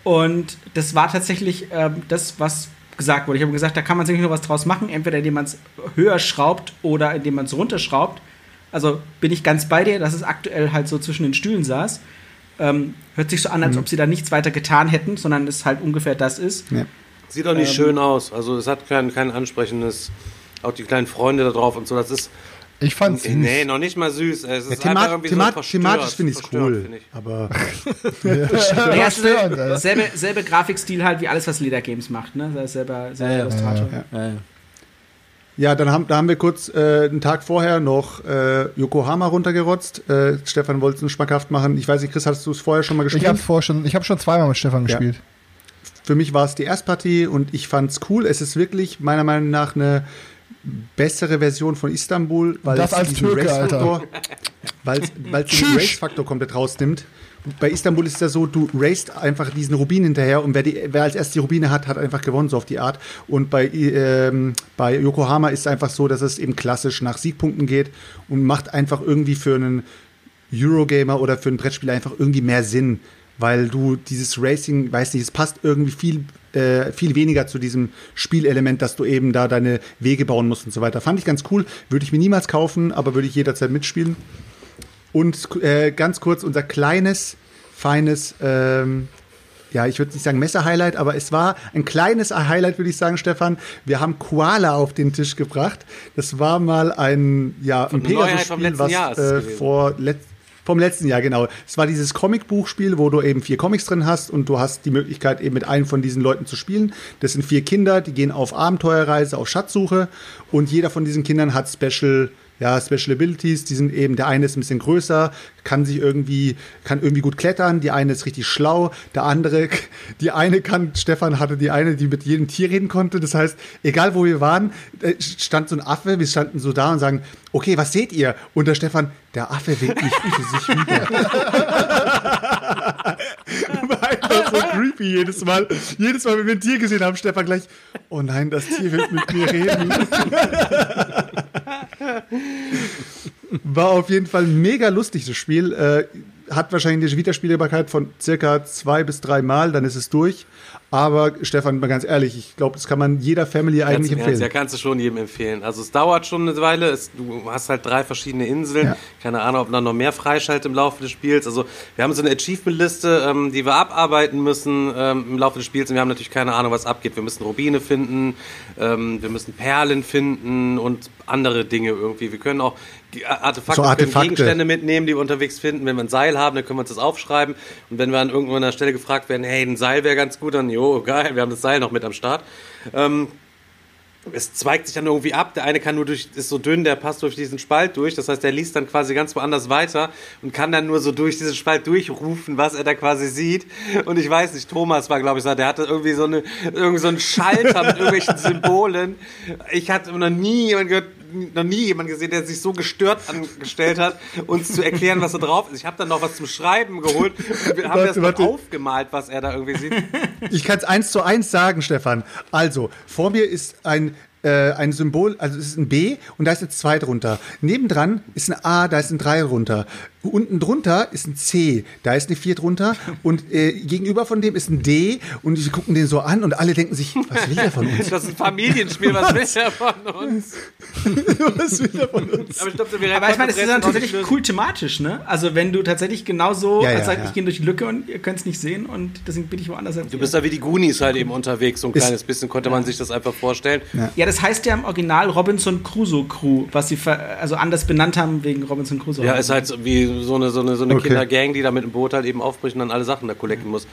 Und das war tatsächlich ähm, das, was gesagt wurde. Ich habe gesagt, da kann man sich nur was draus machen, entweder indem man es höher schraubt oder indem man es runterschraubt. Also bin ich ganz bei dir, dass es aktuell halt so zwischen den Stühlen saß. Ähm, hört sich so an, als ob sie da nichts weiter getan hätten, sondern es halt ungefähr das ist. Ja. Sieht doch nicht schön aus. Also es hat kein, kein ansprechendes, auch die kleinen Freunde da drauf und so. Das ist, Ich fand's süß. nee, noch nicht mal süß. Es Ja, ist irgendwie thema so verstört, thematisch finde ich es cool. finde ich. Aber *laughs* störend, ey. selbe, selbe Grafikstil halt wie alles, was Leder Games macht, ne? Selber, selber Ja, ja. Illustrator. Ja, ja. Ja, dann haben, da haben wir kurz äh, einen Tag vorher noch äh, Yokohama runtergerotzt. Äh, Stefan wollte es schmackhaft machen. Ich weiß nicht, Chris, hast du es vorher schon mal Ich gespielt? habe vor schon, ich habe schon zweimal mit Stefan Ja. gespielt. Für mich war es die Erstpartie und ich fand's cool. Es ist wirklich meiner Meinung nach eine bessere Version von Istanbul, weil Das es diesen Race-Faktor, es. Race-Faktor komplett rausnimmt. Bei Istanbul ist es ja so, du racest einfach diesen Rubin hinterher und wer, die, wer als erstes die Rubine hat, hat einfach gewonnen, so auf die Art. Und bei, ähm, bei Yokohama ist es einfach so, dass es eben klassisch nach Siegpunkten geht und macht einfach irgendwie für einen Eurogamer oder für ein Brettspiel einfach irgendwie mehr Sinn, weil du dieses Racing, weiß nicht, es passt irgendwie viel, äh, viel weniger zu diesem Spielelement, dass du eben da deine Wege bauen musst und so weiter. Fand ich ganz cool, würde ich mir niemals kaufen, aber würde ich jederzeit mitspielen. Und äh, ganz kurz unser kleines, feines, ähm, ja, ich würde nicht sagen Messer-Highlight, aber es war ein kleines Highlight, würde ich sagen, Stefan. Wir haben Koala auf den Tisch gebracht. Das war mal ein, ja, ein Pegasus-Spiel, was äh, vor let vom letzten Jahr, genau. Es war dieses Comicbuchspiel, wo du eben vier Comics drin hast und du hast die Möglichkeit, eben mit einem von diesen Leuten zu spielen. Das sind vier Kinder, die gehen auf Abenteuerreise, auf Schatzsuche und jeder von diesen Kindern hat Special ja, Special Abilities, die sind eben, der eine ist ein bisschen größer, kann sich irgendwie, kann irgendwie gut klettern, die eine ist richtig schlau, der andere, die eine kann, Stefan hatte die eine, die mit jedem Tier reden konnte, das heißt, egal wo wir waren, äh, stand so ein Affe, wir standen so da und sagen, okay, was seht ihr? Und der Stefan, der Affe winkt mich zu sich rüber. *laughs* *laughs* War einfach so *laughs* creepy jedes Mal. Jedes Mal, wenn wir ein Tier gesehen haben, Stefan gleich, oh nein, das Tier will mit mir reden. *laughs* War auf jeden Fall mega lustig, das Spiel. Äh, hat wahrscheinlich eine Wiederspielbarkeit von circa zwei bis drei Mal, dann ist es durch. Aber Stefan, mal ganz ehrlich, ich glaube, das kann man jeder Family Ganz eigentlich im Ernst, ja, empfehlen. kannst du schon jedem empfehlen. Also es dauert schon eine Weile. Es, du hast halt drei verschiedene Inseln. Ja. Keine Ahnung, ob dann noch mehr freischaltet im Laufe des Spiels. Also wir haben so eine Achievement-Liste, ähm, die wir abarbeiten müssen ähm, im Laufe des Spiels. Und wir haben natürlich keine Ahnung, was abgeht. Wir müssen Rubine finden, ähm, wir müssen Perlen finden und andere Dinge irgendwie. Wir können auch die Artefakte, So Artefakte. Gegenstände mitnehmen, die wir unterwegs finden. Wenn wir ein Seil haben, dann können wir uns das aufschreiben. Und wenn wir an irgendeiner Stelle gefragt werden, hey, ein Seil wäre ganz gut, dann, jo, geil, wir haben das Seil noch mit am Start. Ähm, es zweigt sich dann irgendwie ab. Der eine kann nur durch, ist so dünn, der passt durch diesen Spalt durch. Das heißt, der liest dann quasi ganz woanders weiter und kann dann nur so durch diesen Spalt durchrufen, was er da quasi sieht. Und ich weiß nicht, Thomas war, glaube ich, so, der hatte irgendwie so, eine, irgendwie so einen Schalter mit irgendwelchen *laughs* Symbolen. Ich hatte noch nie jemand gehört, noch nie jemand gesehen, der sich so gestört angestellt hat, uns zu erklären, was da drauf ist. Ich habe dann noch was zum Schreiben geholt und wir haben Warte, das dann warte. aufgemalt, was er da irgendwie sieht. Ich kann es eins zu eins sagen, Stefan. Also, vor mir ist ein, äh, ein Symbol, also es ist ein B und da ist eine 2 drunter. Nebendran ist ein A, da ist ein 3 drunter. Unten drunter ist ein C, da ist eine 4 drunter. Und äh, gegenüber von dem ist ein D und sie gucken den so an und alle denken sich, was will er von uns? *laughs* Das ist ein Familienspiel, was will er von uns? *laughs* was will er von uns? Aber ich glaube, wir Aber ich meine, das ist dann tatsächlich cool thematisch, ne? Also wenn du tatsächlich genauso, Ja, ja, als sagt, ja. ich gehe durch die Lücke und ihr könnt es nicht sehen und deswegen bin ich woanders. als Du bist da wie die Goonies halt eben unterwegs, so ein Ist- kleines bisschen konnte man sich das einfach vorstellen. Ja, das heißt ja im Original Robinson Crusoe Crew, was sie ver also anders benannt haben wegen Robinson Crusoe. Ja, ist halt so wie so eine, so eine, so eine Okay. Kindergang, die da mit dem Boot halt eben aufbricht und dann alle Sachen da collecten muss.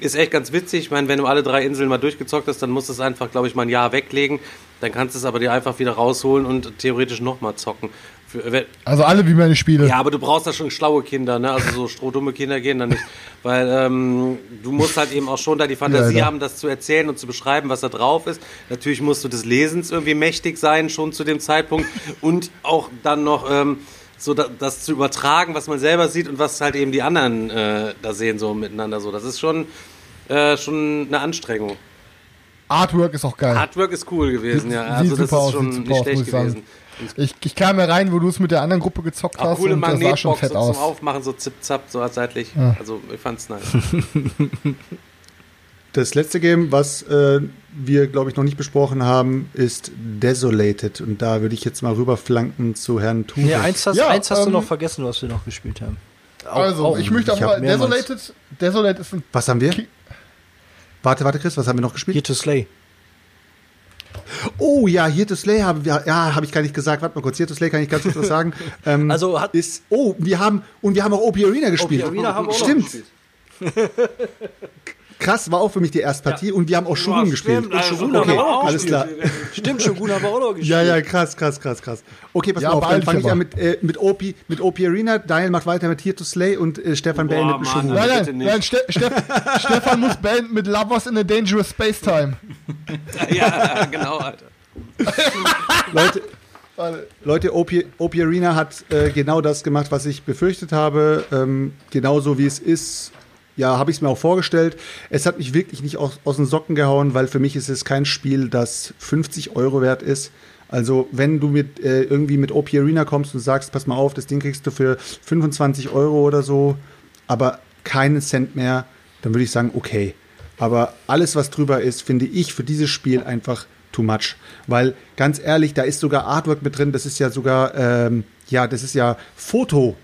Ist echt ganz witzig. Ich meine, wenn du alle drei Inseln mal durchgezockt hast, dann musst du es einfach, glaube ich, mal ein Jahr weglegen. Dann kannst du es aber dir einfach wieder rausholen und theoretisch nochmal zocken. Für, wenn- Also alle wie meine Spiele. ja, aber du brauchst da schon schlaue Kinder, ne? Also so *laughs* strohdumme Kinder gehen da nicht. Weil ähm, du musst halt eben auch schon da die Fantasie Leider. haben, das zu erzählen und zu beschreiben, was da drauf ist. Natürlich musst du des Lesens irgendwie mächtig sein, schon zu dem Zeitpunkt. Und auch dann noch ähm, so da, das zu übertragen, was man selber sieht und was halt eben die anderen äh, da sehen, so miteinander. So, das ist schon, äh, schon eine Anstrengung. Artwork ist auch geil. Artwork ist cool gewesen, ja. Also das super ist aus, schon super nicht aus, schlecht ich sagen. Ich, ich kam ja rein, wo du es mit der anderen Gruppe gezockt Auch hast coole und das sah schon Magnetbox fett so aus. zum Aufmachen, so zip-zap, so seitlich. Also ich fand's nice. *laughs* Das letzte Game, was äh, wir, glaube ich, noch nicht besprochen haben, ist Desolated. Und da würde ich jetzt mal rüberflanken zu Herrn Tuve. Nee, eins hast, Ja, eins hast du ähm, noch vergessen, was wir noch gespielt haben. Auch- Also, auch- ich möchte auch mal. Desolated, Desolate ist ein Was haben wir? Ki- Warte, warte, Chris, was haben wir noch gespielt? Here to Slay. Oh ja, Here to Slay haben wir, ja, habe ich gar nicht gesagt. Warte mal kurz, Here to Slay kann ich ganz kurz was sagen. *laughs* Ähm, Also hat- ist, oh, wir haben, und wir haben auch OP Arena gespielt. Arena haben wir auch noch Stimmt. gespielt. *laughs* Krass, war auch für mich die erste Partie und wir haben auch Shogun gespielt. stimmt, also, Shogun haben okay, auch alles klar. Stimmt, Shogun haben wir auch noch gespielt. *laughs* Ja, ja, krass, krass, krass, krass. Okay, pass Ja, mal auf, dann fange ich an mit, äh, mit, OP, mit OP Arena. Daniel macht weiter mit Here to Slay und äh, Stefan Boah, beendet mit. Shogun. Nein, nein, nein Ste Steff *laughs* Stefan muss beenden mit Lovers in a Dangerous Space Time. *laughs* ja, genau, Alter. Leute, Leute OP, OP Arena hat äh, genau das gemacht, was ich befürchtet habe. Ähm, genauso wie es ist. Ja, habe ich es mir auch vorgestellt. Es hat mich wirklich nicht aus, aus den Socken gehauen, weil für mich ist es kein Spiel, das 50 Euro wert ist. Also wenn du mit äh, irgendwie mit OP Arena kommst und sagst, pass mal auf, das Ding kriegst du für 25 Euro oder so, aber keinen Cent mehr, dann würde ich sagen, okay. Aber alles, was drüber ist, finde ich für dieses Spiel einfach too much. Weil ganz ehrlich, da ist sogar Artwork mit drin, das ist ja sogar, ähm, ja, das ist ja Foto.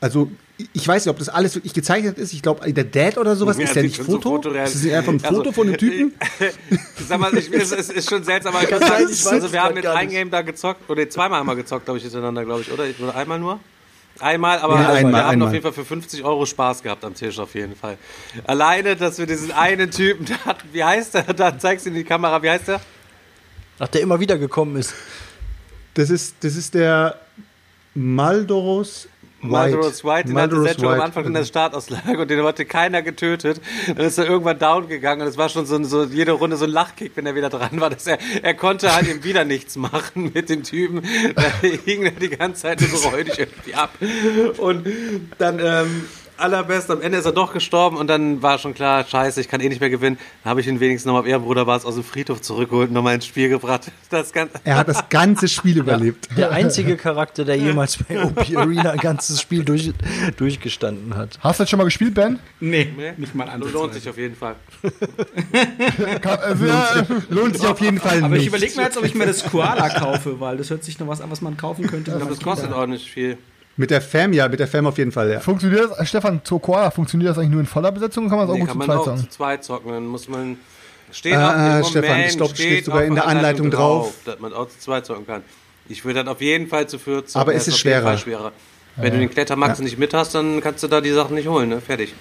Also ich weiß nicht, ob das alles wirklich gezeichnet ist. Ich glaube, der Dad oder sowas Ja, ist ja nicht so Foto. das ist nicht einfach ein Also, Foto von einem Typen. *laughs* Sag mal, ich, es, es ist schon seltsam, aber ich sein, sagen, ich weiß also wir haben mit einem. Game da gezockt, oder zweimal haben wir gezockt, glaube ich, hintereinander, glaube ich, oder? Oder einmal nur? Einmal, aber Nee, also, einmal, wir haben einmal. auf jeden Fall für 50 Euro Spaß gehabt am Tisch, auf jeden Fall. Alleine, dass wir diesen einen Typen da hatten, wie heißt der? Da zeigst du in die Kamera, wie heißt der? Ach, der immer wieder gekommen ist. Das ist, das ist der Maldoros Maldoros White, den hatte Maldoros Setcho am. Anfang in der Startauslage und den hatte keiner getötet. Dann ist er irgendwann down gegangen und es war schon so, so jede Runde so ein Lachkick, wenn er wieder dran war. Dass er, er konnte halt eben wieder nichts machen mit dem Typen. Da *laughs* hing er die ganze Zeit so räudig irgendwie ab. Und dann ähm, allerbest, am Ende ist er doch gestorben und dann war schon klar, scheiße, ich kann eh nicht mehr gewinnen. Dann habe ich ihn wenigstens nochmal auf Ehrenbruder war es aus dem Friedhof zurückgeholt und nochmal ins Spiel gebracht. Das Ganze. Er hat das ganze Spiel überlebt. Der einzige Charakter, der jemals bei *laughs* OP Arena ein ganzes Spiel durch, durchgestanden hat. Hast du das schon mal gespielt, Ben? Nee, nicht mal an. Lohnt sich auf jeden Fall. *laughs* Also, ja, *laughs* Lohnt sich auf jeden Fall Aber ich nicht. überlege mir jetzt, ob ich mir das Koala kaufe, weil das hört sich noch was an, was man kaufen könnte. Ich glaube, das kostet auch nicht viel. Mit der Fam, ja, mit der Fam auf jeden Fall, ja. funktioniert das, Stefan, zur Koala, funktioniert das eigentlich nur in voller Besetzung oder kann man das auch Nee, gut kann zu man zweit auch sagen? zu zweit zocken. Dann muss man. Steht Ah, auf dem Moment, Stefan, ich glaub, steht sogar in der Anleitung drauf. dass man auch zu zweit zocken kann. Ich würde dann auf jeden Fall zu viert zocken. Aber es ist jeden schwerer. Schwerer. Wenn du den Klettermax nicht mit hast, dann kannst du da die Sachen nicht holen, ne? Fertig.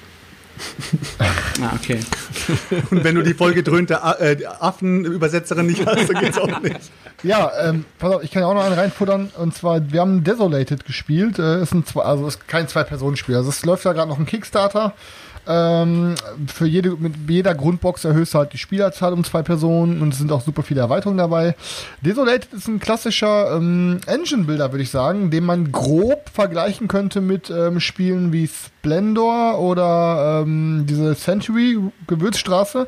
Ah, okay. *laughs* Und wenn du die vollgedröhnte äh, Affenübersetzerin nicht hast, dann geht's auch nicht. Ja, ähm, pass auf, ich kann ja auch noch einen reinfuttern. Und zwar, wir haben Desolated gespielt. Äh, ist ein also ist kein Zwei-Personen-Spiel. Also es läuft ja gerade noch ein Kickstarter. Ähm, für jede, mit jeder Grundbox erhöhst du halt die Spielerzahl um zwei Personen und es sind auch super viele Erweiterungen dabei. Desolated ist ein klassischer ähm, Engine-Builder, würde ich sagen, den man grob vergleichen könnte mit ähm, Spielen wie Splendor oder ähm, diese Century Gewürzstraße.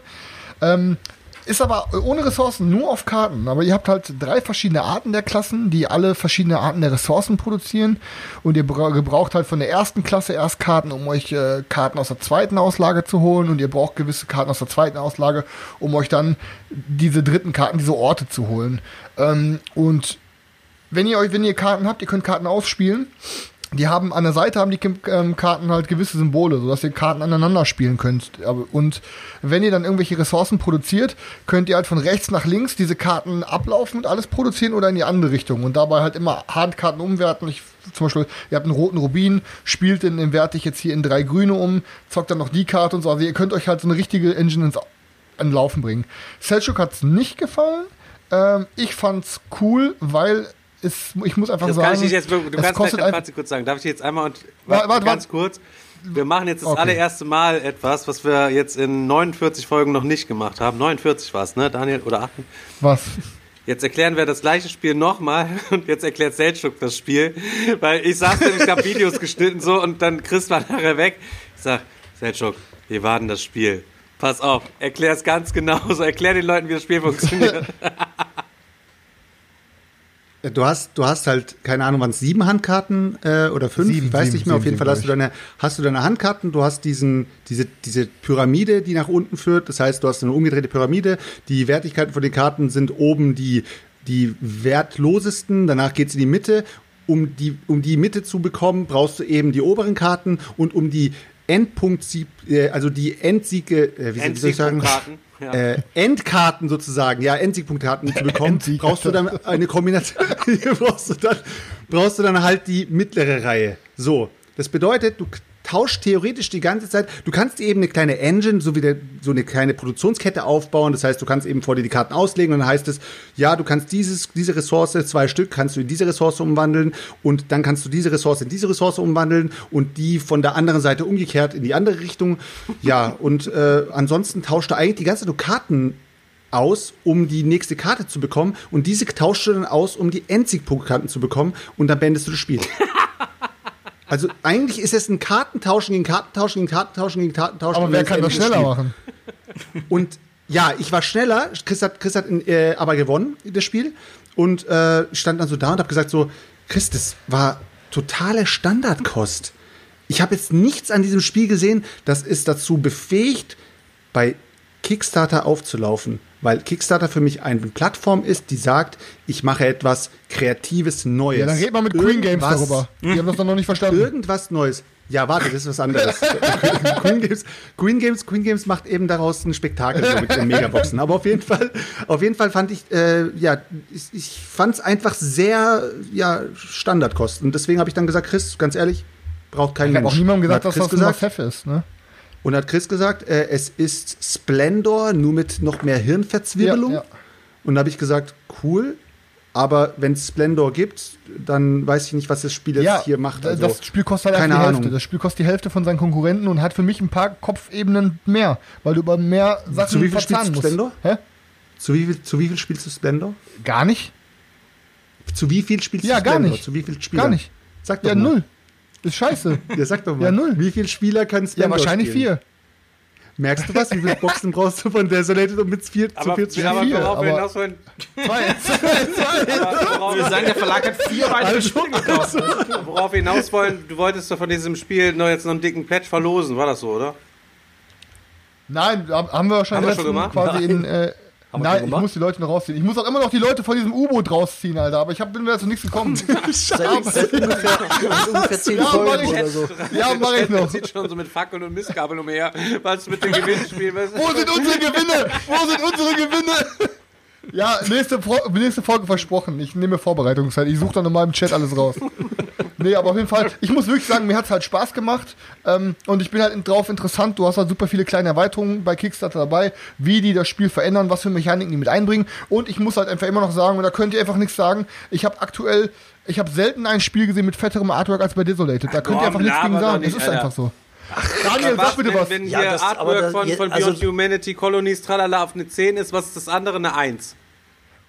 Ähm, ist aber ohne Ressourcen, nur auf Karten. Aber ihr habt halt drei verschiedene Arten der Klassen, die alle verschiedene Arten der Ressourcen produzieren. Und ihr bra- gebraucht halt von der ersten Klasse erst Karten, um euch äh, Karten aus der zweiten Auslage zu holen. Und ihr braucht gewisse Karten aus der zweiten Auslage, um euch dann diese dritten Karten, diese Orte zu holen. Ähm, und wenn ihr euch, wenn ihr Karten habt, ihr könnt Karten ausspielen. Die haben an der Seite haben die ähm, Karten halt gewisse Symbole, sodass ihr Karten aneinander spielen könnt. Und wenn ihr dann irgendwelche Ressourcen produziert, könnt ihr halt von rechts nach links diese Karten ablaufen und alles produzieren oder in die andere Richtung. Und dabei halt immer Handkarten umwerten. Ich, zum Beispiel, ihr habt einen roten Rubin, spielt den, den werte ich jetzt hier in drei grüne um, zockt dann noch die Karte und so. Also ihr könnt euch halt so eine richtige Engine ins Laufen bringen. Selchuk hat's nicht gefallen. Ähm, ich fand's cool, weil es, ich muss einfach Das sagen, kann ich nicht jetzt, du kannst kostet Fazit kurz sagen. Darf ich jetzt einmal und Warte, warte, ganz warte. kurz? Wir machen jetzt das Okay. allererste Mal etwas, was wir jetzt in 49 Folgen noch nicht gemacht haben. 49 war es, ne, Daniel? Oder 8? was? Jetzt erklären wir das gleiche Spiel nochmal *laughs* und jetzt erklärt Seltschuk das Spiel. Weil ich saß nämlich, ich habe Videos geschnitten so und dann Chris war nachher weg. Ich sag, Seltschuk, wie war denn das Spiel? Pass auf, erklär es ganz genau. So erklär den Leuten, wie das Spiel funktioniert. *laughs* Du hast, du hast halt, keine Ahnung, waren es sieben Handkarten äh, oder fünf? Sieben, ich weiß sieben, nicht mehr. Auf sieben, jeden Fall hast du deine, hast du deine Handkarten, du hast diesen, diese, diese Pyramide, die nach unten führt. Das heißt, du hast eine umgedrehte Pyramide. Die Wertigkeiten von den Karten sind oben die, die wertlosesten. Danach geht's in die Mitte. Um die, um die Mitte zu bekommen, brauchst du eben die oberen Karten und um die Endpunkt, äh, also die Endsiege, äh, wie, wie soll ich sagen? Endsiegpunktkarten, ja. Äh, Endkarten sozusagen, ja, Endsiegpunktkarten zu *laughs* bekommen, brauchst du dann eine Kombination, *laughs* hier brauchst du dann, brauchst du dann halt die mittlere Reihe. So. Das bedeutet, du tauscht theoretisch die ganze Zeit, du kannst eben eine kleine Engine, so wie der, so eine kleine Produktionskette aufbauen. Das heißt, du kannst eben vor dir die Karten auslegen und dann heißt es, ja, du kannst dieses, diese Ressource, zwei Stück, kannst du in diese Ressource umwandeln und dann kannst du diese Ressource in diese Ressource umwandeln und die von der anderen Seite umgekehrt in die andere Richtung. Ja, und äh, ansonsten tauscht du eigentlich die ganze Zeit nur Karten aus, um die nächste Karte zu bekommen. Und diese tauschst du dann aus, um die Endsiegpunktkarten zu bekommen. Und dann beendest du das Spiel. Also eigentlich ist es ein Kartentauschen gegen Kartentauschen gegen Kartentauschen gegen Kartentauschen. Aber wer kann das schneller Spiel. machen? Und ja, ich war schneller. Chris hat, Chris hat äh, aber gewonnen, das Spiel. Und äh, stand dann so da und habe gesagt so, Chris, das war totale Standardkost. Ich habe jetzt nichts an diesem Spiel gesehen, das ist dazu befähigt, bei Kickstarter aufzulaufen. Weil Kickstarter für mich eine Plattform ist, die sagt, ich mache etwas Kreatives, Neues. Ja, dann red mal mit Queen Games darüber. Die haben das doch noch nicht verstanden. Irgendwas Neues. Ja, warte, das ist was anderes. *laughs* Queen, Games, Queen, Games, Queen Games macht eben daraus ein Spektakel so mit den Megaboxen. Aber auf jeden Fall, auf jeden Fall fand ich, äh, ja, ich, ich fand es einfach sehr, ja, Standardkosten. Und deswegen habe ich dann gesagt, Chris, ganz ehrlich, braucht kein Ich habe auch niemandem gesagt, dass das gesagt, Must-Have ist. Ne? Und hat Chris gesagt, äh, es ist Splendor, nur mit noch mehr Hirnverzwirbelung. Ja, ja. Und da habe ich gesagt, cool. Aber wenn es Splendor gibt, dann weiß ich nicht, was das Spiel jetzt Ja, hier macht. Also, das Spiel kostet halt keine die Ahnung. Hälfte. Das Spiel kostet die Hälfte von seinen Konkurrenten und hat für mich ein paar Kopfebenen mehr, weil du über mehr Sachen Zu wie viel spielst du. Splendor? Hä? Zu wie, viel, zu wie viel spielst du Splendor? Gar nicht? Zu wie viel spielst Ja, du gar Splendor? nicht. Zu wie viel Spielern? Gar nicht. Sag doch Ja, mal. null. Ist scheiße. Ja, sag doch mal. Ja, null. Wie viele Spieler können ja, Splendor wahrscheinlich spielen? vier. Merkst du was? Wie viele Boxen brauchst du von Desolated, um mit vier, zu Aber, vier zu aber spielen? vier, worauf wir aber- hinaus wollen, Zwei. *laughs* worauf, Wir sagen, der Verlag hat vier weitere Spiele gekauft. worauf wir hinaus wollen, du wolltest doch von diesem Spiel noch jetzt noch einen dicken Pledge verlosen, war das so, oder? Nein, hab- haben wir schon Haben wir schon gemacht? quasi in. Äh, Haben nein, ich muss die Leute noch rausziehen. Ich muss auch immer noch die Leute von diesem U-Boot rausziehen, Alter. Aber ich hab, bin mir zu nichts gekommen. Seit ungefähr, ungefähr zehn Ja, mach Folgen ich oder so. ja, mach ich noch. *laughs* Sieht schon so mit Fackeln und Mistgabeln umher, was mit den Gewinnspielen. was- Wo sind unsere Gewinne? Wo sind unsere Gewinne? Ja, nächste, nächste Folge versprochen. Ich nehme Vorbereitungszeit. Ich suche dann nochmal im Chat alles raus. Nee, aber auf jeden Fall, ich muss wirklich sagen, mir hat's halt Spaß gemacht. Ähm, und ich bin halt drauf interessant. Du hast halt super viele kleine Erweiterungen bei Kickstarter dabei, wie die das Spiel verändern, was für Mechaniken die mit einbringen. Und ich muss halt einfach immer noch sagen, und da könnt ihr einfach nichts sagen, ich habe aktuell, ich habe selten ein Spiel gesehen mit fetterem Artwork als bei Desolated. Da könnt ihr einfach nichts gegen sagen. nicht, es ist Alter. einfach so. Daniel, sag bitte wenn, was. Wenn Ja, hier das- Artwork das- von, von also- Beyond Humanity, Colonies, tralala auf eine 10 ist, was ist das andere eine 1?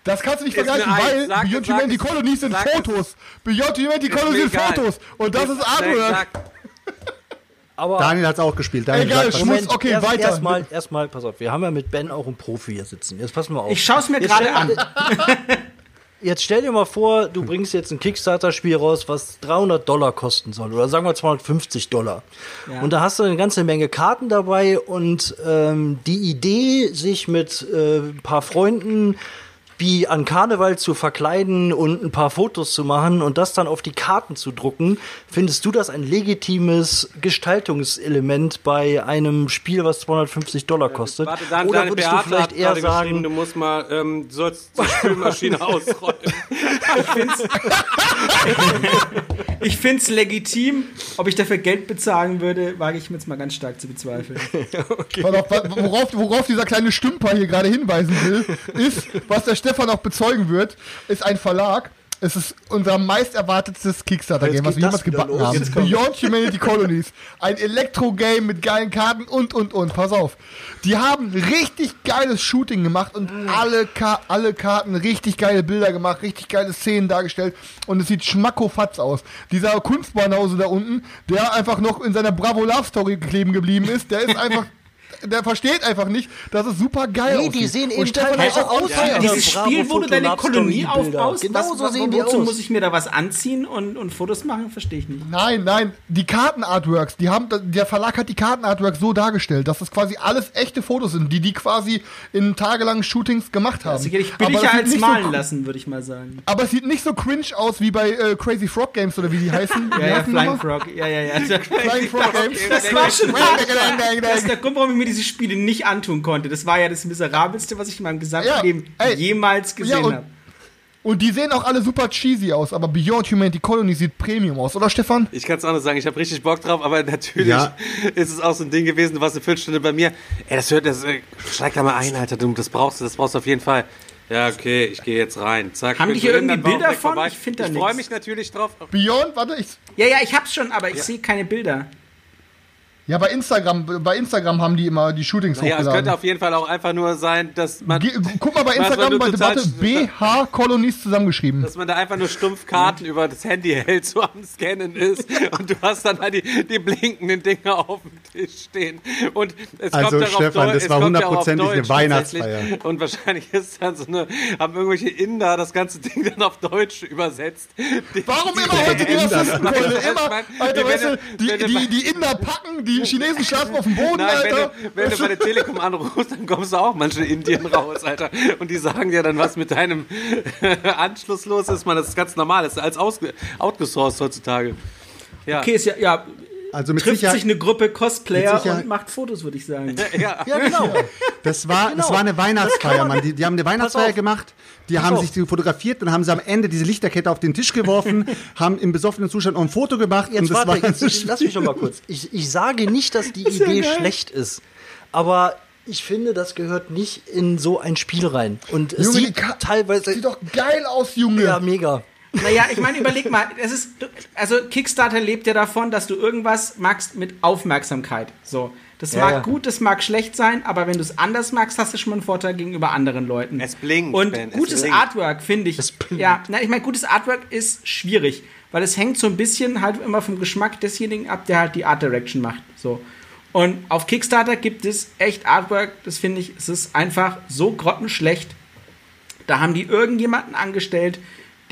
Das kannst du nicht Ist vergleichen, weil Sag- Beyond sag Humanity es. Colonies sind Sag. Fotos. Beyond Humanity Ist Colonies mir sind egal. Fotos. Und das ist Nee, Artwork. Aber Daniel hat es auch gespielt. Daniel Egal. Schmutz, okay, erst, weiter. Erstmal, erstmal, pass auf, wir haben ja mit Ben auch einen Profi hier sitzen. Jetzt pass mal auf. Ich schaue es mir gerade an. *laughs* Jetzt stell dir mal vor, du bringst jetzt ein Kickstarter-Spiel raus, was 300 Dollar kosten soll. Oder sagen wir 250 Dollar. Und da hast du eine ganze Menge Karten dabei und ähm, die Idee, sich mit äh, ein paar Freunden wie an Karneval zu verkleiden und ein paar Fotos zu machen und das dann auf die Karten zu drucken, findest du das ein legitimes Gestaltungselement bei einem Spiel, was 250 Dollar kostet? Warte, dann, Oder würdest du Beate vielleicht hat eher sagen, du musst mal, ähm, du sollst die Spülmaschine *laughs* ausräumen. Ich finde es *laughs* legitim. Ob ich dafür Geld bezahlen würde, wage ich mir jetzt mal ganz stark zu bezweifeln. *laughs* Wa- worauf, worauf dieser kleine Stümper hier gerade hinweisen will, ist, was der Stefan auch bezeugen wird, ist ein Verlag. Es ist unser meist erwartetes Kickstarter-Game, was wir jemals gebacken los. haben. Beyond Humanity Colonies. Ein Elektro-Game mit geilen Karten und, und, und. Pass auf. Die haben richtig geiles Shooting gemacht und alle, Ka alle Karten richtig geile Bilder gemacht, richtig geile Szenen dargestellt und es sieht schmackofatz aus. Dieser Kunstbahnhause da unten, der einfach noch in seiner Bravo Love Story kleben geblieben ist, der ist einfach *laughs* der versteht einfach nicht, dass es super geil Nee, aussieht. die sehen eben Stefan teilweise ist auch aus diese Dieses Bravo Spiel, wo du deine Kolonie aufbaust, Genau was, so sehen die wozu aus. muss ich mir da was anziehen und, und Fotos machen? Verstehe ich nicht. Nein, nein, die Kartenartworks, die haben, der Verlag hat die Kartenartworks so dargestellt, dass das quasi alles echte Fotos sind, die die quasi in tagelangen Shootings gemacht haben. Also ich Aber billiger es sieht als nicht malen so, lassen, würde ich mal sagen. Aber es sieht nicht so cringe aus wie bei äh, Crazy Frog Games oder wie die heißen. *laughs* Ja, ja, die Flying? Frog. Ja, ja, ja. Flying Frog *laughs* Games. Das war schon. Das ist ja, der Grund, warum ich mir diese Spiele nicht antun konnte. Das war ja das Miserabelste, was ich in meinem gesamten Ja, Leben ey. jemals gesehen und- habe. Und die sehen auch alle super cheesy aus, aber Beyond Humanity Colony sieht Premium aus, oder Stefan? Ich kann es auch nur sagen, ich habe richtig Bock drauf, aber natürlich Ja. ist es auch so ein Ding gewesen, du warst eine Viertelstunde bei mir. Ey, das hört, das, äh, steig da mal ein, Alter, du, das brauchst du, das brauchst du auf jeden Fall. Ja, okay, ich gehe jetzt rein. Zack. Haben bin die hier drin, irgendwie Bilder von? vorbei. Ich find da Ich freue mich natürlich drauf. Beyond, warte, ich. Ja, ja, ich hab's schon, aber ich sehe keine Bilder. Ja, bei Instagram, bei Instagram haben die immer die Shootings Ja, es hochgeladen. könnte auf jeden Fall auch einfach nur sein, dass man, Ge guck mal bei *laughs* Instagram du bei Debatte sch- BH Colonies zusammengeschrieben. dass man da einfach nur stumpf Karten über das Handy hält, so am Scannen ist *laughs* und du hast dann halt die, die blinkenden Dinger auf dem Tisch stehen. Und es Also, kommt darauf Stefan, Deu- das war hundertprozentig eine Deutsch Weihnachtsfeier. Und wahrscheinlich ist dann so eine, haben irgendwelche Inder das ganze Ding dann auf Deutsch übersetzt. Die, Warum immer heute *laughs* die Rassistenkeule? Ich Immer, Alter, weißt du- die, die, die Inder packen, die Chinesen *laughs* schlafen auf dem Boden, Nein, wenn Alter. du, wenn du bei der Telekom anrufst, dann kommst du auch manchmal in Indien raus, Alter. Und die sagen dir dann, was mit deinem *laughs* Anschluss los ist. Man, das ist ganz normal. Das ist als ausge- outgesourced heutzutage. Ja. Okay, ist ja, ja Also mit trifft Sicherheit, sich eine Gruppe Cosplayer und macht Fotos, würde ich sagen. *laughs* Ja. Ja, genau. das war, das Genau. war eine Das Weihnachtsfeier, man- Mann. Die, die haben eine Weihnachtsfeier gemacht, die Pass haben auf. sich die fotografiert, dann haben sie am Ende diese Lichterkette auf den Tisch geworfen, *laughs* haben im besoffenen Zustand auch ein Foto gemacht Jetzt und das warte, war jetzt, lass mich noch mal kurz. Ich, ich sage nicht, dass die *laughs* Idee schlecht ist, aber ich finde, das gehört nicht in so ein Spiel rein. Und es Junge, sieht teilweise Sieht doch geil aus, Junge. ja mega. Naja, ich meine, überleg mal, es ist, also Kickstarter lebt ja davon, dass du irgendwas magst mit Aufmerksamkeit. So. Das Ja, mag ja. gut, das mag schlecht sein, aber wenn du es anders magst, hast du schon mal einen Vorteil gegenüber anderen Leuten. Es blinkt, Und Ben, es gutes blinkt. Artwork, finde ich. Es blinkt. Ja, na, ich meine, gutes Artwork ist schwierig, weil es hängt so ein bisschen halt immer vom Geschmack desjenigen ab, der halt die Art Direction macht. So. Und auf Kickstarter gibt es echt Artwork, das finde ich, es ist einfach so grottenschlecht. Da haben die irgendjemanden angestellt,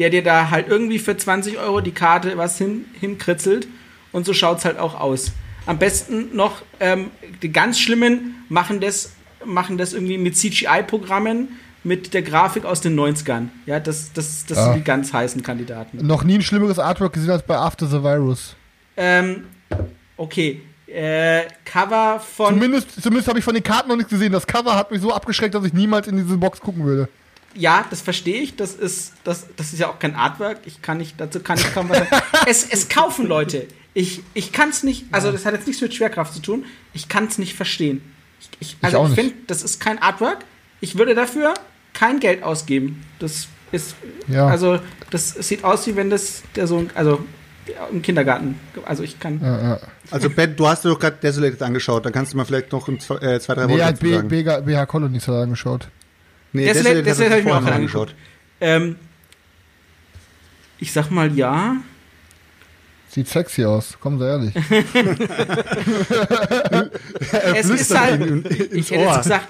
der dir da halt irgendwie für 20 Euro die Karte was hin, hinkritzelt. Und so schaut es halt auch aus. Am besten noch, ähm, die ganz Schlimmen machen das, machen das irgendwie mit CGI-Programmen, mit der Grafik aus den 90ern. Ja, das, das, das Ah. sind die ganz heißen Kandidaten. Noch nie ein schlimmeres Artwork gesehen als bei After the Virus. Ähm, okay. Äh, Cover von. Zumindest, zumindest habe ich von den Karten noch nichts gesehen. Das Cover hat mich so abgeschreckt, dass ich niemals in diese Box gucken würde. Ja, das verstehe ich. Das ist, das, das ist ja auch kein Artwork. Ich kann nicht, dazu kann ich kaum was sagen. *laughs* es, es kaufen Leute. Ich, ich kann es nicht, also das hat jetzt nichts mit Schwerkraft zu tun. Ich kann es nicht verstehen. Ich, ich, also ich, nicht. finde, das ist kein Artwork. Ich würde dafür kein Geld ausgeben. Das ist, Ja. also das sieht aus, wie wenn das der Sohn, also im Kindergarten. Also ich kann. Ja, ja. Also Ben, du hast dir doch gerade Desolated angeschaut, dann kannst du mal vielleicht noch in zwei, äh, zwei drei Nee, er dazu B, sagen. BH, BH Colonies hat er angeschaut. Nee, Desolate- Desolate, Desolate hast hab du ich mir auch angeguckt. Ähm, ich sag mal ja. Sieht sexy aus, kommen Sie ehrlich. *laughs* es ist halt, in- ins ich hätte jetzt gesagt,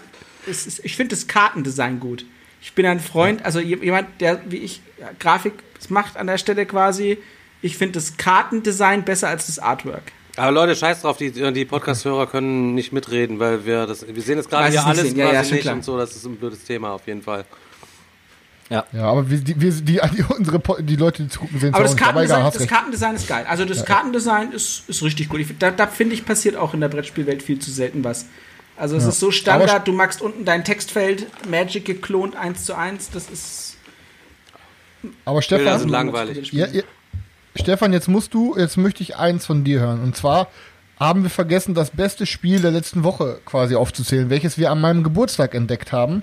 es ist, ich finde das Kartendesign gut. Ich bin ein Freund, also je- jemand, der wie ich Grafik macht an der Stelle quasi. Ich finde das Kartendesign besser als das Artwork. Aber Leute, scheiß drauf, die, die Podcast-Hörer können nicht mitreden, weil wir das, wir sehen jetzt gerade hier alles sehen. Ja, ja, nicht klar. und so, das ist ein blödes Thema auf jeden Fall. Ja, aber wir, die, wir, die, die, unsere, die Leute, die zugucken, sehen Aber es das Kartendesign, das. Kartendesign ist geil. Also das Kartendesign ist, ist richtig. Ich, find- da da finde ich, passiert auch in der Brettspielwelt viel zu selten was. Also es Ja. ist so Aber Standard, du magst unten dein Textfeld, Magic geklont 1 zu 1, das ist... Aber Bilder Stefan, sind langweilig. Ja, ja, Stefan, jetzt musst du, jetzt möchte ich eins von dir hören. Und zwar haben wir vergessen, das beste Spiel der letzten Woche quasi aufzuzählen, welches wir an meinem Geburtstag entdeckt haben.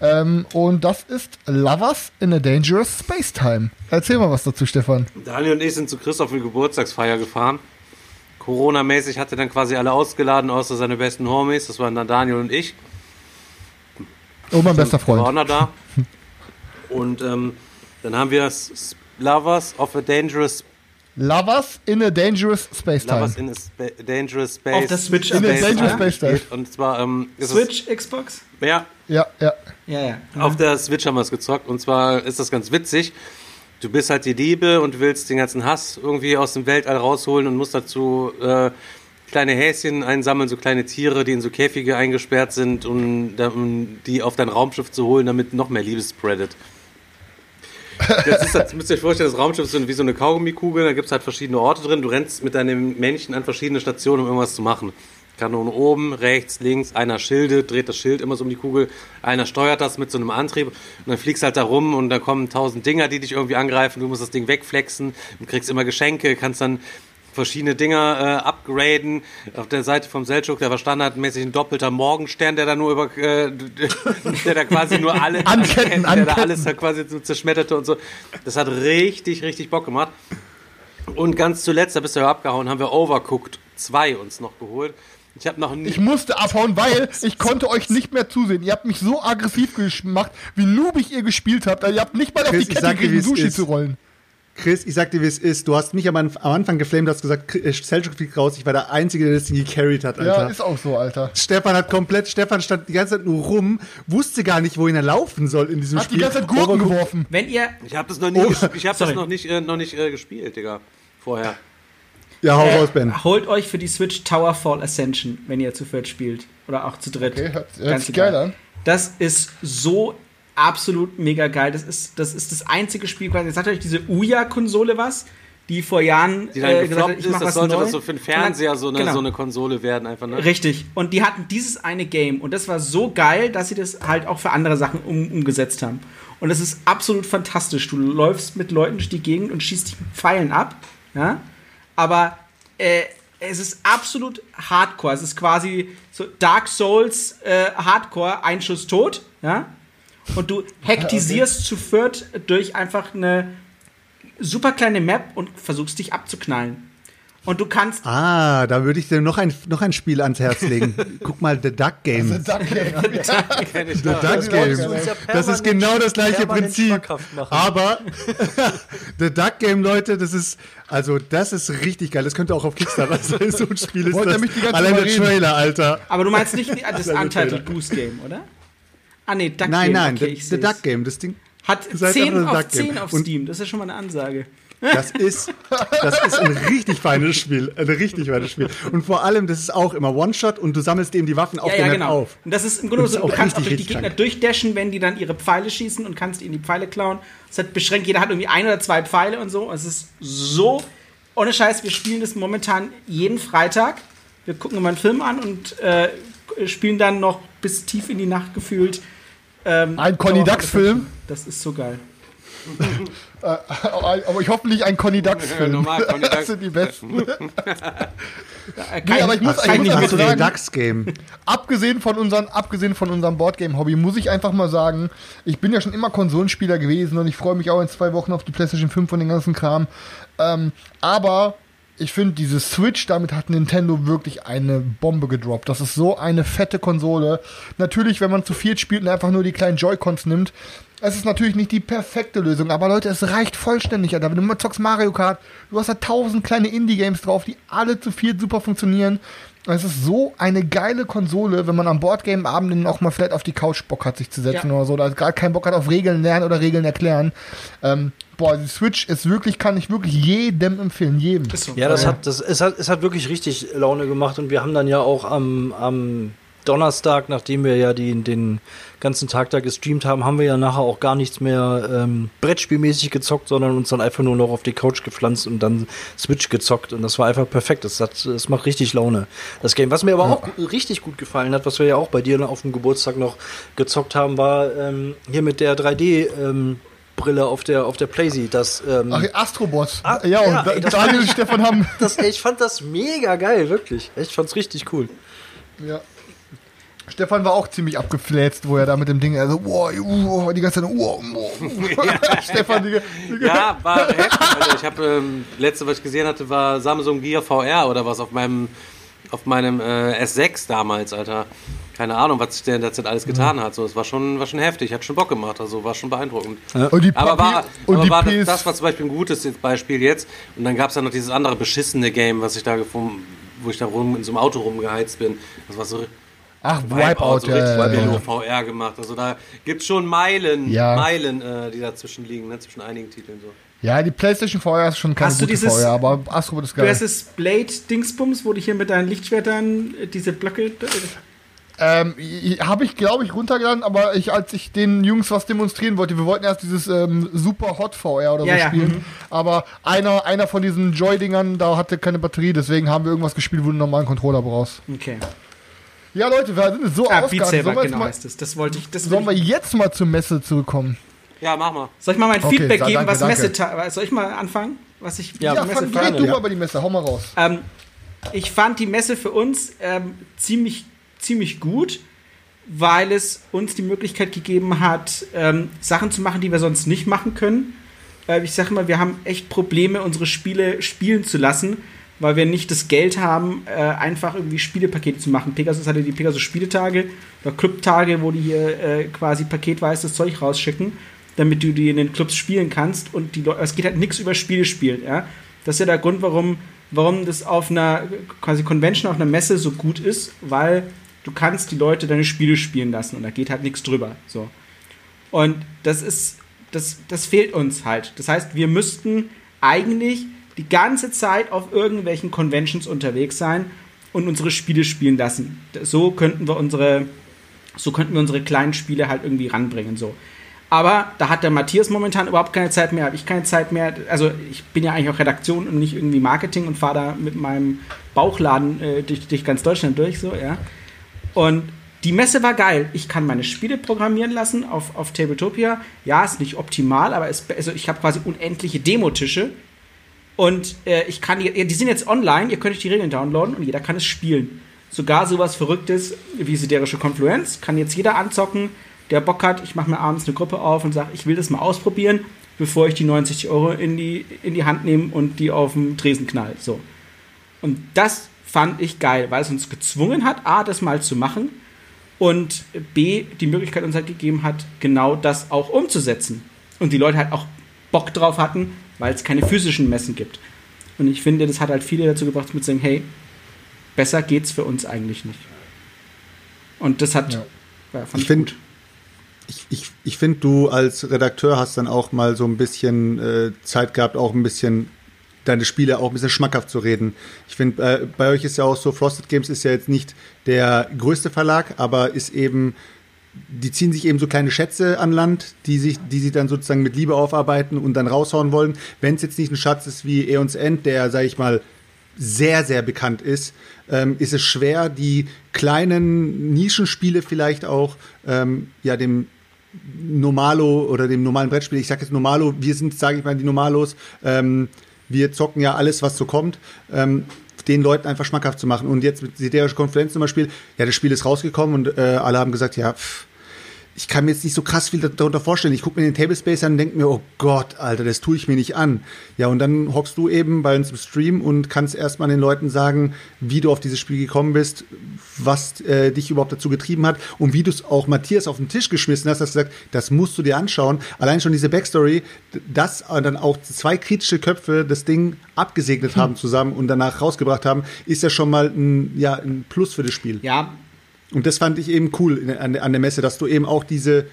Ähm, und das ist Lovers in a Dangerous Space Time. Erzähl mal was dazu, Stefan. Daniel und ich sind zu Christoph in Geburtstagsfeier gefahren. Corona-mäßig hat er dann quasi alle ausgeladen, außer seine besten Homies. Das waren dann Daniel und ich. Oh, mein bester Freund. da. Und ähm, dann haben wir S- S- Lovers of a Dangerous Lovers in a Dangerous Space Time. Lovers in a Spa Dangerous Space. Auf der Switch In a Space Dangerous Time. Space Time. Und zwar ähm, ist Switch, Xbox? Es, ja, Ja, ja. Ja, ja. Auf der Switch haben wir es gezockt und zwar ist das ganz witzig. Du bist halt die Liebe und willst den ganzen Hass irgendwie aus dem Weltall rausholen und musst dazu äh, kleine Häschen einsammeln, so kleine Tiere, die in so Käfige eingesperrt sind, um, um die auf dein Raumschiff zu holen, damit noch mehr Liebe spreadet. Jetzt ist das, müsst ihr euch vorstellen, das Raumschiff ist wie so eine Kaugummikugel, da gibt es halt verschiedene Orte drin. Du rennst mit deinem Männchen an verschiedene Stationen, um irgendwas zu machen. Kanone oben, rechts, links, einer schildet, dreht das Schild immer so um die Kugel, einer steuert das mit so einem Antrieb und dann fliegst halt da rum und dann kommen tausend Dinger, die dich irgendwie angreifen, du musst das Ding wegflexen und kriegst immer Geschenke, kannst dann verschiedene Dinger äh, upgraden. Auf der Seite vom Selchuk, der war standardmäßig ein doppelter Morgenstern, der da nur über, äh, *laughs* der da quasi nur alle, *laughs* Anketten, der da alles da quasi so zerschmetterte und so. Das hat richtig, richtig Bock gemacht. Und ganz zuletzt, da bist du ja abgehauen, haben wir Overcooked 2 uns noch geholt. Ich habe noch nie. Ich musste abhauen, weil ich konnte euch nicht mehr zusehen. Ihr habt mich so aggressiv gemacht, wie noobig ihr gespielt habt. Ihr habt nicht mal auf Chris, die Kette gekriegt, Sushi ist. zu rollen. Chris, ich sag dir, wie es ist. Du hast mich am, am Anfang geflamed, hast gesagt, äh, Selchuk fliegt raus. Ich war der Einzige, der das Ding gecarried hat, Alter. Ja, ist auch so, Alter. Stefan hat komplett, Stefan stand die ganze Zeit nur rum, wusste gar nicht, wohin er laufen soll in diesem Hat die Spiel. ganze Zeit Gurken Overcooked- geworfen. Wenn ihr Ich habe das noch nie, Oh, ich habe das noch nicht, äh, noch nicht äh, gespielt, Digga. Vorher. Ja, hau äh, raus, Ben. holt euch für die Switch Towerfall Ascension, wenn ihr zu viert spielt. Oder auch zu dritt. Okay, hört, hört Ganz sich geil an. Das ist so absolut mega geil. Das ist das, ist das einzige Spiel. quasi- Jetzt sagt euch diese Ouya-Konsole was, die vor Jahren Die dann äh, gesagt hat, ich ist, mach das was sollte neu. das so für den Fernseher so eine, Genau. so eine Konsole werden, einfach, ne? Richtig. Und die hatten dieses eine Game und das war so geil, dass sie das halt auch für andere Sachen um, umgesetzt haben. Und das ist absolut fantastisch. Du läufst mit Leuten durch die Gegend und schießt mit Pfeilen ab. Ja? Aber äh, es ist absolut Hardcore. Es ist quasi so Dark Souls äh, Hardcore, ein Schuss tot. Ja? Und du hektisierst zu viert durch einfach eine super kleine Map und versuchst dich abzuknallen. Und du kannst Ah, da würde ich dir noch ein, noch ein Spiel ans Herz legen. *laughs* Guck mal, The Duck Game. The Duck Game. Das ist genau das gleiche Prinzip. Aber *laughs* The Duck Game, Leute, das ist, also das ist richtig geil. Das könnte auch auf Kickstarter *laughs* sein. So ein Spiel ist Wollt das. mich die ganze Allein Zeit der? Trailer, Alter. Aber du meinst nicht das Untitled. Goose Game, oder? Ah, nee, Duck Nein, Game. nein, okay, the. Duck Game, das Ding. Hat Seid 10 einfach auf The Duck Game. 10 auf Steam. Das ist ja schon mal eine Ansage. Das ist, das ist ein richtig feines Spiel. Ein richtig feines Spiel. Und vor allem, das ist auch immer One-Shot und du sammelst eben die Waffen auf ja, der ja, Map genau. auf. Und das ist im Grunde so, du auch kannst auch richtig, durch die Gegner durchdashen, wenn die dann ihre Pfeile schießen und kannst ihnen die Pfeile klauen. Es hat beschränkt, jeder hat irgendwie ein oder zwei Pfeile und so. Es ist so, ohne Scheiß, wir spielen das momentan jeden Freitag. Wir gucken immer einen Film an und äh, spielen dann noch bis tief in die Nacht gefühlt Ähm, Ein Conny Dax-Film? Das ist so geil. *laughs* Äh, aber ich hoffe nicht ein Conny Dax-Film. Conny das Dax. sind die besten. *laughs* Äh, Nee, aber ich muss, ich Eigentlich muss einfach sagen, DAX-Game. abgesehen von unseren, abgesehen von unserem Boardgame-Hobby, muss ich einfach mal sagen, ich bin ja schon immer Konsolenspieler gewesen und ich freue mich auch in zwei Wochen auf die PlayStation 5 und den ganzen Kram. Ähm, aber ich finde, diese Switch, damit hat Nintendo wirklich eine Bombe gedroppt. Das ist so eine fette Konsole. Natürlich, wenn man zu viert spielt und einfach nur die kleinen Joy-Cons nimmt, es ist natürlich nicht die perfekte Lösung, aber Leute, es reicht vollständig, Alter. Wenn du mal zockst Mario Kart, du hast da tausend kleine Indie-Games drauf, die alle zu viert super funktionieren. Es ist so eine geile Konsole, wenn man am Boardgame-Abenden auch mal vielleicht auf die Couch Bock hat, sich zu setzen Ja. oder so, oder gerade keinen Bock hat auf Regeln lernen oder Regeln erklären. Ähm, boah, die Switch ist wirklich, kann ich wirklich jedem empfehlen, jedem. Ist so. Ja, das hat, das, es, hat, es hat wirklich richtig Laune gemacht und wir haben dann ja auch am, am Donnerstag, nachdem wir ja die, den ganzen Tag da gestreamt haben, haben wir ja nachher auch gar nichts mehr ähm, Brettspielmäßig gezockt, sondern uns dann einfach nur noch auf die Couch gepflanzt und dann Switch gezockt und das war einfach perfekt. Das, hat, das macht richtig Laune, das Game. Was mir aber auch richtig gut gefallen hat, was wir ja auch bei dir auf dem Geburtstag noch gezockt haben, war ähm, hier mit der 3D ähm, Brille auf der auf der Playsee, das ähm, Ach, Astrobot. Ah, ja, und ja, da- ey, Daniel und ich- Stefan haben. *laughs* das, ey, ich fand das mega geil, wirklich. Ich fand's richtig cool. Ja. Stefan war auch ziemlich abgefläzt, wo er da mit dem Ding, also, wow, uh, die ganze Zeit, wow, wow. *laughs* *laughs* Stefan, die, die, Ja, war heftig. Also ich habe ähm, letzte, was ich gesehen hatte, war Samsung Gear VR oder was auf meinem auf meinem äh, S6 damals, Alter. Keine Ahnung, was sich denn derzeit alles getan hat. So, es war schon, war schon heftig, hat schon Bock gemacht, also war schon beeindruckend. Und die aber war, und aber die war das, das war zum Beispiel ein gutes Beispiel jetzt. Und dann gab es ja noch dieses andere beschissene Game, was ich da gefunden, wo ich da rum in so einem Auto rumgeheizt bin. Das war so Ach, Wipeout, Wipeout, so ja, richtig ja. VR gemacht. Also da gibt es schon Meilen, Ja. Meilen, äh, die dazwischen liegen, ne? zwischen einigen Titeln so. ja, die PlayStation VR ist schon keine Hast du gute dieses- VR, aber Astrobot ist Du geil. hast das Blade-Dingsbums, wo du hier mit deinen Lichtschwertern äh, diese Blöcke. Äh, Ähm, habe ich, glaube ich, runtergeladen, aber ich, als ich den Jungs was demonstrieren wollte, wir wollten erst dieses ähm, Super Hot VR oder Ja, so ja, spielen, mhm. aber einer, einer von diesen Joy-Dingern, da hatte keine Batterie, deswegen haben wir irgendwas gespielt, wo du einen normalen Controller brauchst. Okay. Ja, Leute, wir sind so Ah, Beat. Saber, Sollen wir, jetzt genau mal, heißt es. Das wollte ich. Das sollen wir jetzt mal zur Messe zurückkommen? Ja, mach mal. soll ich mal mein Okay, Feedback geben, danke, was danke. Messe. Soll ich mal anfangen? Was ich Ja, Ja, Messe fang, fand? red du ja. mal über die Messe, hau mal raus. Ähm, ich fand die Messe für uns ähm, ziemlich, ziemlich gut, weil es uns die Möglichkeit gegeben hat, ähm, Sachen zu machen, die wir sonst nicht machen können. Äh, ich sage mal, wir haben echt Probleme, unsere Spiele spielen zu lassen, weil wir nicht das Geld haben, äh, einfach irgendwie Spielepakete zu machen. Pegasus hatte die Pegasus Spieletage oder Clubtage, wo die hier äh, quasi paketweise das Zeug rausschicken, damit du die in den Clubs spielen kannst. Und die es geht halt nichts über Spiele spielen. Ja? Das ist ja der Grund, warum, warum das auf einer quasi Convention, auf einer Messe so gut ist, weil du kannst die Leute deine Spiele spielen lassen und da geht halt nichts drüber. So. Und das ist, das, das fehlt uns halt. Das heißt, wir müssten eigentlich die ganze Zeit auf irgendwelchen Conventions unterwegs sein und unsere Spiele spielen lassen. So könnten wir unsere, so könnten wir unsere kleinen Spiele halt irgendwie ranbringen. So. Aber da hat der Matthias momentan überhaupt keine Zeit mehr, habe ich keine Zeit mehr. Also ich bin ja eigentlich auch Redaktion und nicht irgendwie Marketing und fahre da mit meinem Bauchladen äh, durch, durch ganz Deutschland durch, so, ja. Und die Messe war geil. Ich kann meine Spiele programmieren lassen auf, auf Tabletopia. Ja, ist nicht optimal, aber es, also ich habe quasi unendliche Demotische. Und äh, ich kann die, die sind jetzt online, ihr könnt euch die Regeln downloaden und jeder kann es spielen. Sogar sowas Verrücktes wie siderische Konfluenz kann jetzt jeder anzocken, der Bock hat. Ich mache mir abends eine Gruppe auf und sage, ich will das mal ausprobieren, bevor ich die 90 Euro in die, in die Hand nehme und die auf den Tresen knall. So. Und das fand ich geil, weil es uns gezwungen hat, A, das mal zu machen und B, die Möglichkeit uns halt gegeben hat, genau das auch umzusetzen. Und die Leute halt auch Bock drauf hatten, weil es keine physischen Messen gibt. Und ich finde, das hat halt viele dazu gebracht, mit zu sagen, hey, besser geht's für uns eigentlich nicht. Und das hat, Ja. ja, fand Ich finde, ich, ich, ich find, du als Redakteur hast dann auch mal so ein bisschen äh, Zeit gehabt, auch ein bisschen deine Spiele auch ein bisschen schmackhaft zu reden. Ich finde, äh, bei euch ist ja auch so, Frosted Games ist ja jetzt nicht der größte Verlag, aber ist eben, die ziehen sich eben so kleine Schätze an Land, die sich, die sie dann sozusagen mit Liebe aufarbeiten und dann raushauen wollen. Wenn es jetzt nicht ein Schatz ist wie Eons End, der, sag ich mal, sehr, sehr bekannt ist, ähm, ist es schwer, die kleinen Nischenspiele vielleicht auch ähm, ja dem Normalo oder dem normalen Brettspiel, ich sage jetzt Normalo, wir sind, sage ich mal, die Normalos, ähm, wir zocken ja alles, was so kommt. Ähm, den Leuten einfach schmackhaft zu machen. Und jetzt mit Siderische Konferenz zum Beispiel, ja, das Spiel ist rausgekommen und äh, alle haben gesagt, ja, pff, ich kann mir jetzt nicht so krass viel darunter vorstellen. Ich gucke mir den Tablespace an und denke mir, oh Gott, Alter, das tue ich mir nicht an. Ja, und dann hockst du eben bei uns im Stream und kannst erstmal den Leuten sagen, wie du auf dieses Spiel gekommen bist, was äh, dich überhaupt dazu getrieben hat und wie du es auch Matthias auf den Tisch geschmissen hast, hast gesagt, das musst du dir anschauen. Allein schon diese Backstory, dass dann auch zwei kritische Köpfe das Ding abgesegnet hm. haben zusammen und danach rausgebracht haben, ist ja schon mal ein, ja, ein Plus für das Spiel. Ja, und das fand ich eben cool an, an der Messe, dass du eben auch diese,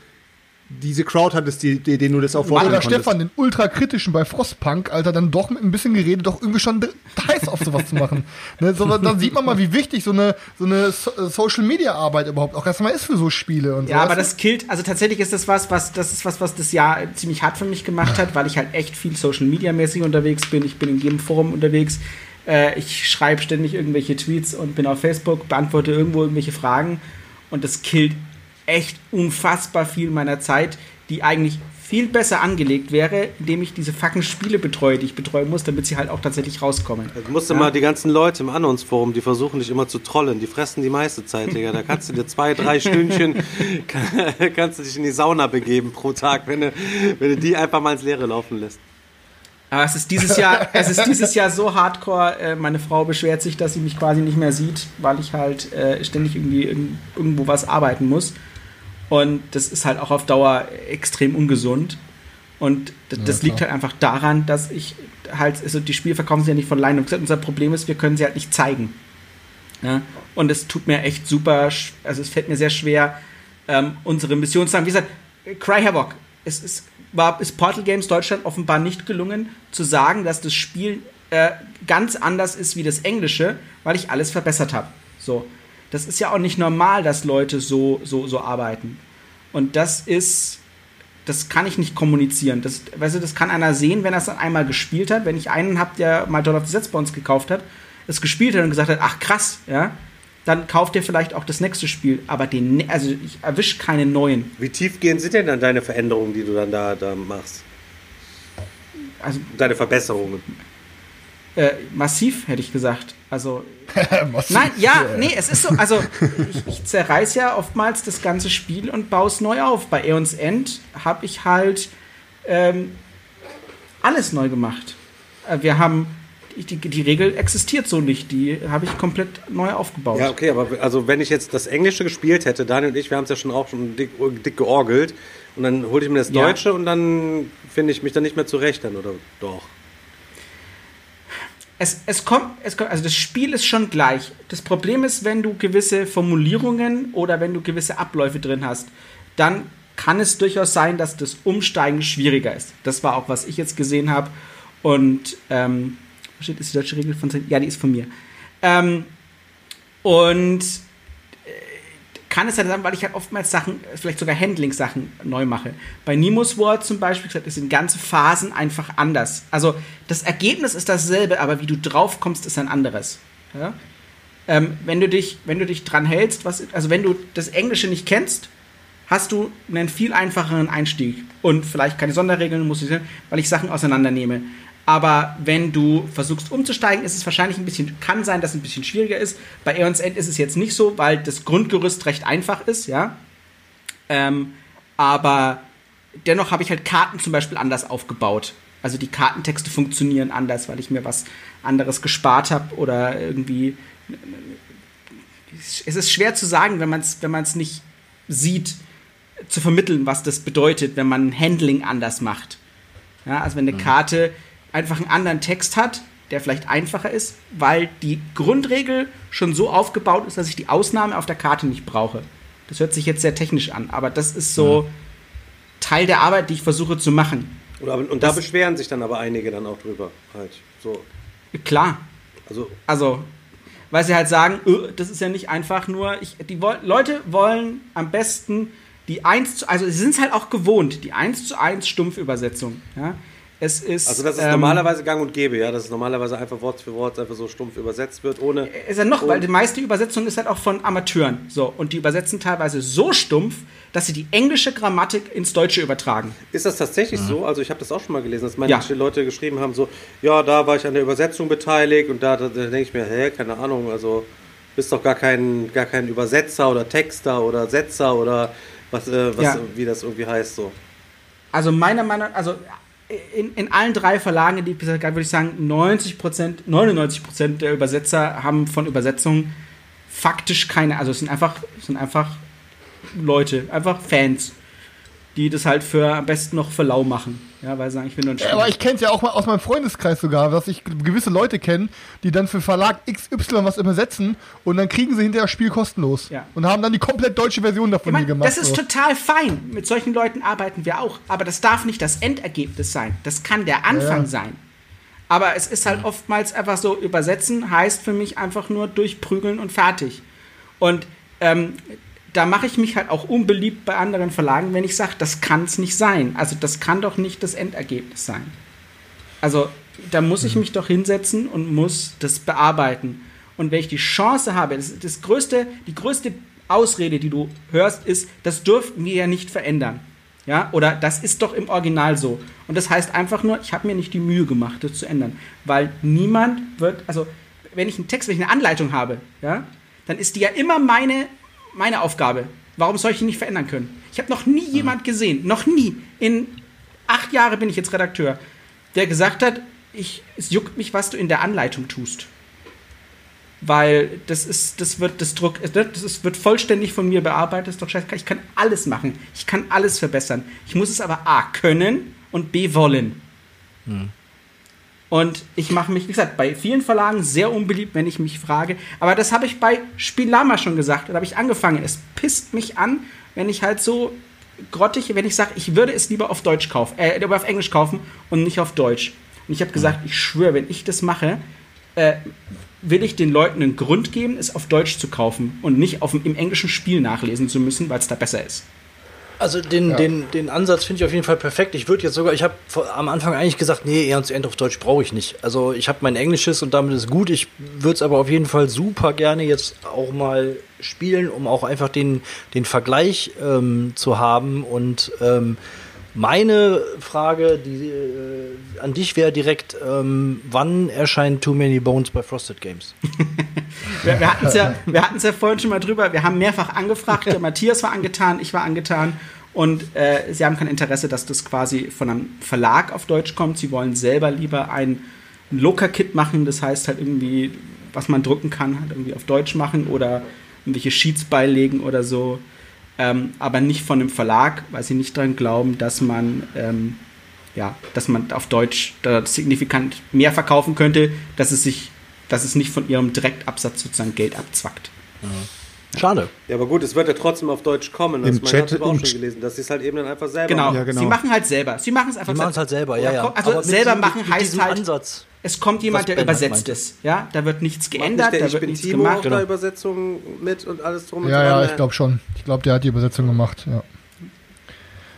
diese Crowd hattest, die, die, denen du das auch vorstellen Oder Stefan, den ultrakritischen bei Frostpunk, Alter, dann doch mit ein bisschen geredet, doch irgendwie schon heiß auf sowas zu machen. *laughs* Ne, so, dann sieht man mal, wie wichtig so eine, so eine Social-Media-Arbeit überhaupt auch erstmal ist für so Spiele und Ja, aber das killt, also tatsächlich ist das was, was, das ist was, was das Jahr ziemlich hart für mich gemacht hat, weil ich halt echt viel Social-Media-mäßig unterwegs bin. Ich bin in jedem Forum unterwegs. Äh, ich schreibe ständig irgendwelche Tweets und bin auf Facebook, beantworte irgendwo irgendwelche Fragen und das killt echt unfassbar viel meiner Zeit, die eigentlich viel besser angelegt wäre, indem ich diese fucking Spiele betreue, die ich betreuen muss, damit sie halt auch tatsächlich rauskommen. Also musst du ja? mal die ganzen Leute im Annonsforum, die versuchen dich immer zu trollen, die fressen die meiste Zeit, Digga. Da kannst du dir zwei, drei Stündchen, *laughs* *laughs* kannst du dich in die Sauna begeben pro Tag, wenn du, wenn du die einfach mal ins Leere laufen lässt. Aber es ist dieses Jahr, *laughs* es ist dieses Jahr so hardcore. Äh, meine Frau beschwert sich, dass sie mich quasi nicht mehr sieht, weil ich halt äh, ständig irgendwie in, irgendwo was arbeiten muss. Und das ist halt auch auf Dauer extrem ungesund. Und das ja, liegt halt einfach daran, dass ich halt, also die Spiele verkaufen sie ja nicht von alleine. Und unser Problem ist, wir können sie halt nicht zeigen. Ja? Und es tut mir echt super, also es fällt mir sehr schwer, ähm, unsere Mission zu sagen. Wie gesagt, Cry Havoc, es ist war, ist Portal Games Deutschland offenbar nicht gelungen, zu sagen, dass das Spiel äh, ganz anders ist wie das Englische, weil ich alles verbessert habe. So. Das ist ja auch nicht normal, dass Leute so, so, so arbeiten. Und das ist, das kann ich nicht kommunizieren. Das, weißt du, das kann einer sehen, wenn er es dann einmal gespielt hat. Wenn ich einen habe, der mal Dawn of the Sets bei uns gekauft hat, es gespielt hat und gesagt hat, ach krass, ja, dann kauft ihr vielleicht auch das nächste Spiel. Aber den, ne-, also ich erwische keine neuen. Wie tiefgehend sind denn dann deine Veränderungen, die du dann da, da machst? Also, deine Verbesserungen? Äh, massiv, hätte ich gesagt. Also. *laughs* nein, ja, nee, es ist so. Also, ich, ich zerreiß ja oftmals das ganze Spiel und baue es neu auf. Bei Aeons End habe ich halt ähm, alles neu gemacht. Äh, wir haben die, die Regel existiert so nicht. Die habe ich komplett neu aufgebaut. Ja, okay, aber also wenn ich jetzt das Englische gespielt hätte, Daniel und ich, wir haben es ja schon auch schon dick, dick georgelt und dann hole ich mir das Deutsche ja. und dann finde ich mich dann nicht mehr zurecht dann, oder doch? Es, es, kommt, es kommt, also das Spiel ist schon gleich. Das Problem ist, wenn du gewisse Formulierungen oder wenn du gewisse Abläufe drin hast, dann kann es durchaus sein, dass das Umsteigen schwieriger ist. Das war auch, was ich jetzt gesehen habe. Und ähm, steht, ist die deutsche Regel von Ja, die ist von mir. Ähm, und äh, kann es halt sein, weil ich halt oftmals Sachen, vielleicht sogar Handling-Sachen neu mache. Bei Nemo's War zum Beispiel, gesagt, sind ganze Phasen einfach anders. Also das Ergebnis ist dasselbe, aber wie du drauf kommst, ist ein anderes. Ja? Ähm, wenn du dich, wenn du dich dran hältst, was, also wenn du das Englische nicht kennst, hast du einen viel einfacheren Einstieg und vielleicht keine Sonderregeln, muss ich sagen, weil ich Sachen auseinandernehme. Aber wenn du versuchst umzusteigen, ist es wahrscheinlich ein bisschen, kann sein, dass es ein bisschen schwieriger ist. Bei Aeons End ist es jetzt nicht so, weil das Grundgerüst recht einfach ist, ja. Ähm, aber dennoch habe ich halt Karten zum Beispiel anders aufgebaut. Also die Kartentexte funktionieren anders, weil ich mir was anderes gespart habe oder irgendwie. Es ist schwer zu sagen, wenn man es wenn nicht sieht, zu vermitteln, was das bedeutet, wenn man Handling anders macht. Ja, also wenn eine mhm. Karte einfach einen anderen Text hat, der vielleicht einfacher ist, weil die Grundregel schon so aufgebaut ist, dass ich die Ausnahme auf der Karte nicht brauche. Das hört sich jetzt sehr technisch an, aber das ist so ja. Teil der Arbeit, die ich versuche zu machen. Und, und da das, beschweren sich dann aber einige dann auch drüber. Halt. So. Klar. Also, also, weil sie halt sagen, öh, das ist ja nicht einfach nur, ich, die Leute wollen am besten die 1 zu, also sie sind es halt auch gewohnt, die 1 zu 1 Stumpfübersetzung. Ja? Es ist. Also das ist ähm, normalerweise gang und gäbe, ja, dass es normalerweise einfach Wort für Wort einfach so stumpf übersetzt wird, ohne... Ist ja noch, weil die meiste Übersetzung ist halt auch von Amateuren. So, und die übersetzen teilweise so stumpf, dass sie die englische Grammatik ins Deutsche übertragen. Ist das tatsächlich so? Also ich habe das auch schon mal gelesen, dass manche Ja. Leute geschrieben haben, so, ja, da war ich an der Übersetzung beteiligt und da, da, da denke ich mir, hä, keine Ahnung, also bist doch gar kein, gar kein Übersetzer oder Texter oder Setzer oder was, äh, was Ja. wie das irgendwie heißt so. Also meiner Meinung also in, in allen drei Verlagen, in die ich bisher gab, würde ich sagen, 90% 99% der Übersetzer haben von Übersetzungen faktisch keine, also es sind einfach, es sind einfach Leute, einfach Fans, die das halt für am besten noch für lau machen. Ja, weil sie sagen, ich will nur ein Spiel. Ja, aber ich kenne es ja auch mal aus meinem Freundeskreis sogar, dass ich gewisse Leute kenne, die dann für Verlag XY was übersetzen und dann kriegen sie hinterher das Spiel kostenlos. Ja. Und haben dann die komplett deutsche Version davon Ich mein, gemacht. das ist so. total fein. Mit solchen Leuten arbeiten wir auch. Aber das darf nicht das Endergebnis sein. Das kann der Anfang Ja. sein. Aber es ist halt oftmals einfach so, übersetzen heißt für mich einfach nur durchprügeln und fertig. Und ähm, da mache ich mich halt auch unbeliebt bei anderen Verlagen, wenn ich sage, das kann es nicht sein. Also das kann doch nicht das Endergebnis sein. Also da muss ich mich doch hinsetzen und muss das bearbeiten. Und wenn ich die Chance habe, das, das größte, die größte Ausrede, die du hörst, ist, das dürften wir ja nicht verändern. Ja, oder das ist doch im Original so. Und das heißt einfach nur, ich habe mir nicht die Mühe gemacht, das zu ändern. Weil niemand wird, also wenn ich einen Text, wenn ich eine Anleitung habe, ja, dann ist die ja immer meine, meine Aufgabe. Warum soll ich die nicht verändern können? Ich habe noch nie jemand gesehen, noch nie, in acht Jahre bin ich jetzt Redakteur, der gesagt hat, ich, es juckt mich, was du in der Anleitung tust. Weil das ist, das wird das Druck, das ist, wird vollständig von mir bearbeitet, das ist doch scheiße. Ich kann alles machen. Ich kann alles verbessern. Ich muss es aber A können und B wollen. Und ich mache mich, wie gesagt, bei vielen Verlagen sehr unbeliebt, wenn ich mich frage. Aber das habe ich bei Spielama schon gesagt. Da habe ich angefangen. Es pisst mich an, wenn ich halt so grottig, wenn ich sage, ich würde es lieber auf Deutsch kaufen, äh, lieber auf Englisch kaufen und nicht auf Deutsch. Und ich habe gesagt, ich schwöre, wenn ich das mache, äh, will ich den Leuten einen Grund geben, es auf Deutsch zu kaufen und nicht auf, im englischen Spiel nachlesen zu müssen, weil es da besser ist. Also den, den, den Ansatz finde ich auf jeden Fall perfekt. Ich würde jetzt sogar, ich habe am Anfang eigentlich gesagt, nee, Eons End auf Deutsch brauche ich nicht. Also ich habe mein Englisches und damit ist gut. Ich würde es aber auf jeden Fall super gerne jetzt auch mal spielen, um auch einfach den, den Vergleich ähm, zu haben. Und ähm, meine Frage die, äh, an dich wäre direkt, ähm, wann erscheint Too Many Bones bei Frosted Games? *laughs* Wir, wir hatten es ja, ja vorhin schon mal drüber. Wir haben mehrfach angefragt. Der Matthias war angetan, ich war angetan. Und äh, sie haben kein Interesse, dass das quasi von einem Verlag auf Deutsch kommt. Sie wollen selber lieber ein Loka-Kit machen. Das heißt halt irgendwie, was man drucken kann, halt irgendwie auf Deutsch machen oder irgendwelche Sheets beilegen oder so. Ähm, aber nicht von einem Verlag, weil sie nicht daran glauben, dass man, ähm, ja, dass man auf Deutsch da signifikant mehr verkaufen könnte, dass es sich, dass es nicht von ihrem Direktabsatz sozusagen Geld abzwackt. Schade. Ja, aber gut, es wird ja trotzdem auf Deutsch kommen. Im Das mein, Chat- auch schon Ch- gelesen, dass sie es halt eben dann einfach selber Genau. machen. Ja, genau. Sie machen halt selber. Sie machen es einfach Die machen es halt selber, ja, ja. Also Aber selber machen mit heißt halt, Ansatz. es kommt jemand, der Ben übersetzt ist. Ja, da wird nichts Macht nicht geändert, der da ich wird bin nichts Timo gemacht. auch da Übersetzung mit und alles drum und Ja, dran. ja, ne? ich glaube schon. Ich glaube, der hat die Übersetzung gemacht, ja.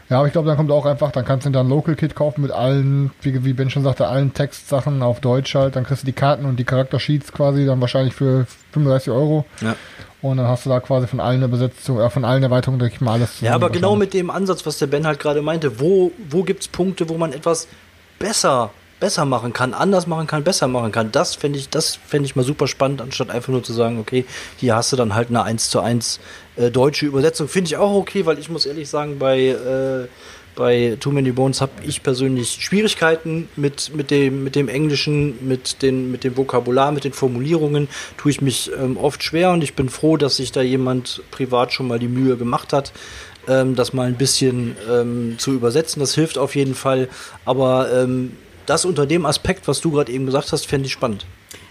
Ja, aber ich glaube, dann kommt auch einfach, dann kannst du dann Local Kit kaufen mit allen, wie, wie Ben schon sagte, allen Textsachen auf Deutsch halt. Dann kriegst du die Karten und die Charaktersheets quasi dann wahrscheinlich für 35 Euro. Ja. Und dann hast du da quasi von allen Besetzung, äh, von allen Erweiterungen, denke ich mal, alles. Ja, aber genau mit dem Ansatz, was der Ben halt gerade meinte, wo, wo gibt es Punkte, wo man etwas besser, besser machen kann, anders machen kann, besser machen kann, das fände ich, das fände ich mal super spannend, anstatt einfach nur zu sagen, okay, hier hast du dann halt eine 1 zu 1 äh, deutsche Übersetzung. Finde ich auch okay, weil ich muss ehrlich sagen, bei, äh, bei Too Many Bones habe ich persönlich Schwierigkeiten mit, mit, dem, mit dem Englischen, mit, den, mit dem Vokabular, mit den Formulierungen. Tue ich mich ähm, oft schwer und ich bin froh, dass sich da jemand privat schon mal die Mühe gemacht hat, ähm, das mal ein bisschen ähm, zu übersetzen. Das hilft auf jeden Fall. Aber ähm, das unter dem Aspekt, was du gerade eben gesagt hast, fände ich spannend.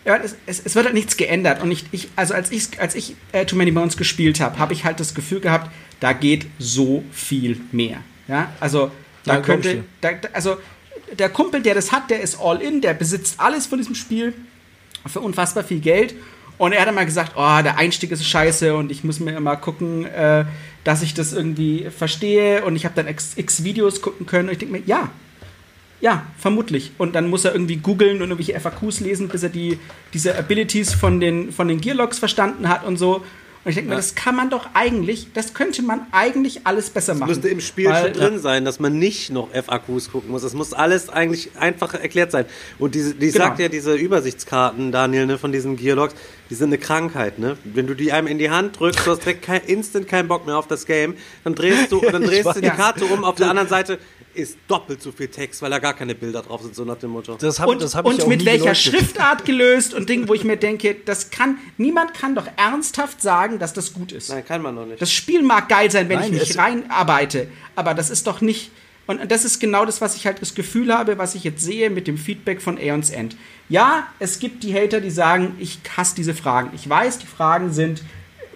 Ja, es, es, es wird halt nichts geändert. Und ich, ich also als ich, als ich äh, Too Many Bones gespielt habe, habe ich halt das Gefühl gehabt, da geht so viel mehr. Ja, also da ich könnte, da, da- also der Kumpel, der das hat, der ist all in, der besitzt alles von diesem Spiel für unfassbar viel Geld. Und er hat mal gesagt, oh, der Einstieg ist scheiße und ich muss mir immer gucken, äh, dass ich das irgendwie verstehe. Und ich habe dann x, x Videos gucken können. Und ich denke mir, ja, Ja, vermutlich. Und dann muss er irgendwie googeln und irgendwelche FAQs lesen, bis er die, diese Abilities von den, von den Gearlocks verstanden hat und so. Und ich denke mir, das kann man doch eigentlich, das könnte man eigentlich alles besser machen. Das müsste im Spiel Weil- schon drin sein, dass man nicht noch FAQs gucken muss. Das muss alles eigentlich einfach erklärt sein. Und diese, die Genau. sagt ja, diese Übersichtskarten, Daniel, ne, von diesen Gearlocks, die sind eine Krankheit, ne? Wenn du die einem in die Hand drückst, du hast direkt kein, instant keinen Bock mehr auf das Game, dann drehst du, *laughs* dann drehst du die. Karte um, auf der anderen Seite ist doppelt so viel Text, weil da gar keine Bilder drauf sind, so nach dem Motto. Das hab, und, das hab ich und auch mit welcher geleuchtet. Schriftart gelöst und Ding, wo ich mir denke, das kann, niemand kann doch ernsthaft sagen, dass das gut ist. Nein, kann man noch nicht. Das Spiel mag geil sein, wenn Nein, ich mich reinarbeite, aber das ist doch nicht. Und das ist genau das, was ich halt das Gefühl habe, was ich jetzt sehe mit dem Feedback von Aeons End. Ja, es gibt die Hater, die sagen, ich hasse diese Fragen. Ich weiß, die Fragen sind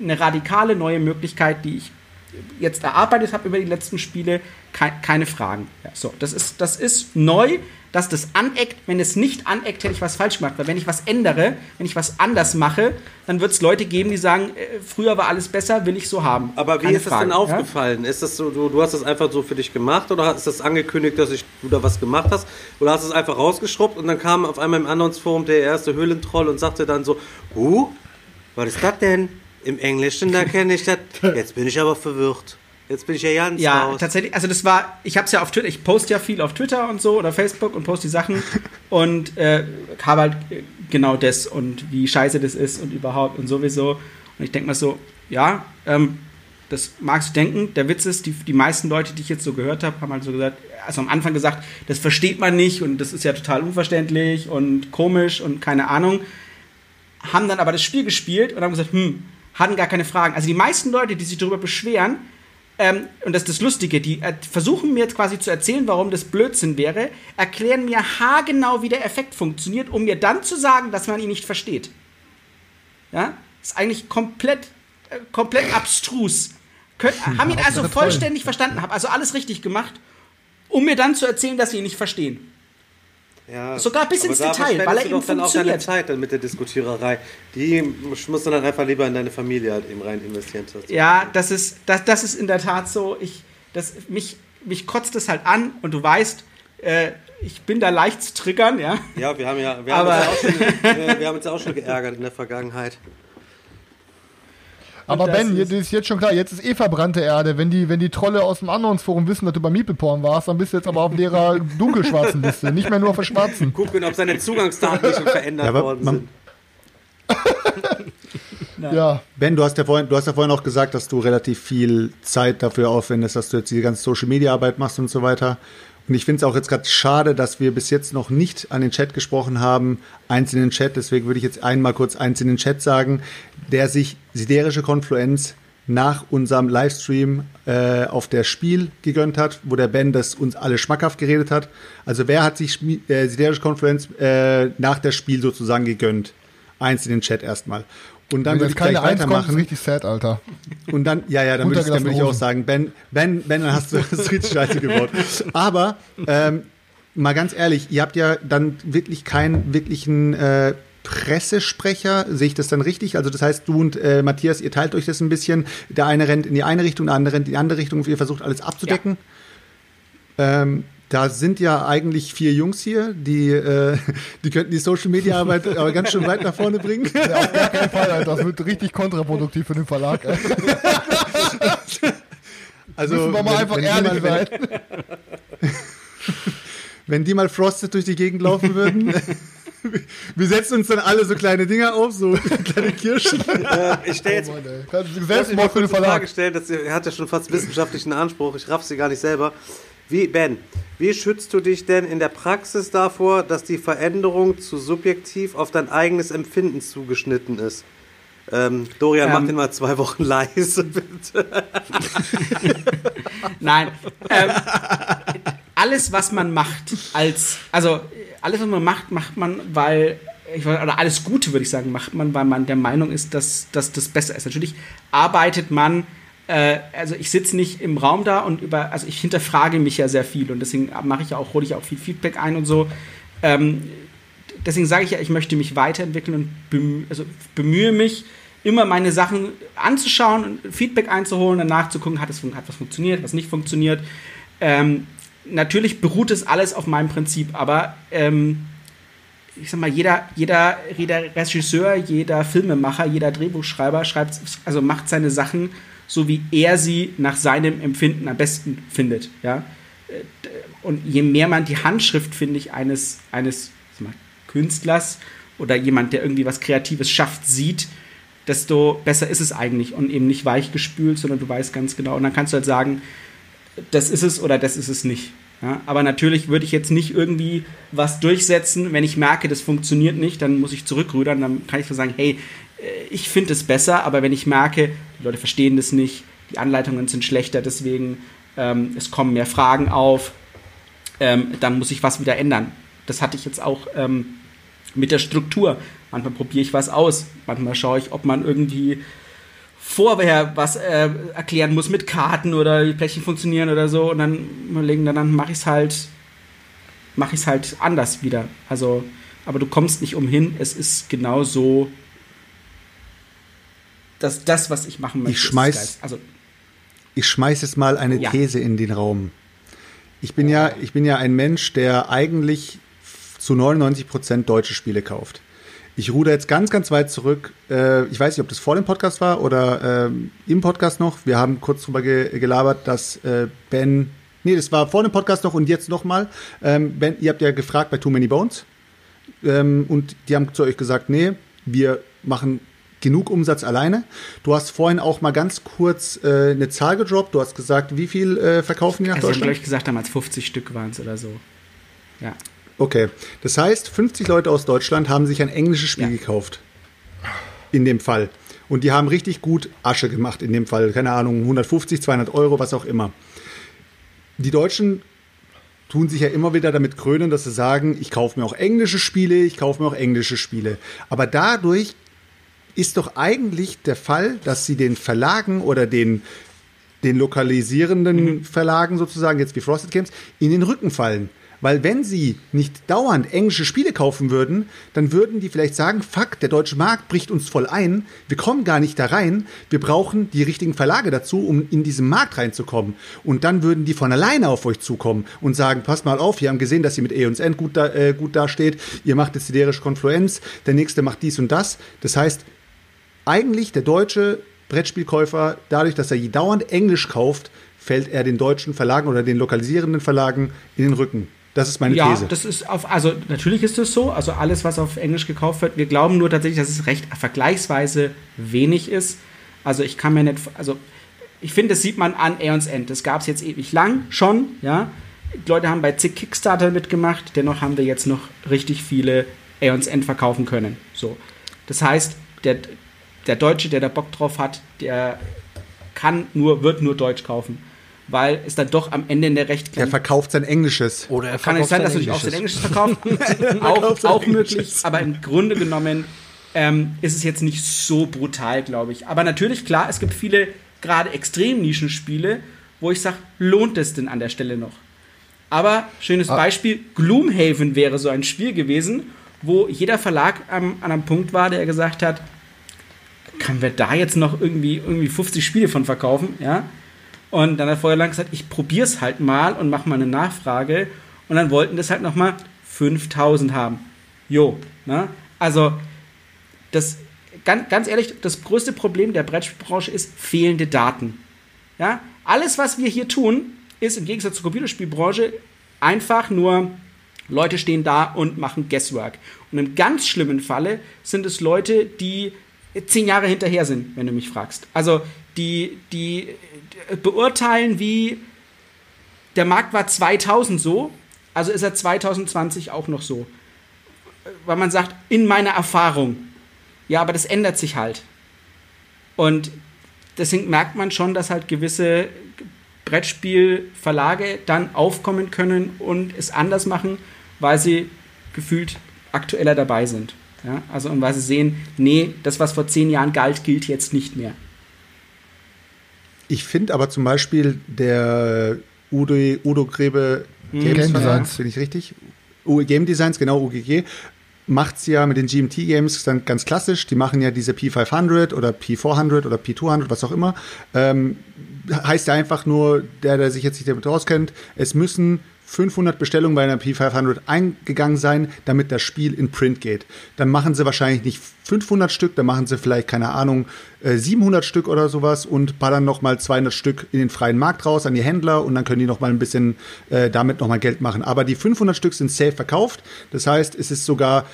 eine radikale neue Möglichkeit, die ich jetzt erarbeitet habe über die letzten Spiele. Kei- keine Fragen. Ja, so, das ist, das ist neu, dass das aneckt. Wenn es nicht aneckt, hätte ich was falsch gemacht. Weil wenn ich was ändere, wenn ich was anders mache, dann wird es Leute geben, die sagen, äh, früher war alles besser, will ich so haben. Aber wie Keine ist es Frage, denn ja? aufgefallen? Ist das so, du, du hast das einfach so für dich gemacht oder ist das angekündigt, dass ich, du da was gemacht hast? Oder hast du es einfach rausgeschrubbt und dann kam auf einmal im Annonsforum der erste Höhlentroll und sagte dann so, huh, was ist das denn? Im Englischen, da *laughs* kenne ich das. Jetzt bin ich aber verwirrt. Jetzt bin ich ja ganz Ja, raus. tatsächlich. Also das war, ich habe es ja auf Twitter, ich poste ja viel auf Twitter und so oder Facebook und poste die Sachen *laughs* und äh, habe halt äh, genau das und wie scheiße das ist und überhaupt und sowieso. Und ich denke mal so, ja, ähm, das magst du denken. Der Witz ist, die, die meisten Leute, die ich jetzt so gehört habe, haben halt so gesagt, also am Anfang gesagt, das versteht man nicht und das ist ja total unverständlich und komisch und keine Ahnung. Haben dann aber das Spiel gespielt und haben gesagt, hm, hatten gar keine Fragen. Also die meisten Leute, die sich darüber beschweren, ähm, und das ist das Lustige, die äh, versuchen mir jetzt quasi zu erzählen, warum das Blödsinn wäre, erklären mir haargenau, wie der Effekt funktioniert, um mir dann zu sagen, dass man ihn nicht versteht. Ja? Ist eigentlich komplett, äh, komplett abstrus. Kön haben ihn also Hauptsache toll. vollständig verstanden, haben also alles richtig gemacht, um mir dann zu erzählen, dass sie ihn nicht verstehen. Ja, sogar bis ins Detail, weil er eben dann auch deine. Zeit dann mit der Diskutiererei. Die musst du dann einfach lieber in deine Familie halt eben rein investieren. Ja, das ist, das, das ist in der Tat so. Ich, das, mich, mich kotzt es halt an und du weißt, äh, ich bin da leicht zu triggern, ja. Ja, wir haben ja, wir haben, Aber- uns ja auch schon, wir, wir haben uns ja auch schon geärgert in der Vergangenheit. Aber das Ben, ist- jetzt ist jetzt schon klar, jetzt ist eh verbrannte Erde. Wenn die, wenn die Trolle aus dem Annonsforum wissen, dass du bei Meeple-Porn warst, dann bist du jetzt aber auf derer *laughs* dunkelschwarzen Liste, nicht mehr nur auf der schwarzen. Gucken, ob seine Zugangsdaten nicht schon verändert Ja, worden sind. *laughs* *laughs* Ja, Ben, du hast, ja vorhin, du hast ja vorhin auch gesagt, dass du relativ viel Zeit dafür aufwendest, dass du jetzt die ganze Social-Media-Arbeit machst und so weiter. Und ich finde es auch jetzt gerade schade, dass wir bis jetzt noch nicht an den Chat gesprochen haben, eins in den Chat. Deswegen würde ich jetzt einmal kurz eins in den Chat sagen, der sich siderische Konfluenz nach unserem Livestream äh, auf der Spiel gegönnt hat, wo der Ben das uns alle schmackhaft geredet hat. Also wer hat sich Schmi- äh, siderische Konfluenz äh, nach der Spiel sozusagen gegönnt? Eins in den Chat erstmal. Und dann würde ich gleich keine kommt, ist weitermachen. richtig sad, Alter. Und dann, ja, ja, dann würde ich, dann würde ich auch sagen, Ben, Ben, Ben, dann hast du *laughs* das richtig scheiße gebaut. Aber ähm, mal ganz ehrlich, ihr habt ja dann wirklich keinen wirklichen äh, Pressesprecher, sehe ich das dann richtig? Also das heißt, du und äh, Matthias, ihr teilt euch das ein bisschen. Der eine rennt in die eine Richtung, der andere rennt in die andere Richtung. Ihr versucht alles abzudecken. Ähm, da sind ja eigentlich vier Jungs hier, die, äh, *laughs* die könnten die Social Media Arbeit *laughs* aber ganz schön weit nach vorne bringen. Ja, auf gar keinen Fall, Alter. Das wird richtig kontraproduktiv für den Verlag. *laughs* Also Müssen wir mal einfach die ehrlich mal, sein. wenn, wenn die mal Frosted durch die Gegend laufen würden. Wir setzen uns dann alle so kleine Dinger auf, so kleine Kirschen. Äh, ich stelle jetzt Mann, ey. Ist Lass mich mal für den eine Frage Verlag. stellen, das er hat ja schon fast wissenschaftlichen Anspruch, ich raff sie gar nicht selber. Wie, Ben, wie schützt du dich denn in der Praxis davor, dass die Veränderung zu subjektiv auf dein eigenes Empfinden zugeschnitten ist? Ähm, Dorian, mach Ähm. den mal zwei Wochen *laughs* leise, bitte. *laughs* Nein. Ähm, alles, was man macht, als, also alles, was man macht, macht man, weil, ich, oder alles Gute, würde ich sagen, macht man, weil man der Meinung ist, dass, dass das besser ist. Natürlich arbeitet man, äh, also ich sitze nicht im Raum da und über, also ich hinterfrage mich ja sehr viel und deswegen mache ich ja auch, hole ich auch viel Feedback ein und so. Ähm, deswegen sage ich ja, ich möchte mich weiterentwickeln und bemühe, also bemühe mich, immer meine Sachen anzuschauen und Feedback einzuholen, danach zu gucken, hat, es, hat was funktioniert, was nicht funktioniert. Ähm, natürlich beruht es alles auf meinem Prinzip, aber ähm, ich sag mal, jeder, jeder, jeder Regisseur, jeder Filmemacher, jeder Drehbuchschreiber schreibt, also macht seine Sachen so, wie er sie nach seinem Empfinden am besten findet. Ja? Und je mehr man die Handschrift, finde ich, eines, eines mal, Künstlers oder jemand, der irgendwie was Kreatives schafft, sieht, desto besser ist es eigentlich und eben nicht weichgespült, sondern du weißt ganz genau. Und dann kannst du halt sagen, das ist es oder das ist es nicht. Ja, aber natürlich würde ich jetzt nicht irgendwie was durchsetzen, wenn ich merke, das funktioniert nicht, dann muss ich zurückrudern, dann kann ich so sagen, hey, ich finde es besser, aber wenn ich merke, die Leute verstehen das nicht, die Anleitungen sind schlechter, deswegen ähm, es kommen mehr Fragen auf, ähm, dann muss ich was wieder ändern. Das hatte ich jetzt auch ähm, mit der Struktur. Manchmal probiere ich was aus, manchmal schaue ich, ob man irgendwie vorher was äh, erklären muss mit Karten oder wie Plättchen funktionieren oder so und dann überlegen, dann, dann mache ich es halt, mache ich es halt anders wieder. Also, aber du kommst nicht umhin, es ist genau so, dass das, was ich machen möchte, ich schmeiß, also ich schmeiß jetzt mal eine Ja. These in den Raum. Ich bin ja, ich bin ja ein Mensch, der eigentlich zu 99 Prozent deutsche Spiele kauft. Ich ruder jetzt ganz, ganz weit zurück. Äh, ich weiß nicht, ob das vor dem Podcast war oder ähm, im Podcast noch. Wir haben kurz drüber ge gelabert, dass äh, Ben, nee, das war vor dem Podcast noch und jetzt nochmal. Ähm, ben, ihr habt ja gefragt bei Too Many Bones ähm, und die haben zu euch gesagt, nee, wir machen genug Umsatz alleine. Du hast vorhin auch mal ganz kurz äh, eine Zahl gedroppt. Du hast gesagt, wie viel äh, verkaufen die nach Also, ich habe Deutschland? euch gesagt, damals 50 Stück waren es oder so. Ja. Okay, das heißt, 50 Leute aus Deutschland haben sich ein englisches Spiel Ja. gekauft. In dem Fall. Und die haben richtig gut Asche gemacht in dem Fall. Keine Ahnung, 150, 200 Euro, was auch immer. Die Deutschen tun sich ja immer wieder damit krönen, dass sie sagen, ich kaufe mir auch englische Spiele, ich kaufe mir auch englische Spiele. Aber dadurch ist doch eigentlich der Fall, dass sie den Verlagen oder den, den lokalisierenden Verlagen sozusagen, jetzt wie Frosted Games, in den Rücken fallen. Weil wenn sie nicht dauernd englische Spiele kaufen würden, dann würden die vielleicht sagen, fuck, der deutsche Markt bricht uns voll ein, wir kommen gar nicht da rein, wir brauchen die richtigen Verlage dazu, um in diesen Markt reinzukommen. Und dann würden die von alleine auf euch zukommen und sagen, passt mal auf, wir haben gesehen, dass ihr mit E&N gut, da, äh, gut dasteht, ihr macht jetzt siderische Konfluenz, der nächste macht dies und das. Das heißt, eigentlich der deutsche Brettspielkäufer, dadurch, dass er dauernd Englisch kauft, fällt er den deutschen Verlagen oder den lokalisierenden Verlagen in den Rücken. Das ist meine Ja, These. das ist auf, also natürlich ist das so. Also alles, was auf Englisch gekauft wird. Wir glauben nur tatsächlich, dass es recht vergleichsweise wenig ist. Also ich kann mir nicht, also ich finde, das sieht man an Aeons End. Das gab es jetzt ewig lang schon, ja. Die Leute haben bei zig Kickstarter mitgemacht. Dennoch haben wir jetzt noch richtig viele Aeons End verkaufen können. So. Das heißt, der, der Deutsche, der da Bock drauf hat, der kann nur, wird nur Deutsch kaufen. Weil es dann doch am Ende in der recht er verkauft sein Englisches. Oder er kann es sein, dass du dich auch sein Englisches verkaufst. *laughs* auch auch möglich. Aber im Grunde genommen ähm, ist es jetzt nicht so brutal, glaube ich. Aber natürlich, klar, es gibt viele gerade extrem Nischenspiele, wo ich sage, lohnt es denn an der Stelle noch? Aber schönes Beispiel, Gloomhaven wäre so ein Spiel gewesen, wo jeder Verlag am, an einem Punkt war, der gesagt hat, können wir da jetzt noch irgendwie, irgendwie 50 Spiele von verkaufen, ja? Und dann hat vorher lang gesagt, ich probiere es halt mal und mache mal eine Nachfrage. Und dann wollten das halt nochmal 5000 haben. Jo, ne? Also, das, ganz, ganz ehrlich, das größte Problem der Brettspielbranche ist fehlende Daten. Ja? Alles, was wir hier tun, ist im Gegensatz zur Computerspielbranche einfach nur Leute stehen da und machen Guesswork. Und im ganz schlimmen Falle sind es Leute, die zehn Jahre hinterher sind, wenn du mich fragst. Also die, die beurteilen, wie der Markt war 2000 so, also ist er 2020 auch noch so. Weil man sagt, in meiner Erfahrung. Ja, aber das ändert sich halt. Und deswegen merkt man schon, dass halt gewisse Brettspielverlage dann aufkommen können und es anders machen, weil sie gefühlt aktueller dabei sind. Ja, also und weil sie sehen, nee, das, was vor zehn Jahren galt, gilt jetzt nicht mehr. Ich finde aber zum Beispiel der Udo, Udo Grebe Game Verlag, Designs. Bin ich richtig? U Game Designs, genau, UGG. macht's ja mit den GMT Games dann ganz klassisch. Die machen ja diese P500 oder P400 oder P200, was auch immer. Ähm, heißt ja einfach nur, der, der sich jetzt nicht damit auskennt, es müssen 500 Bestellungen bei einer P500 eingegangen sein, damit das Spiel in Print geht. Dann machen sie wahrscheinlich nicht 500 Stück, dann machen sie vielleicht, keine Ahnung, äh, 700 Stück oder sowas und ballern nochmal 200 Stück in den freien Markt raus an die Händler und dann können die nochmal ein bisschen äh, damit nochmal Geld machen. Aber die 500 Stück sind safe verkauft. Das heißt, es ist sogar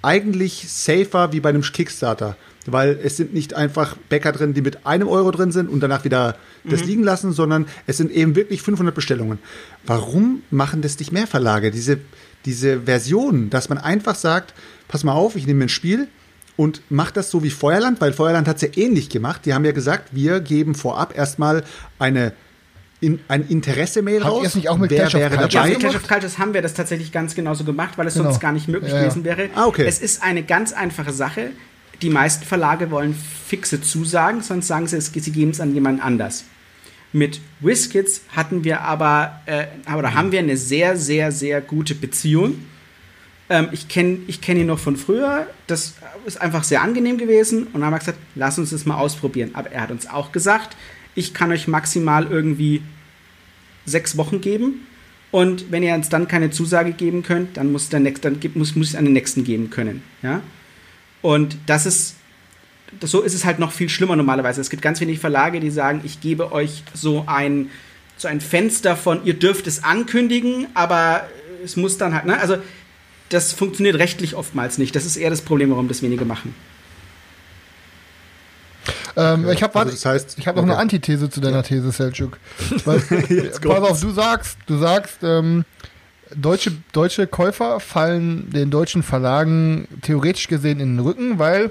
eigentlich safer wie bei einem Kickstarter, weil es sind nicht einfach Bäcker drin, die mit einem Euro drin sind und danach wieder das liegen lassen, sondern es sind eben wirklich 500 Bestellungen. Warum machen das nicht mehr Verlage? Diese, diese Version, dass man einfach sagt, pass mal auf, ich nehme mir ein Spiel und macht das so wie Feuerland, weil Feuerland hat es ja ähnlich gemacht. Die haben ja gesagt, wir geben vorab erstmal eine in, ein Interesse-Mail Habt raus. ihr es nicht auch mit Wer Clash of wäre Cultures Ja, dabei? mit Clash of Cultures haben wir das tatsächlich ganz genauso gemacht, weil es Genau. sonst gar nicht möglich Ja, ja. gewesen wäre. Ah, okay. Es ist eine ganz einfache Sache. Die meisten Verlage wollen fixe Zusagen, sonst sagen sie, es- sie geben es an jemand anders. Mit WizKids hatten wir aber, äh, oder haben wir eine sehr, sehr, sehr gute Beziehung. Ähm, ich kenne ich kenn ihn noch von früher. Das ist einfach sehr angenehm gewesen. Und dann haben wir gesagt, lass uns das mal ausprobieren. Aber er hat uns auch gesagt, ich kann euch maximal irgendwie sechs Wochen geben. Und wenn ihr uns dann keine Zusage geben könnt, dann muss der nächste, dann muss, muss ich an den nächsten geben können. Ja? Und das ist, das, so ist es halt noch viel schlimmer normalerweise. Es gibt ganz wenig Verlage, die sagen, ich gebe euch so ein, so ein Fenster von, ihr dürft es ankündigen, aber es muss dann halt, ne? Also, das funktioniert rechtlich oftmals nicht. Das ist eher das Problem, warum das wenige machen. Ähm, ich habe Also das heißt- ich hab noch okay. eine Antithese zu deiner These, Selçuk. Weil, *laughs* pass auf, du sagst, du sagst, ähm, deutsche, deutsche Käufer fallen den deutschen Verlagen theoretisch gesehen in den Rücken, weil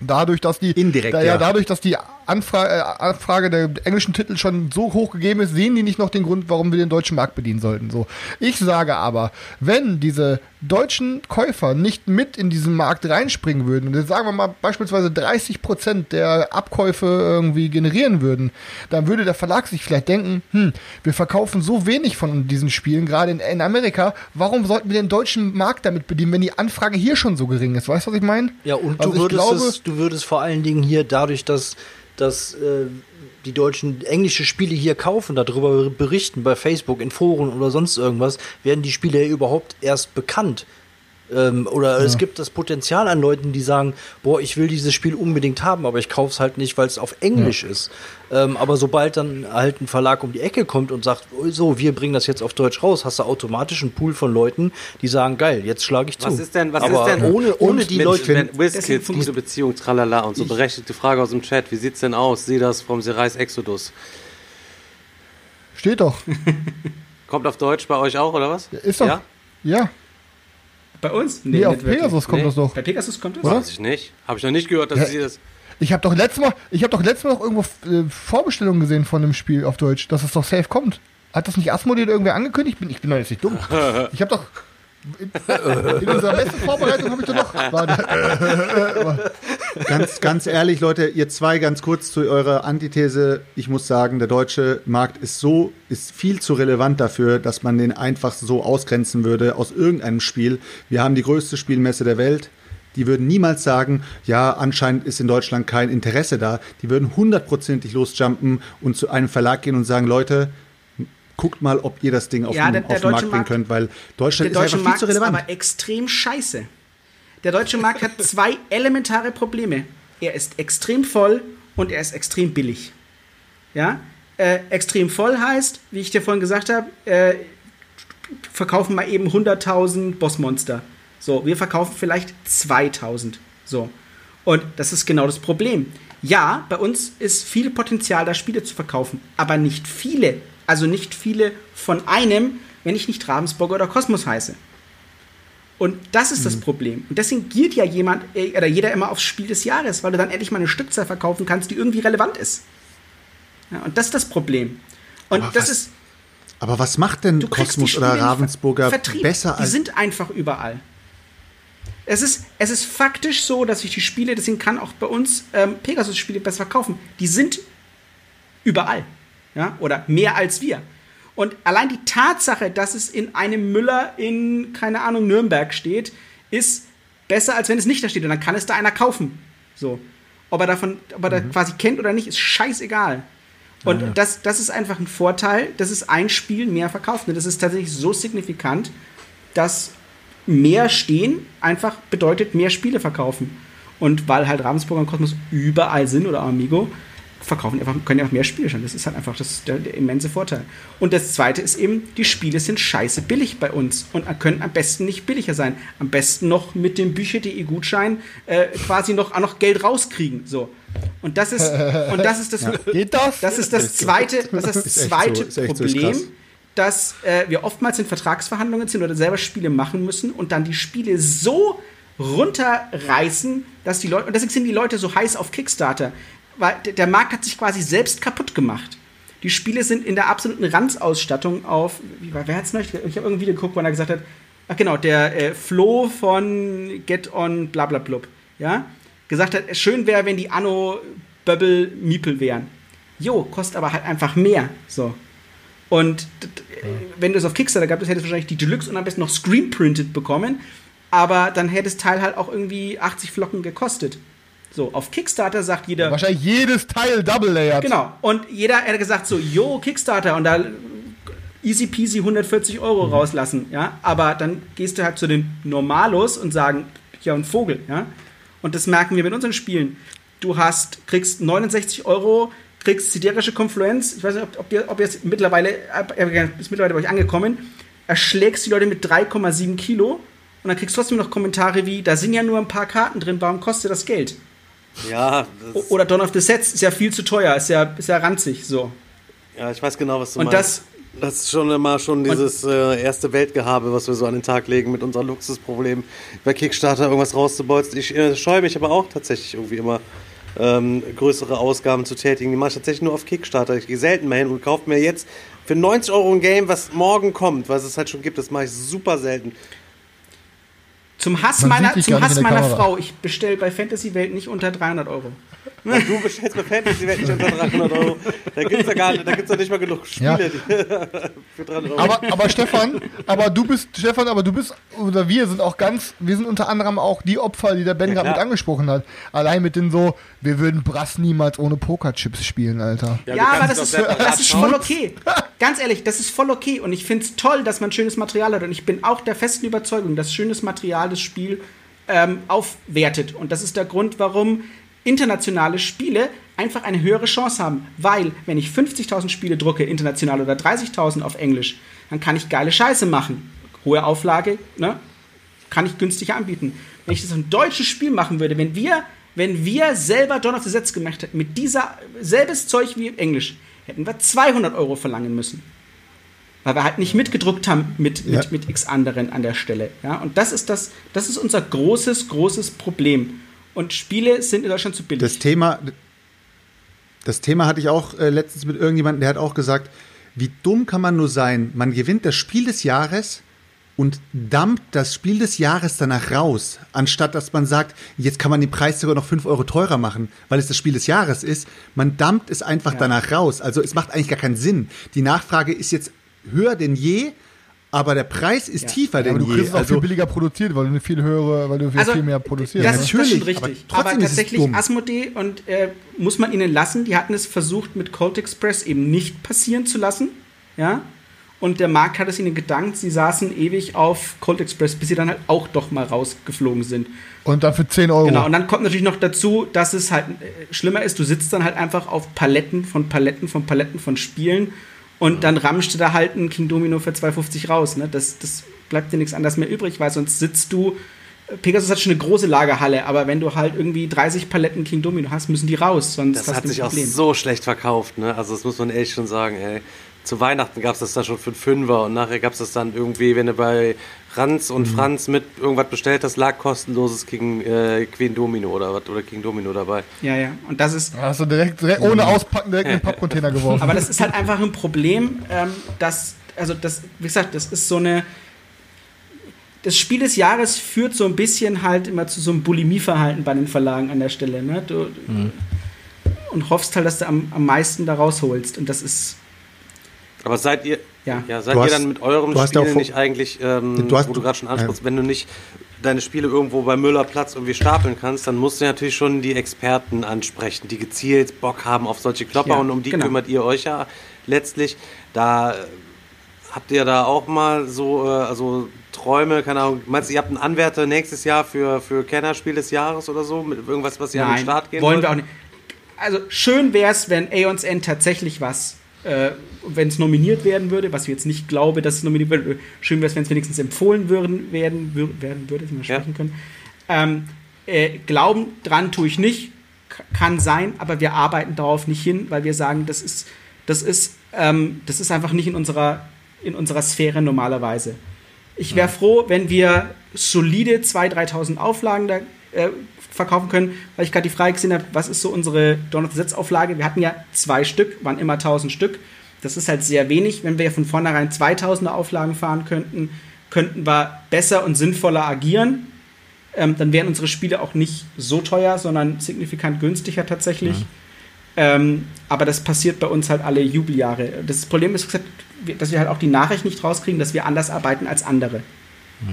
dadurch, dass die Indirekt, da, ja. dadurch, dass die Anfrage, äh, Anfrage der englischen Titel schon so hoch gegeben ist, sehen die nicht noch den Grund, warum wir den deutschen Markt bedienen sollten. So, ich sage aber, wenn diese deutschen Käufer nicht mit in diesen Markt reinspringen würden und jetzt sagen wir mal beispielsweise 30 Prozent der Abkäufe irgendwie generieren würden, dann würde der Verlag sich vielleicht denken, hm, wir verkaufen so wenig von diesen Spielen, gerade in, in Amerika, warum sollten wir den deutschen Markt damit bedienen, wenn die Anfrage hier schon so gering ist? Weißt du, was ich meine? Ja, und Also du, würdest glaube- es, du würdest vor allen Dingen hier dadurch, dass, dass äh, die Deutschen englische Spiele hier kaufen, darüber berichten bei Facebook, in Foren oder sonst irgendwas, werden die Spiele ja überhaupt erst bekannt. Ähm, oder es gibt das Potenzial an Leuten, die sagen, boah, ich will dieses Spiel unbedingt haben, aber ich kauf's halt nicht, weil es auf Englisch ist. Ähm, aber sobald dann halt ein Verlag um die Ecke kommt und sagt, so, wir bringen das jetzt auf Deutsch raus, hast du automatisch einen Pool von Leuten, die sagen, geil, jetzt schlage ich zu. Was ist denn, was aber ist denn ohne, ohne die mit, Leute, wenn WizKids, gute Beziehung, tralala und so berechtigte Frage aus dem Chat, wie sieht's denn aus? Sieh das vom Serais Exodus. Steht doch. *laughs* Kommt auf Deutsch bei euch auch, oder was? Ist doch. Ja? Ja. Bei uns? Nee, auf nicht wirklich. Pegasus kommt Nee. das doch. Bei Pegasus kommt das? Oder? Weiß ich nicht. Habe ich noch nicht gehört, dass Ja. sie das. Ich habe doch letztes Mal, ich habe doch letztes Mal noch irgendwo äh, Vorbestellungen gesehen von dem Spiel auf Deutsch, dass es doch safe kommt. Hat das nicht Asmodee irgendwer angekündigt? Ich bin, ich bin doch jetzt nicht dumm. *laughs* Ich habe doch in, in unserer Messevorbereitung habe ich doch noch. Warte, *laughs* Ganz, ganz ehrlich, Leute, ihr zwei ganz kurz zu eurer Antithese. Ich muss sagen, der deutsche Markt ist so, ist viel zu relevant dafür, dass man den einfach so ausgrenzen würde aus irgendeinem Spiel. Wir haben die größte Spielmesse der Welt. Die würden niemals sagen, ja, anscheinend ist in Deutschland kein Interesse da. Die würden hundertprozentig losjumpen und zu einem Verlag gehen und sagen, Leute, guckt mal, ob ihr das Ding auf, Ja, den, der- der auf den Markt bringen könnt, weil Deutschland Der ist einfach viel Markt zu ist relevant. aber extrem scheiße. Der deutsche Markt hat zwei elementare Probleme. Er ist extrem voll und er ist extrem billig. Ja? Äh, extrem voll heißt, wie ich dir vorhin gesagt habe, äh, verkaufen mal eben 100.000 Bossmonster. So, wir verkaufen vielleicht 2.000. So. Und das ist genau das Problem. Ja, bei uns ist viel Potenzial, da Spiele zu verkaufen, aber nicht viele. Also nicht viele von einem, wenn ich nicht Ravensburger oder Kosmos heiße. Und das ist das Problem. Und deswegen giert ja jemand äh, oder jeder immer aufs Spiel des Jahres, weil du dann endlich mal eine Stückzahl verkaufen kannst, die irgendwie relevant ist. Ja, und das ist das Problem. Und Aber das was- ist, aber was macht denn Kosmos die oder Ravensburger ver- Vertrieb. besser Die als sind einfach überall. Es ist, es ist faktisch so, dass sich die Spiele, deswegen kann auch bei uns ähm, Pegasus-Spiele besser verkaufen. Die sind überall. Ja? Oder mehr als wir. Und allein die Tatsache, dass es in einem Müller in, keine Ahnung, Nürnberg steht, ist besser, als wenn es nicht da steht. Und dann kann es da einer kaufen. So. Ob er davon, ob er da quasi kennt oder nicht, ist scheißegal. Und Das, das ist einfach ein Vorteil, dass es ein Spiel mehr verkauft. Und das ist tatsächlich so signifikant, dass mehr stehen einfach bedeutet mehr Spiele verkaufen. Und weil halt Ravensburger und Kosmos überall sind oder Amigo, verkaufen einfach, können ja auch mehr Spiele schon. Das ist halt einfach das, der, der immense Vorteil. Und das zweite ist eben, die Spiele sind scheiße billig bei uns und können am besten nicht billiger sein. Am besten noch mit dem Bücher.de Gutschein äh, quasi noch, auch noch Geld rauskriegen. So. Und das ist, und das ist das, *laughs* Geht das? das ist das zweite, das ist das zweite so, ist so, Problem, krass. dass äh, wir oftmals in Vertragsverhandlungen sind oder selber Spiele machen müssen und dann die Spiele so runterreißen, dass die Leute, und deswegen sind die Leute so heiß auf Kickstarter, weil der Markt hat sich quasi selbst kaputt gemacht. Die Spiele sind in der absoluten Ranzausstattung auf, wie war, wer hat's noch? Ich habe irgendwie geguckt, wo er gesagt hat, ach genau, der äh, Flo von Get On blablablub, ja, gesagt hat, schön wäre, wenn die Anno Bubble Miepel wären. Jo, kostet aber halt einfach mehr, so. Und d- wenn du es auf Kickstarter gab, hättest du wahrscheinlich die Deluxe und am besten noch screenprinted bekommen. Aber dann hätte das Teil halt auch irgendwie 80 Flocken gekostet. So, auf Kickstarter sagt jeder. Wahrscheinlich jedes Teil Double Layered. Genau. Und jeder hat gesagt so, yo, Kickstarter und da easy peasy 140 Euro rauslassen, ja. Aber dann gehst du halt zu den Normalos und sagen, ja, ein Vogel, ja. Und das merken wir mit unseren Spielen. Du hast, kriegst 69 Euro, kriegst siderische Konfluenz. Ich weiß nicht, ob, ob ihr, ob ihr jetzt mittlerweile, äh, ist mittlerweile bei euch angekommen, erschlägst die Leute mit 3,7 Kilo und dann kriegst du trotzdem noch Kommentare wie, da sind ja nur ein paar Karten drin, warum kostet das Geld? Ja, das, Oder Dawn of the Sets ist ja viel zu teuer, ist ja, ist ja ranzig, so. ja, ich weiß genau, was du Und meinst. das ist schon immer schon dieses äh, erste Weltgehabe, was wir so an den Tag legen mit unserem Luxusproblem, bei Kickstarter irgendwas rauszubolzen. Ich äh, scheue mich aber auch tatsächlich irgendwie immer ähm, größere Ausgaben zu tätigen. Die mache ich tatsächlich nur auf Kickstarter. Ich gehe selten mal hin und kaufe mir jetzt für 90 Euro ein Game, was morgen kommt, was es halt schon gibt. Das mache ich super selten. Zum Hass Man meiner, zum Hass meiner Kamera. Frau, ich bestelle bei Fantasy Welt nicht unter 300 Euro. Ja, du bestellst bei Fantasy Welt nicht unter 300 Euro. Da gibt es ja gar nicht, da gibt's ja nicht mal genug Spiele Ja. *laughs* für 300 Euro. Aber, aber Stefan, aber du bist, Stefan, aber du bist, oder wir sind auch ganz, wir sind unter anderem auch die Opfer, die der Ben Ja, gerade mit angesprochen hat. Allein mit den so, wir würden Brass niemals ohne Pokerchips spielen, Alter. Ja, du aber das ist, das ist voll okay. Ganz ehrlich, das ist voll okay. Und ich finde es toll, dass man schönes Material hat. Und ich bin auch der festen Überzeugung, dass schönes Material das Spiel ähm, aufwertet. Und das ist der Grund, warum internationale Spiele einfach eine höhere Chance haben. Weil, wenn ich 50.000 Spiele drucke, international oder 30.000 auf Englisch, dann kann ich geile Scheiße machen. Hohe Auflage, ne? kann ich günstiger anbieten. Wenn ich das ein deutsches Spiel machen würde, wenn wir, wenn wir selber Dawn of the Sets gemacht hätten, mit dieser selbes Zeug wie im Englisch, hätten wir 200 Euro verlangen müssen. Weil wir halt nicht mitgedruckt haben mit, mit, Ja. mit x anderen an der Stelle. Ja? Und das ist, das, das ist unser großes, großes Problem. Und Spiele sind in Deutschland zu billig. Das Thema, das Thema hatte ich auch äh, letztens mit irgendjemandem, der hat auch gesagt, wie dumm kann man nur sein? Man gewinnt das Spiel des Jahres und dampft das Spiel des Jahres danach raus, anstatt dass man sagt, jetzt kann man den Preis sogar noch 5 Euro teurer machen, weil es das Spiel des Jahres ist. Man dampft es einfach danach raus. Also es macht eigentlich gar keinen Sinn. Die Nachfrage ist jetzt höher denn je, aber der Preis ist Ja. tiefer Ja, denn aber du je. kriegst es auch Also, viel billiger produziert, weil du eine viel höhere, weil du viel, viel mehr produzierst. Das, ist, Natürlich, richtig. aber Aber, trotzdem ist es tatsächlich dumm. Asmodee und äh, muss man ihnen lassen. Die hatten es versucht mit Colt Express eben nicht passieren zu lassen. Ja. Und der Markt hat es ihnen gedankt. Sie saßen ewig auf Colt Express, bis sie dann halt auch doch mal rausgeflogen sind. Und dann für 10 Euro. Genau, und dann kommt natürlich noch dazu, dass es halt äh, schlimmer ist, du sitzt dann halt einfach auf Paletten von Paletten von Paletten von Spielen und dann ramschst du da halt ein King Domino für 2,50 raus. Ne? Das, das bleibt dir nichts anderes mehr übrig, weil sonst sitzt du. Pegasus hat schon eine große Lagerhalle, aber wenn du halt irgendwie 30 Paletten King Domino hast, müssen die raus, sonst Das hast hat du ein sich auch so schlecht verkauft, ne? Also das muss man ehrlich schon sagen, ey. Zu Weihnachten gab es das dann schon für einen Fünfer und nachher gab es das dann irgendwie, wenn du bei Ranz und Franz mit irgendwas bestellt hast, lag kostenloses King, äh, Queen Domino oder was oder King Domino dabei. Ja, ja. Und das ist, Hast du direkt, direkt ohne Auspacken direkt in den Pappcontainer geworfen. Aber das ist halt einfach ein Problem, ähm, dass, also das, wie gesagt, das ist so eine. Das Spiel des Jahres führt so ein bisschen halt immer zu so einem Bulimieverhalten bei den Verlagen an der Stelle. Ne? Du, Und hoffst halt, dass du am, am meisten da rausholst. Und das ist. Aber seid ihr, Ja. ja, seid Du ihr hast- dann mit eurem Spiel nicht eigentlich, ähm, Du hast- wo du gerade schon ansprichst, wenn du nicht deine Spiele irgendwo bei Müllerplatz irgendwie stapeln kannst, dann musst du natürlich schon die Experten ansprechen, die gezielt Bock haben auf solche Klopper Ja, und um die genau. kümmert ihr euch ja letztlich. Da äh, habt ihr da auch mal so äh, also Träume, keine Ahnung, meinst du, ihr habt einen Anwärter nächstes Jahr für, für Kennerspiel des Jahres oder so, mit irgendwas, was ihr an den Start gehen wollen wollt? wir auch nicht. Also schön wäre es, wenn Aeons End tatsächlich was, äh, wenn es nominiert werden würde, was ich jetzt nicht glaube, dass es nominiert wird. Schön wäre es, wenn es wenigstens empfohlen würden, werden, wür, werden würde, wenn wir Ja. sprechen können. Ähm, äh, glauben dran tue ich nicht, kann sein, aber wir arbeiten darauf nicht hin, weil wir sagen, das ist, das ist, ähm, das ist einfach nicht in unserer, in unserer Sphäre normalerweise. Ich wäre froh, wenn wir solide 2.000, 3.000 Auflagen da äh, verkaufen können, weil ich gerade die Frage gesehen habe, was ist so unsere Sets-Auflage? Wir hatten ja zwei Stück, waren immer 1.000 Stück. Das ist halt sehr wenig. Wenn wir von vornherein 2.000er Auflagen fahren könnten, könnten wir besser und sinnvoller agieren. Ähm, dann wären unsere Spiele auch nicht so teuer, sondern signifikant günstiger tatsächlich. Ähm, aber das passiert bei uns halt alle Jubeljahre. Das Problem ist, dass wir halt auch die Nachricht nicht rauskriegen, dass wir anders arbeiten als andere.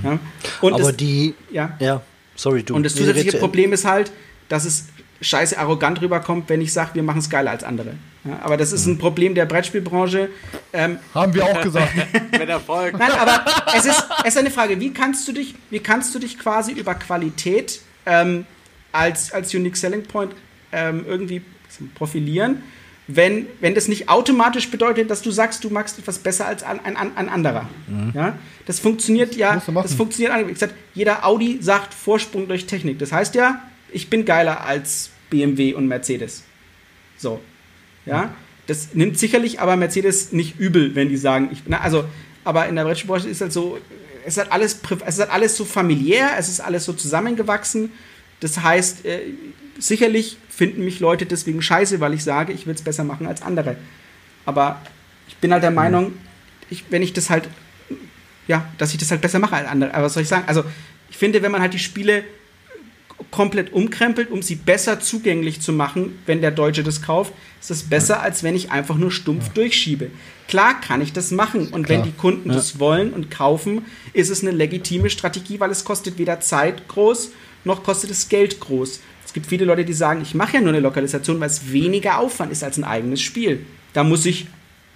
Ja? Und Aber das, die, ja. ja, sorry, du. Und das zusätzliche. Problem ist halt, dass es scheiße arrogant rüberkommt, wenn ich sage, wir machen es geiler als andere. Ja, aber das ist ein Problem der Brettspielbranche. Ähm, Haben wir auch gesagt. *laughs* Mit Erfolg. Nein, aber es ist, es ist eine Frage, wie kannst du dich, wie kannst du dich quasi über Qualität ähm, als, als Unique Selling Point ähm, irgendwie profilieren, wenn, wenn das nicht automatisch bedeutet, dass du sagst, du magst etwas besser als ein, ein, ein anderer. Ja? Das funktioniert ja, du machen. das funktioniert, wie gesagt, jeder Audi sagt Vorsprung durch Technik. Das heißt ja, ich bin geiler als BMW und Mercedes. So. Ja, das nimmt sicherlich aber Mercedes nicht übel, wenn die sagen, ich na, also, aber in der Brettspielbranche ist halt so, es halt alles, es ist halt alles so familiär, es ist alles so zusammengewachsen. Das heißt, äh, sicherlich finden mich Leute deswegen scheiße, weil ich sage, ich will es besser machen als andere. Aber ich bin halt der Meinung, ich, wenn ich das halt, ja, dass ich das halt besser mache als andere. Aber was soll ich sagen? Also, ich finde, wenn man halt die Spiele komplett umkrempelt, um sie besser zugänglich zu machen, wenn der Deutsche das kauft, ist es besser, als wenn ich einfach nur stumpf durchschiebe. Klar kann ich das machen und wenn die Kunden das wollen und kaufen, ist es eine legitime Strategie, weil es kostet weder Zeit groß, noch kostet es Geld groß. Es gibt viele Leute, die sagen, ich mache ja nur eine Lokalisation, weil es weniger Aufwand ist als ein eigenes Spiel. Da muss ich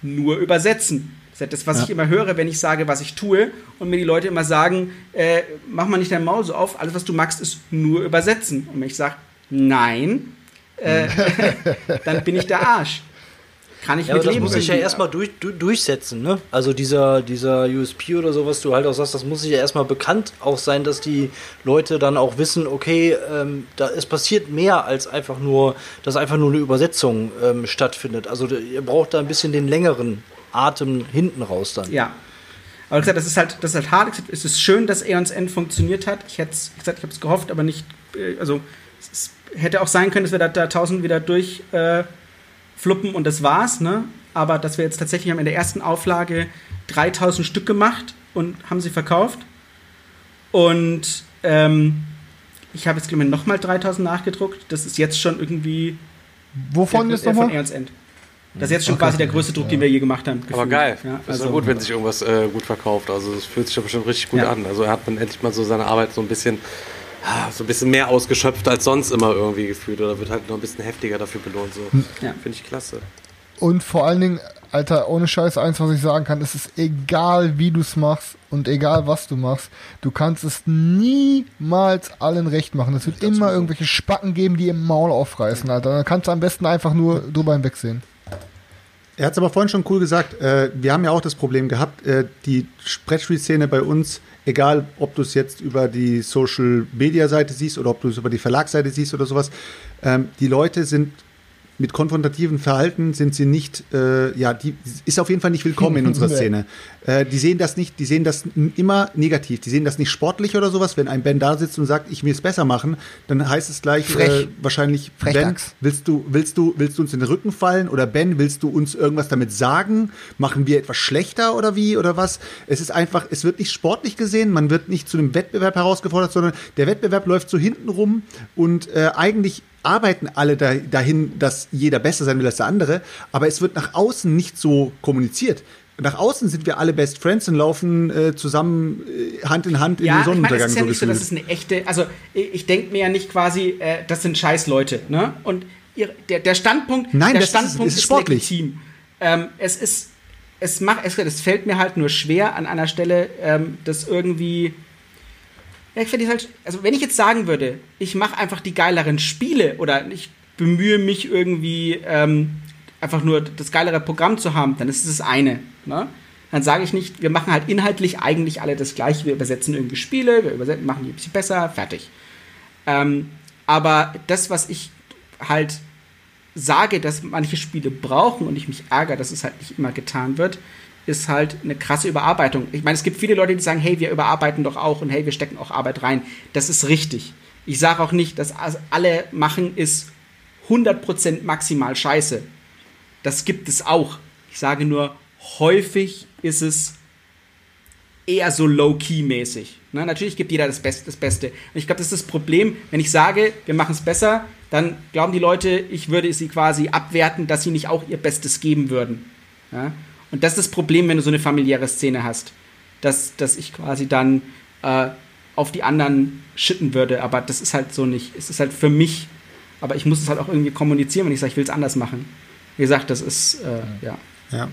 nur übersetzen. Das ist das, was ich immer höre, wenn ich sage, was ich tue und mir die Leute immer sagen, äh, mach mal nicht dein Maul so auf, alles, was du magst, ist nur übersetzen. Und wenn ich sage, nein, äh, *laughs* dann bin ich der Arsch. Kann ich Ja, aber mit das leben. muss sich ja erstmal durch, du, durchsetzen, ne? Also dieser, dieser USP oder so, was du halt auch sagst, das muss sich ja erstmal bekannt auch sein, dass die Leute dann auch wissen, okay, ähm, da es passiert mehr als einfach nur, dass einfach nur eine Übersetzung ähm, stattfindet. Also ihr braucht da ein bisschen den längeren Atem hinten raus dann. Ja. Aber wie gesagt, das ist halt, das ist halt hart. Es ist schön, dass Aeons End funktioniert hat. Ich hätte es, gesagt, ich habe es gehofft, aber nicht. äh, Also es hätte auch sein können, dass wir da, da 1000 wieder durch äh, fluppen und das war's. Ne? Aber dass wir jetzt tatsächlich haben in der ersten Auflage 3000 Stück gemacht und haben sie verkauft. Und ähm, ich habe jetzt glaube ich nochmal 3000 nachgedruckt. Das ist jetzt schon irgendwie Wovon der- jetzt äh, von? Aeons End. Das ist jetzt schon quasi der größte Druck, den wir je gemacht haben. Aber gefühlt. geil. Ja, ist also, ja gut, wenn sich irgendwas äh, gut verkauft. Also es fühlt sich ja bestimmt richtig gut Ja. an. Also er hat dann endlich mal so seine Arbeit so ein bisschen ah, so ein bisschen mehr ausgeschöpft als sonst immer irgendwie gefühlt oder wird halt noch ein bisschen heftiger dafür belohnt. So. Ja. Finde ich klasse. Und vor allen Dingen, Alter, ohne Scheiß, eins, was ich sagen kann, es ist egal, wie du es machst und egal, was du machst, du kannst es niemals allen recht machen. Es wird immer irgendwelche Spacken geben, die im Maul aufreißen, Alter. Dann kannst du am besten einfach nur drüber hinwegsehen. Er hat es aber vorhin schon cool gesagt. Äh, wir haben ja auch das Problem gehabt, äh, die Brettspielszene bei uns, egal ob du es jetzt über die Social Media Seite siehst oder ob du es über die Verlagsseite siehst oder sowas, ähm, die Leute sind mit konfrontativen Verhalten sind sie nicht, äh, ja, die ist auf jeden Fall nicht willkommen in unserer. *laughs* Szene. Äh, die sehen das nicht, die sehen das immer negativ. Die sehen das nicht sportlich oder sowas. Wenn ein Ben da sitzt und sagt, ich will es besser machen, dann heißt es gleich. Äh, wahrscheinlich, Ben, willst du, willst du, willst du uns in den Rücken fallen oder Ben, willst du uns irgendwas damit sagen? Machen wir etwas schlechter oder wie oder was? Es ist einfach, es wird nicht sportlich gesehen, man wird nicht zu einem Wettbewerb herausgefordert, sondern der Wettbewerb läuft so hinten rum und äh, eigentlich arbeiten alle da, dahin, dass jeder besser sein will als der andere, aber es wird nach außen nicht so kommuniziert. nach außen sind wir alle Best Friends und laufen äh, zusammen äh, Hand in Hand in Ja, den ich meine, Sonnenuntergang. es ist ja so nicht so, dass es eine echte, also ich, ich denke mir ja nicht quasi, äh, das sind scheiß Leute, ne? Und ihr, der, der Standpunkt, Nein, der das ist- Standpunkt es ist sportlich. legitim. Ähm, es ist, es macht, es, es fällt mir halt nur schwer an einer Stelle, ähm, das irgendwie, ich finde es halt, also wenn ich jetzt sagen würde, ich mache einfach die geileren Spiele oder ich bemühe mich irgendwie ähm, einfach nur das geilere Programm zu haben, dann ist es das eine. Ne? Dann sage ich nicht, wir machen halt inhaltlich eigentlich alle das gleiche, wir übersetzen irgendwie Spiele, wir übersetzen, machen die ein bisschen besser, fertig. Ähm, aber das, was ich halt sage, dass manche Spiele brauchen und ich mich ärgere, dass es halt nicht immer getan wird, ist halt eine krasse Überarbeitung. Ich meine, es gibt viele Leute, die sagen, hey, wir überarbeiten doch auch und hey, wir stecken auch Arbeit rein. Das ist richtig. Ich sage auch nicht, dass alle machen ist 100% maximal scheiße. Das gibt es auch. Ich sage nur, häufig ist es eher so low-key-mäßig. Ne? Natürlich gibt jeder das, Best, das Beste. Und ich glaube, das ist das Problem, wenn ich sage, wir machen es besser, dann glauben die Leute, ich würde sie quasi abwerten, dass sie nicht auch ihr Bestes geben würden. Ja? Und das ist das Problem, wenn du so eine familiäre Szene hast. Dass, dass ich quasi dann äh, auf die anderen schitten würde. Aber das ist halt so nicht. Es ist halt für mich. Aber ich muss es halt auch irgendwie kommunizieren, wenn ich sage, ich will es anders machen. Wie gesagt, das ist, äh, ja. Ja.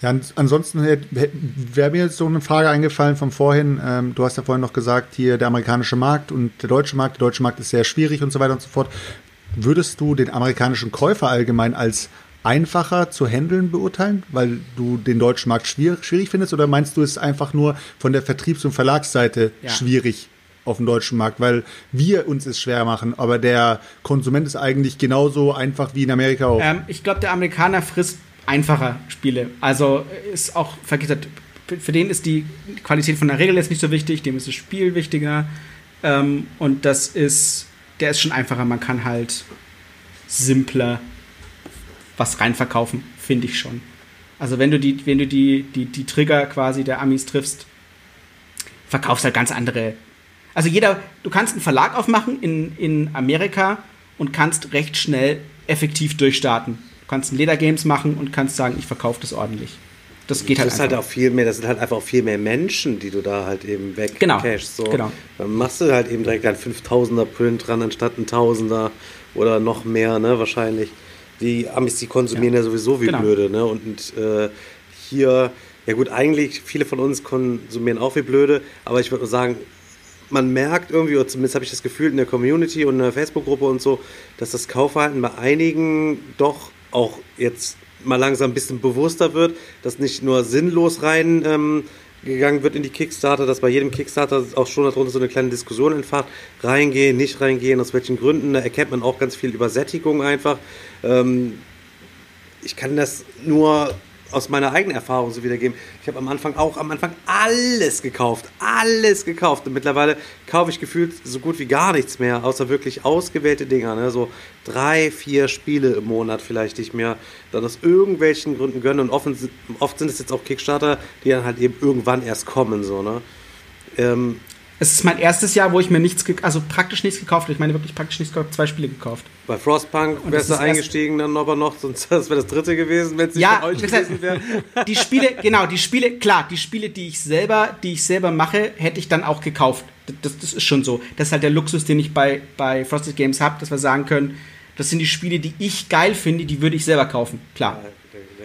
Ja, an- ansonsten wäre mir jetzt so eine Frage eingefallen von vorhin. Ähm, du hast ja vorhin noch gesagt, hier der amerikanische Markt und der deutsche Markt. Der deutsche Markt ist sehr schwierig und so weiter und so fort. Würdest du den amerikanischen Käufer allgemein als einfacher zu handeln beurteilen, weil du den deutschen Markt schwierig, schwierig findest? Oder meinst du, es ist einfach nur von der Vertriebs- und Verlagsseite Ja. schwierig auf dem deutschen Markt, weil wir uns es schwer machen, aber der Konsument ist eigentlich genauso einfach wie in Amerika auch. Ähm, ich glaube, der Amerikaner frisst einfacher Spiele. Also äh, ist auch vergessen. Für den ist die Qualität von der Regel jetzt nicht so wichtig, dem ist das Spiel wichtiger. Ähm, und das ist, der ist schon einfacher. Man kann halt simpler was reinverkaufen, finde ich schon. Also wenn du die, wenn du die, die, die Trigger quasi der Amis triffst, verkaufst halt ganz andere. Also jeder, du kannst einen Verlag aufmachen in, in Amerika und kannst recht schnell effektiv durchstarten. Du kannst ein Ledergames machen und kannst sagen, ich verkaufe das ordentlich. Das geht Das halt ist halt einfach. auch viel mehr, das sind halt einfach auch viel mehr Menschen, die du da halt eben weg Genau, cashst, so. genau. Dann machst du halt eben direkt einen 5000er Print dran, anstatt ein Tausender oder noch mehr, ne, wahrscheinlich. Die Amis, die konsumieren ja, sowieso wie Genau. blöde, ne, und äh, hier, ja gut, eigentlich, viele von uns konsumieren auch wie blöde, aber ich würde nur sagen, man merkt irgendwie, oder zumindest habe ich das Gefühl in der Community und in der Facebook-Gruppe und so, dass das Kaufverhalten bei einigen doch auch jetzt mal langsam ein bisschen bewusster wird, dass nicht nur sinnlos rein ähm, gegangen wird in die Kickstarter, dass bei jedem Kickstarter auch schon darunter so eine kleine Diskussion entfacht, reingehen, nicht reingehen, aus welchen Gründen, da erkennt man auch ganz viel Übersättigung einfach. Ähm, ich kann das nur aus meiner eigenen Erfahrung so wiedergeben. Ich habe am Anfang auch am Anfang alles gekauft, alles gekauft. Und mittlerweile kaufe ich gefühlt so gut wie gar nichts mehr, außer wirklich ausgewählte Dinger. Ne? So drei, vier Spiele im Monat vielleicht, die ich mir dann aus irgendwelchen Gründen gönne. Und offen, oft sind es jetzt auch Kickstarter, die dann halt eben irgendwann erst kommen. So, ne? ähm, Es ist mein erstes Jahr, wo ich mir nichts, also praktisch nichts gekauft habe. Ich meine wirklich praktisch nichts gekauft, zwei Spiele gekauft. bei Frostpunk wärst du eingestiegen dann aber noch, sonst *laughs* das wäre das dritte gewesen, wenn es nicht Ja, von euch gewesen wäre. *laughs* die Spiele, genau, die Spiele, klar, die Spiele, die ich selber, die ich selber mache, hätte ich dann auch gekauft. Das, das ist schon so. Das ist halt der Luxus, den ich bei, bei Frosted Games habe, dass wir sagen können, das sind die Spiele, die ich geil finde, die würde ich selber kaufen. Klar.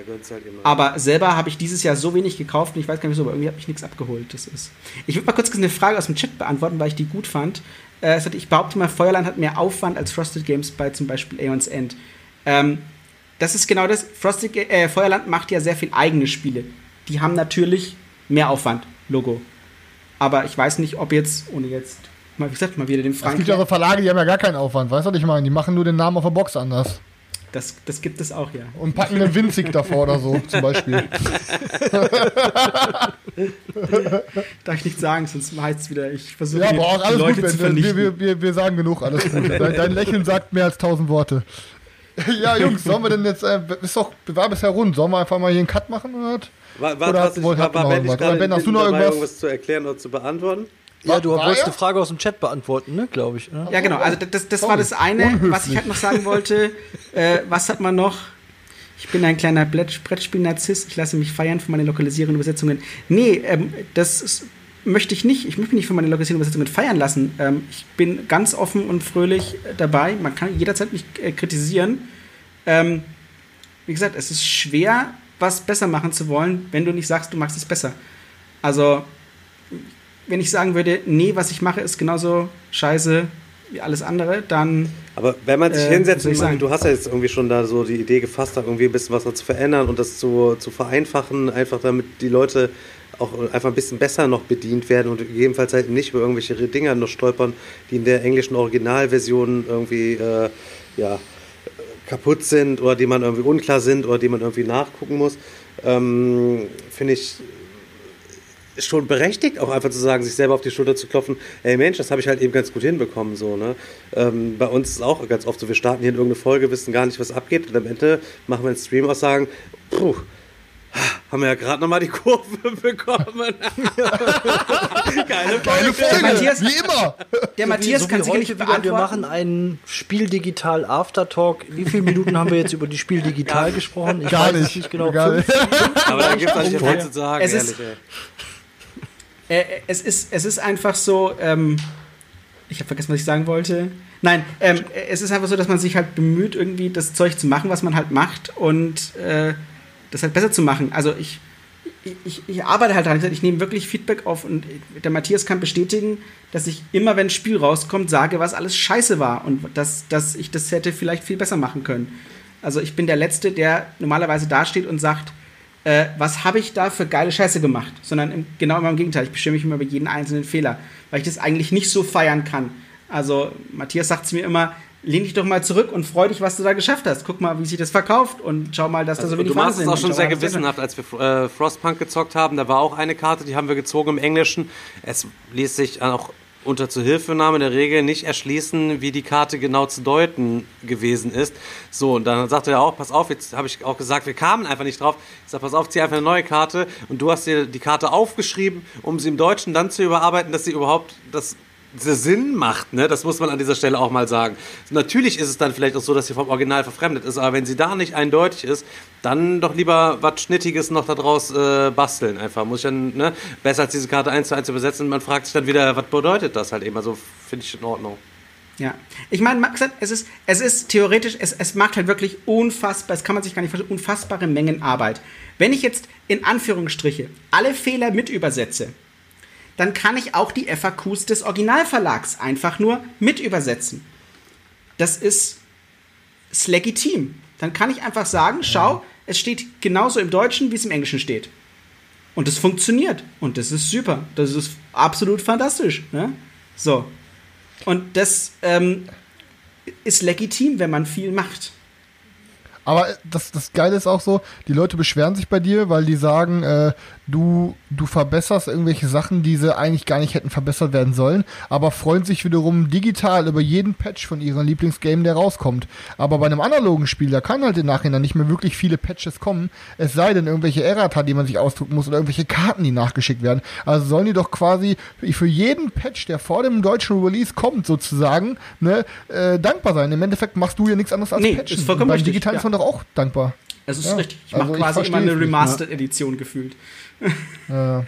Halt immer. Aber selber habe ich dieses Jahr so wenig gekauft und ich weiß gar nicht wieso, aber irgendwie habe ich nichts abgeholt. Das ist. Ich würde mal kurz eine Frage aus dem Chat beantworten, weil ich die gut fand. Äh, es hat- ich behaupte mal, Feuerland hat mehr Aufwand als Frosted Games bei zum Beispiel Aeons End. Ähm, das ist genau das. Frosted, äh, Feuerland macht ja sehr viel eigene Spiele. Die haben natürlich mehr Aufwand, Logo. Aber ich weiß nicht, ob jetzt, ohne jetzt, mal, wie gesagt, mal wieder den Es Frank. gibt ja so Verlage, die haben ja gar keinen Aufwand, weißt du, was ich meine? Die machen nur den Namen auf der Box anders. Das, das gibt es auch, ja. Und packen einen Winzig davor oder so, zum Beispiel. *laughs* Darf ich nicht sagen, sonst heißt es wieder, ich versuche Ja, aber auch die alles Leute gut, zu Ben. Wir, vernichten. wir, wir, wir sagen genug, alles gut. Dein, dein Lächeln sagt mehr als tausend Worte. *laughs* Ja, Jungs, sollen wir denn jetzt, äh, ist doch, war bisher rund, sollen wir einfach mal hier einen Cut machen? Oder? War, war, Oder was hast- ich, wollt- war, war noch Ben gerade Oder Ben, hast du noch irgendwas? irgendwas zu erklären oder zu beantworten? Ja, du wolltest eine Frage aus dem Chat beantworten, ne, glaube ich. Ne? Ja, genau. Also das, das war das eine, was ich halt noch sagen wollte. *laughs* Äh, was hat man noch? ich bin ein kleiner Brett- Brettspiel-Narzisst, ich lasse mich feiern für meine lokalisierenden Übersetzungen. Nee, ähm, das ist, möchte ich nicht. Ich möchte mich für meine lokalisierenden Übersetzungen feiern lassen. Ähm, ich bin ganz offen und fröhlich dabei. Man kann jederzeit mich äh, kritisieren. Ähm, wie gesagt, es ist schwer, was besser machen zu wollen, wenn du nicht sagst, du machst es besser. Also, wenn ich sagen würde, nee, was ich mache, ist genauso scheiße wie alles andere, dann Aber wenn man sich Äh, hinsetzt und ich sagen? du hast ja jetzt irgendwie schon da so die Idee gefasst, da irgendwie ein bisschen was zu verändern und das zu, zu vereinfachen, einfach damit die Leute auch einfach ein bisschen besser noch bedient werden und gegebenenfalls halt nicht über irgendwelche Dinger noch stolpern, die in der englischen Originalversion irgendwie äh, ja, kaputt sind oder die man irgendwie unklar sind oder die man irgendwie nachgucken muss, ähm, finde ich schon berechtigt, auch einfach zu sagen, sich selber auf die Schulter zu klopfen, ey Mensch, das habe ich halt eben ganz gut hinbekommen. So, ne? Ähm, bei uns ist es auch ganz oft so, wir starten hier in irgendeine Folge, wissen gar nicht, was abgeht und am Ende machen wir einen Stream aus sagen, puh, haben wir ja gerade nochmal die *laughs* Kurve bekommen. *laughs* Geile Geile Folge. Folge, Matthias- wie immer. der Matthias so wie kann heute nicht beantworten. Wir machen einen Spiel Digital Aftertalk. Wie viele Minuten haben wir jetzt über die Spiel Digital gesprochen? Ich Gar weiß nicht. nicht genau. Gar nicht. Aber da gibt es eigentlich viel zu sagen, Es ist- ehrlich. ey. Äh, es, ist, es ist einfach so, ähm, ich habe vergessen, was ich sagen wollte. Nein, ähm, es ist einfach so, dass man sich halt bemüht, irgendwie das Zeug zu machen, was man halt macht und äh, das halt besser zu machen. Also ich, ich, ich, arbeite halt sag, ich nehme wirklich Feedback auf und der Matthias kann bestätigen, dass ich immer, wenn ein Spiel rauskommt, sage, was alles scheiße war und dass, dass ich das hätte vielleicht viel besser machen können. Also ich bin der Letzte, der normalerweise dasteht und sagt, äh, was habe ich da für geile Scheiße gemacht, sondern im, genau immer im Gegenteil. Ich bestimme mich immer über jeden einzelnen Fehler, weil ich das eigentlich nicht so feiern kann. Also Matthias sagt es mir immer, lehn dich doch mal zurück und freu dich, was du da geschafft hast. Guck mal, wie sich das verkauft und schau mal, dass da so Also, wenig du machst es auch schon sehr gewissenhaft, als wir äh, Frostpunk gezockt haben. Da war auch eine Karte, die haben wir gezogen im Englischen. Es ließ sich auch unter Zuhilfenahme der Regel nicht erschließen, wie die Karte genau zu deuten gewesen ist. So, und dann sagte er auch, pass auf, jetzt habe ich auch gesagt, wir kamen einfach nicht drauf. Ich sag, pass auf, zieh einfach eine neue Karte und du hast dir die Karte aufgeschrieben, um sie im Deutschen dann zu überarbeiten, dass sie überhaupt das Sinn macht, ne? Das muss man an dieser Stelle auch mal sagen. Natürlich ist es dann vielleicht auch so, dass sie vom Original verfremdet ist, aber wenn sie da nicht eindeutig ist, dann doch lieber was Schnittiges noch daraus äh, basteln einfach. Muss ich dann, ne? Besser als diese Karte eins zu eins übersetzen. Man fragt sich dann wieder, was bedeutet das halt eben? Also finde ich in Ordnung. Ja, ich meine, Max hat- es ist, es ist theoretisch, es, es macht halt wirklich unfassbar, das kann man sich gar nicht vorstellen, unfassbare Mengen Arbeit. Wenn ich jetzt in Anführungsstriche alle Fehler mit übersetze, dann kann ich auch die FAQs des Originalverlags einfach nur mit übersetzen. Das ist, ist legitim. Dann kann ich einfach sagen, schau, es steht genauso im Deutschen, wie es im Englischen steht. Und es funktioniert. Und das ist super. Das ist absolut fantastisch. Ne? So. Und das ähm, ist legitim, wenn man viel macht. Aber das, das Geile ist auch so, die Leute beschweren sich bei dir, weil die sagen, äh, du, du verbesserst irgendwelche Sachen, die sie eigentlich gar nicht hätten verbessert werden sollen, aber freuen sich wiederum digital über jeden Patch von ihrem Lieblingsgame, der rauskommt. Aber bei einem analogen Spiel, da kann halt im Nachhinein nicht mehr wirklich viele Patches kommen, es sei denn irgendwelche Errata, die man sich ausdrucken muss oder irgendwelche Karten, die nachgeschickt werden. Also sollen die doch quasi für jeden Patch, der vor dem deutschen Release kommt, sozusagen, ne, äh, dankbar sein. Im Endeffekt machst du ja nichts anderes als Nee, patchen. ist vollkommen beim richtig, Digitalen ja. ist man doch auch dankbar. Das ist Ja, richtig. Ich also mache quasi immer eine es nicht, Remastered-Edition gefühlt. Äh,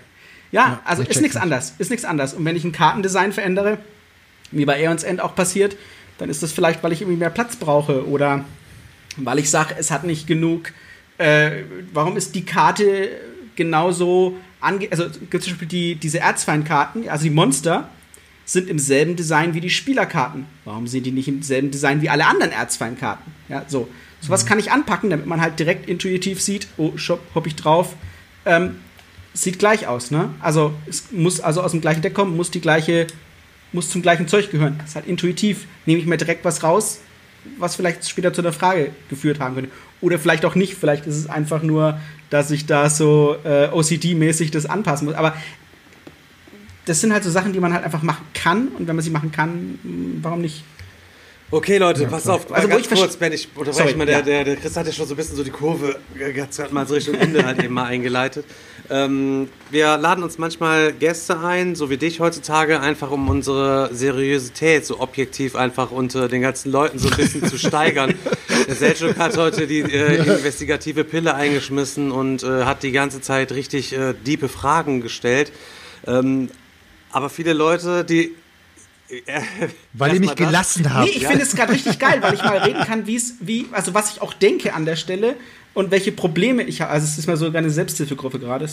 Ja, also ist nichts nicht. anders. Ist nichts anders. Und wenn ich ein Kartendesign verändere, wie bei Aeons End auch passiert, dann ist das vielleicht, weil ich irgendwie mehr Platz brauche oder weil ich sage, es hat nicht genug. Äh, warum ist die Karte genauso ange. Also es gibt zum Beispiel die, diese Erzfeindkarten, also die Monster, sind im selben Design wie die Spielerkarten. Warum sind die nicht im selben Design wie alle anderen Erzfeindkarten? Ja, so. Sowas kann ich anpacken, damit man halt direkt intuitiv sieht, oh, shop, hopp ich drauf. Ähm, sieht gleich aus, ne? Also es muss also aus dem gleichen Deck kommen, muss die gleiche, muss zum gleichen Zeug gehören. Das ist halt intuitiv. Nehme ich mir direkt was raus, was vielleicht später zu einer Frage geführt haben könnte. Oder vielleicht auch nicht. Vielleicht ist es einfach nur, dass ich da so äh, OCD-mäßig das anpassen muss. Aber das sind halt so Sachen, die man halt einfach machen kann. Und wenn man sie machen kann, warum nicht? Okay, Leute, pass auf, Also, ganz kurz, Ben, ich unterbreche Sorry, mal, der, ja. der, der Chris hat ja schon so ein bisschen so die Kurve, ganz gerade mal so Richtung Ende halt eben mal eingeleitet. Ähm, wir laden uns manchmal Gäste ein, so wie dich heutzutage, einfach um unsere Seriosität so objektiv einfach unter den ganzen Leuten so ein bisschen zu *laughs* steigern. Der Selchuk hat heute die äh, investigative Pille eingeschmissen und äh, hat die ganze Zeit richtig äh, diepe Fragen gestellt. Ähm, aber viele Leute, die *laughs* Weil ihr mich gelassen habt. Nee, ich finde es gerade richtig geil, weil ich mal reden kann, wie es, wie, also was ich auch denke an der Stelle und welche Probleme ich habe. Also es ist mal sogar eine Selbsthilfegruppe gerade.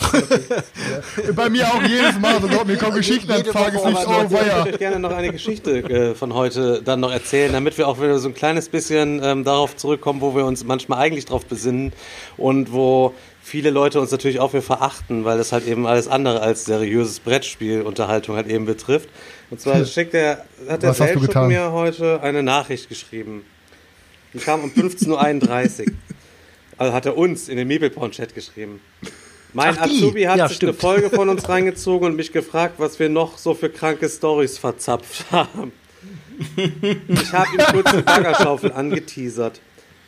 *laughs* Bei mir auch jedes Mal. So, glaub mir kommen Geschichten Tages Woche nicht. Aber Oh, ich würde weia. gerne noch eine Geschichte äh, von heute dann noch erzählen, damit wir auch wieder so ein kleines bisschen ähm, darauf zurückkommen, wo wir uns manchmal eigentlich drauf besinnen und wo viele Leute uns natürlich auch für verachten, weil das halt eben alles andere als seriöses Brettspielunterhaltung halt eben betrifft. Und zwar schickt der, hat der Selchuk mir heute eine Nachricht geschrieben. Die kam um 15.31 Uhr. Also hat er uns in den Meeple-Chat geschrieben. Mein Ach. Azubi hat Ja, sich stimmt. eine Folge von uns *laughs* reingezogen und mich gefragt, was wir noch so für kranke Stories verzapft haben. Ich habe ihm kurz die Baggerschaufel angeteasert.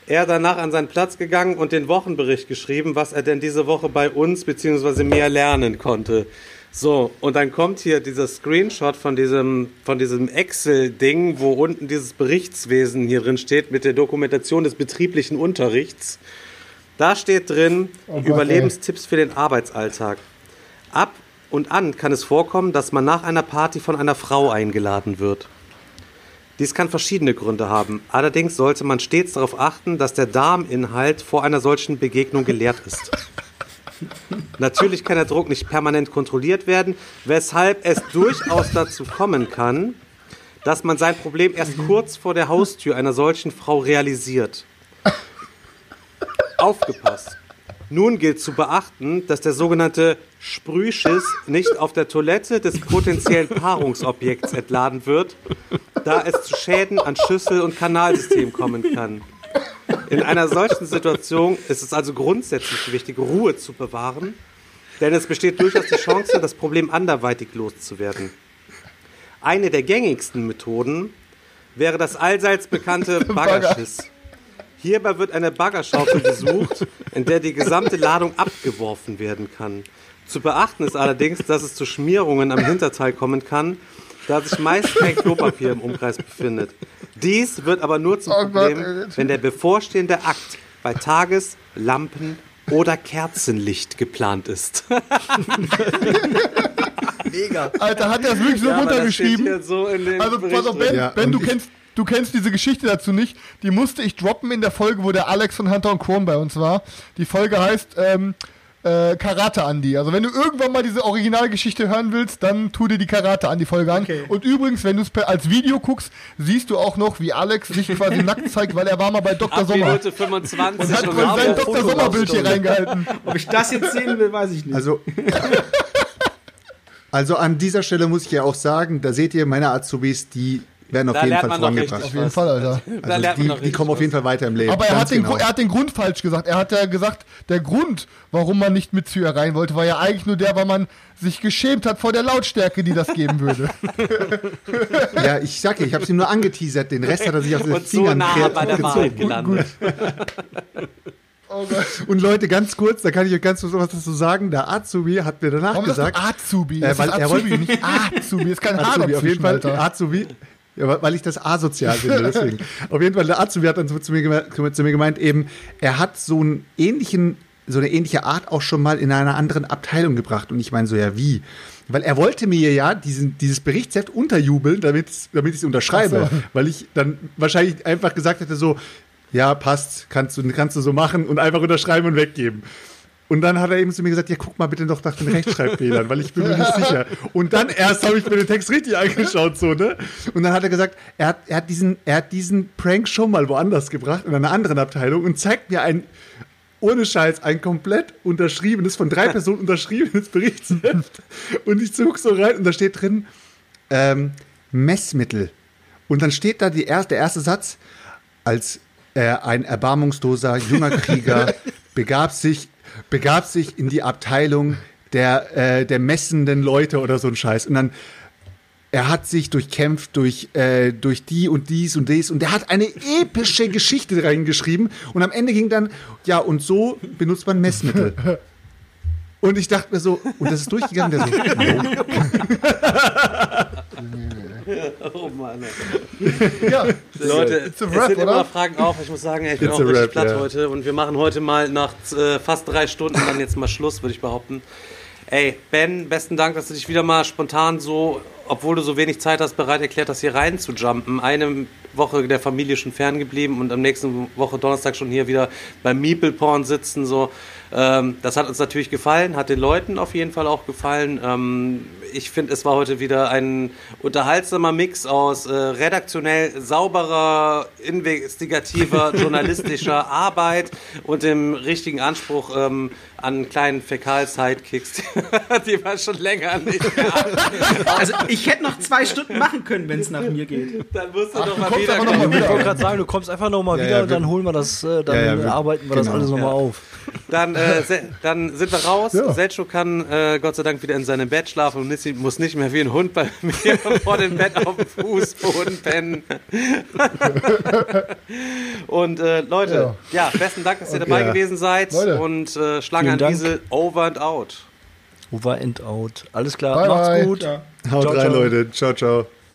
Er danach an seinen Platz gegangen und den Wochenbericht geschrieben, was er denn diese Woche bei uns bzw. mehr lernen konnte. So, und dann kommt hier dieser Screenshot von diesem, von diesem Excel-Ding, wo unten dieses Berichtswesen hier drin steht mit der Dokumentation des betrieblichen Unterrichts. Da steht drin, Gott, Überlebenstipps für den Arbeitsalltag. Ab und an kann es vorkommen, dass man nach einer Party von einer Frau eingeladen wird. Dies kann verschiedene Gründe haben. Allerdings sollte man stets darauf achten, dass der Darminhalt vor einer solchen Begegnung geleert ist. Natürlich kann der Druck nicht permanent kontrolliert werden, weshalb es durchaus dazu kommen kann, dass man sein Problem erst kurz vor der Haustür einer solchen Frau realisiert. Aufgepasst. Nun gilt zu beachten, dass der sogenannte Sprühschiss nicht auf der Toilette des potenziellen Paarungsobjekts entladen wird, da es zu Schäden an Schüssel- und Kanalsystem kommen kann. In einer solchen Situation ist es also grundsätzlich wichtig, Ruhe zu bewahren, denn es besteht durchaus die Chance, das Problem anderweitig loszuwerden. Eine der gängigsten Methoden wäre das allseits bekannte *laughs* Baggerschiss. Hierbei wird eine Baggerschaufel gesucht, in der die gesamte Ladung abgeworfen werden kann. Zu beachten ist allerdings, dass es zu Schmierungen am Hinterteil kommen kann, da sich meist kein Klopapier im Umkreis befindet. Dies wird aber nur zum Oh Problem, wenn der bevorstehende Akt bei Tages-, Lampen- oder Kerzenlicht geplant ist. *laughs* Mega. Alter, hat er es wirklich so Ja, runtergeschrieben? so Also, pass auf, Ben. Ja, ben du kennst, du kennst diese Geschichte dazu nicht. Die musste ich droppen in der Folge, wo der Alex von Hunter und Chrome bei uns war. Die Folge heißt ähm, äh, Karate Andy. Also wenn du irgendwann mal diese Originalgeschichte hören willst, dann tu dir die Karate Andy Folge an. Okay. Und übrigens, wenn du es als Video guckst, siehst du auch noch, wie Alex sich quasi *laughs* nackt zeigt, weil er war mal bei Dr. Ab Sommer. Minute 25 Und hat und sein Dr. Sommer Bild hier reingehalten. Ob ich das jetzt sehen will, weiß ich nicht. Also, *laughs* also an dieser Stelle muss ich ja auch sagen, da seht ihr, meine Azubis, die werden auf Da jeden Fall vorangebracht. Auf jeden Fall, Alter. Da Also die, noch die kommen auf jeden Fall weiter im Leben. Aber er hat, den, genau. Er hat den Grund falsch gesagt. Er hat ja gesagt, der Grund, warum man nicht mit Zür rein wollte, war ja eigentlich nur der, weil man sich geschämt hat vor der Lautstärke, die das geben würde. *laughs* Ja, ich sag ja, ich habe ihm nur angeteasert. Den Rest hat er sich auf den Und so Fingern nah bei der Wahrheit gezogen. gelandet. Oh Gott. *laughs* Und Leute, ganz kurz, da kann ich euch ganz kurz was dazu sagen. Der Azubi hat mir danach Warum gesagt, Azubi? Äh, Das weil ist er Azubi, wollte- nicht Azubi. Ist kein *laughs* Azubi, auf jeden Fall, Alter. Azubi, ja, weil- ich das asozial finde, *laughs* deswegen. auf jeden Fall, der Azubi hat dann zu, zu, mir, geme- zu mir gemeint, eben, er hat so einen ähnlichen, so eine ähnliche Art auch schon mal in einer anderen Abteilung gebracht. Und ich meine so, ja, wie? Weil er wollte mir ja diesen, dieses Berichtsheft unterjubeln, damit, damit ich es unterschreibe. So. Weil ich dann wahrscheinlich einfach gesagt hätte, so, ja, passt, kannst du, kannst du so machen und einfach unterschreiben und weggeben. Und dann hat er eben zu mir gesagt, ja, guck mal bitte doch nach den Rechtschreibfehlern, weil ich bin mir nicht sicher. Und dann erst habe ich mir den Text richtig angeschaut, so, ne? Und dann hat er gesagt, er hat, er hat diesen, er hat diesen Prank schon mal woanders gebracht, in einer anderen Abteilung und zeigt mir ein, ohne Scheiß, ein komplett unterschriebenes, von drei Personen unterschriebenes Berichtsheft. Und ich gucke so rein und da steht drin, ähm, Messmittel. Und dann steht da die erste, der erste Satz, als äh, ein erbarmungsloser junger Krieger begab sich, begab sich in die Abteilung der, äh, der messenden Leute oder so ein Scheiß. Und dann, er hat sich durchkämpft durch, äh, durch die und dies und dies und er hat eine epische Geschichte reingeschrieben und am Ende ging dann, ja, und so benutzt man Messmittel. Und ich dachte mir so, und das ist durchgegangen, der so. *laughs* *laughs* Oh Mann. Ja, Leute, It's a es wrap, sind immer oder? Fragen auf. Ich muss sagen, ich bin It's auch richtig wrap, platt ja. heute. Und wir machen heute mal nach äh, fast drei Stunden dann jetzt mal Schluss, würde ich behaupten. Ey, Ben, besten Dank, dass du dich wieder mal spontan so, obwohl du so wenig Zeit hast, bereit erklärt hast, hier rein zu jumpen. Eine Woche der Familie schon ferngeblieben und am nächsten Woche Donnerstag schon hier wieder beim Meeple Porn sitzen. So. Ähm, das hat uns natürlich gefallen, hat den Leuten auf jeden Fall auch gefallen. Ähm, ich finde, es war heute wieder ein unterhaltsamer Mix aus äh, redaktionell sauberer, investigativer, *laughs* journalistischer Arbeit und dem richtigen Anspruch ähm, an kleinen Fäkal-Sidekicks, *laughs* die wir schon länger nicht hatten. *laughs* Also ich hätte noch zwei Stunden machen können, wenn es nach mir geht. Dann musst du Ach, doch du mal wieder noch mal kommen. Ich wieder. wollte gerade sagen, du kommst einfach noch mal Ja, wieder ja, und dann holen wir das, äh, dann Ja, ja, wir- arbeiten wir das genau. alles nochmal Ja. auf. Dann, äh, dann sind wir raus. Ja. Selchuk kann äh, Gott sei Dank wieder in seinem Bett schlafen und nicht, muss nicht mehr wie ein Hund bei *laughs* mir vor dem Bett auf dem Fußboden pennen. und äh, Leute, ja. besten Dank, dass ihr dabei gewesen seid. Leute. Und äh, Schlange Vielen an Dank. Diesel, over and out. Over and out. Alles klar, Bye, macht's bye. gut. Ja. Haut Ciao, rein, ciao. Leute. Ciao, ciao.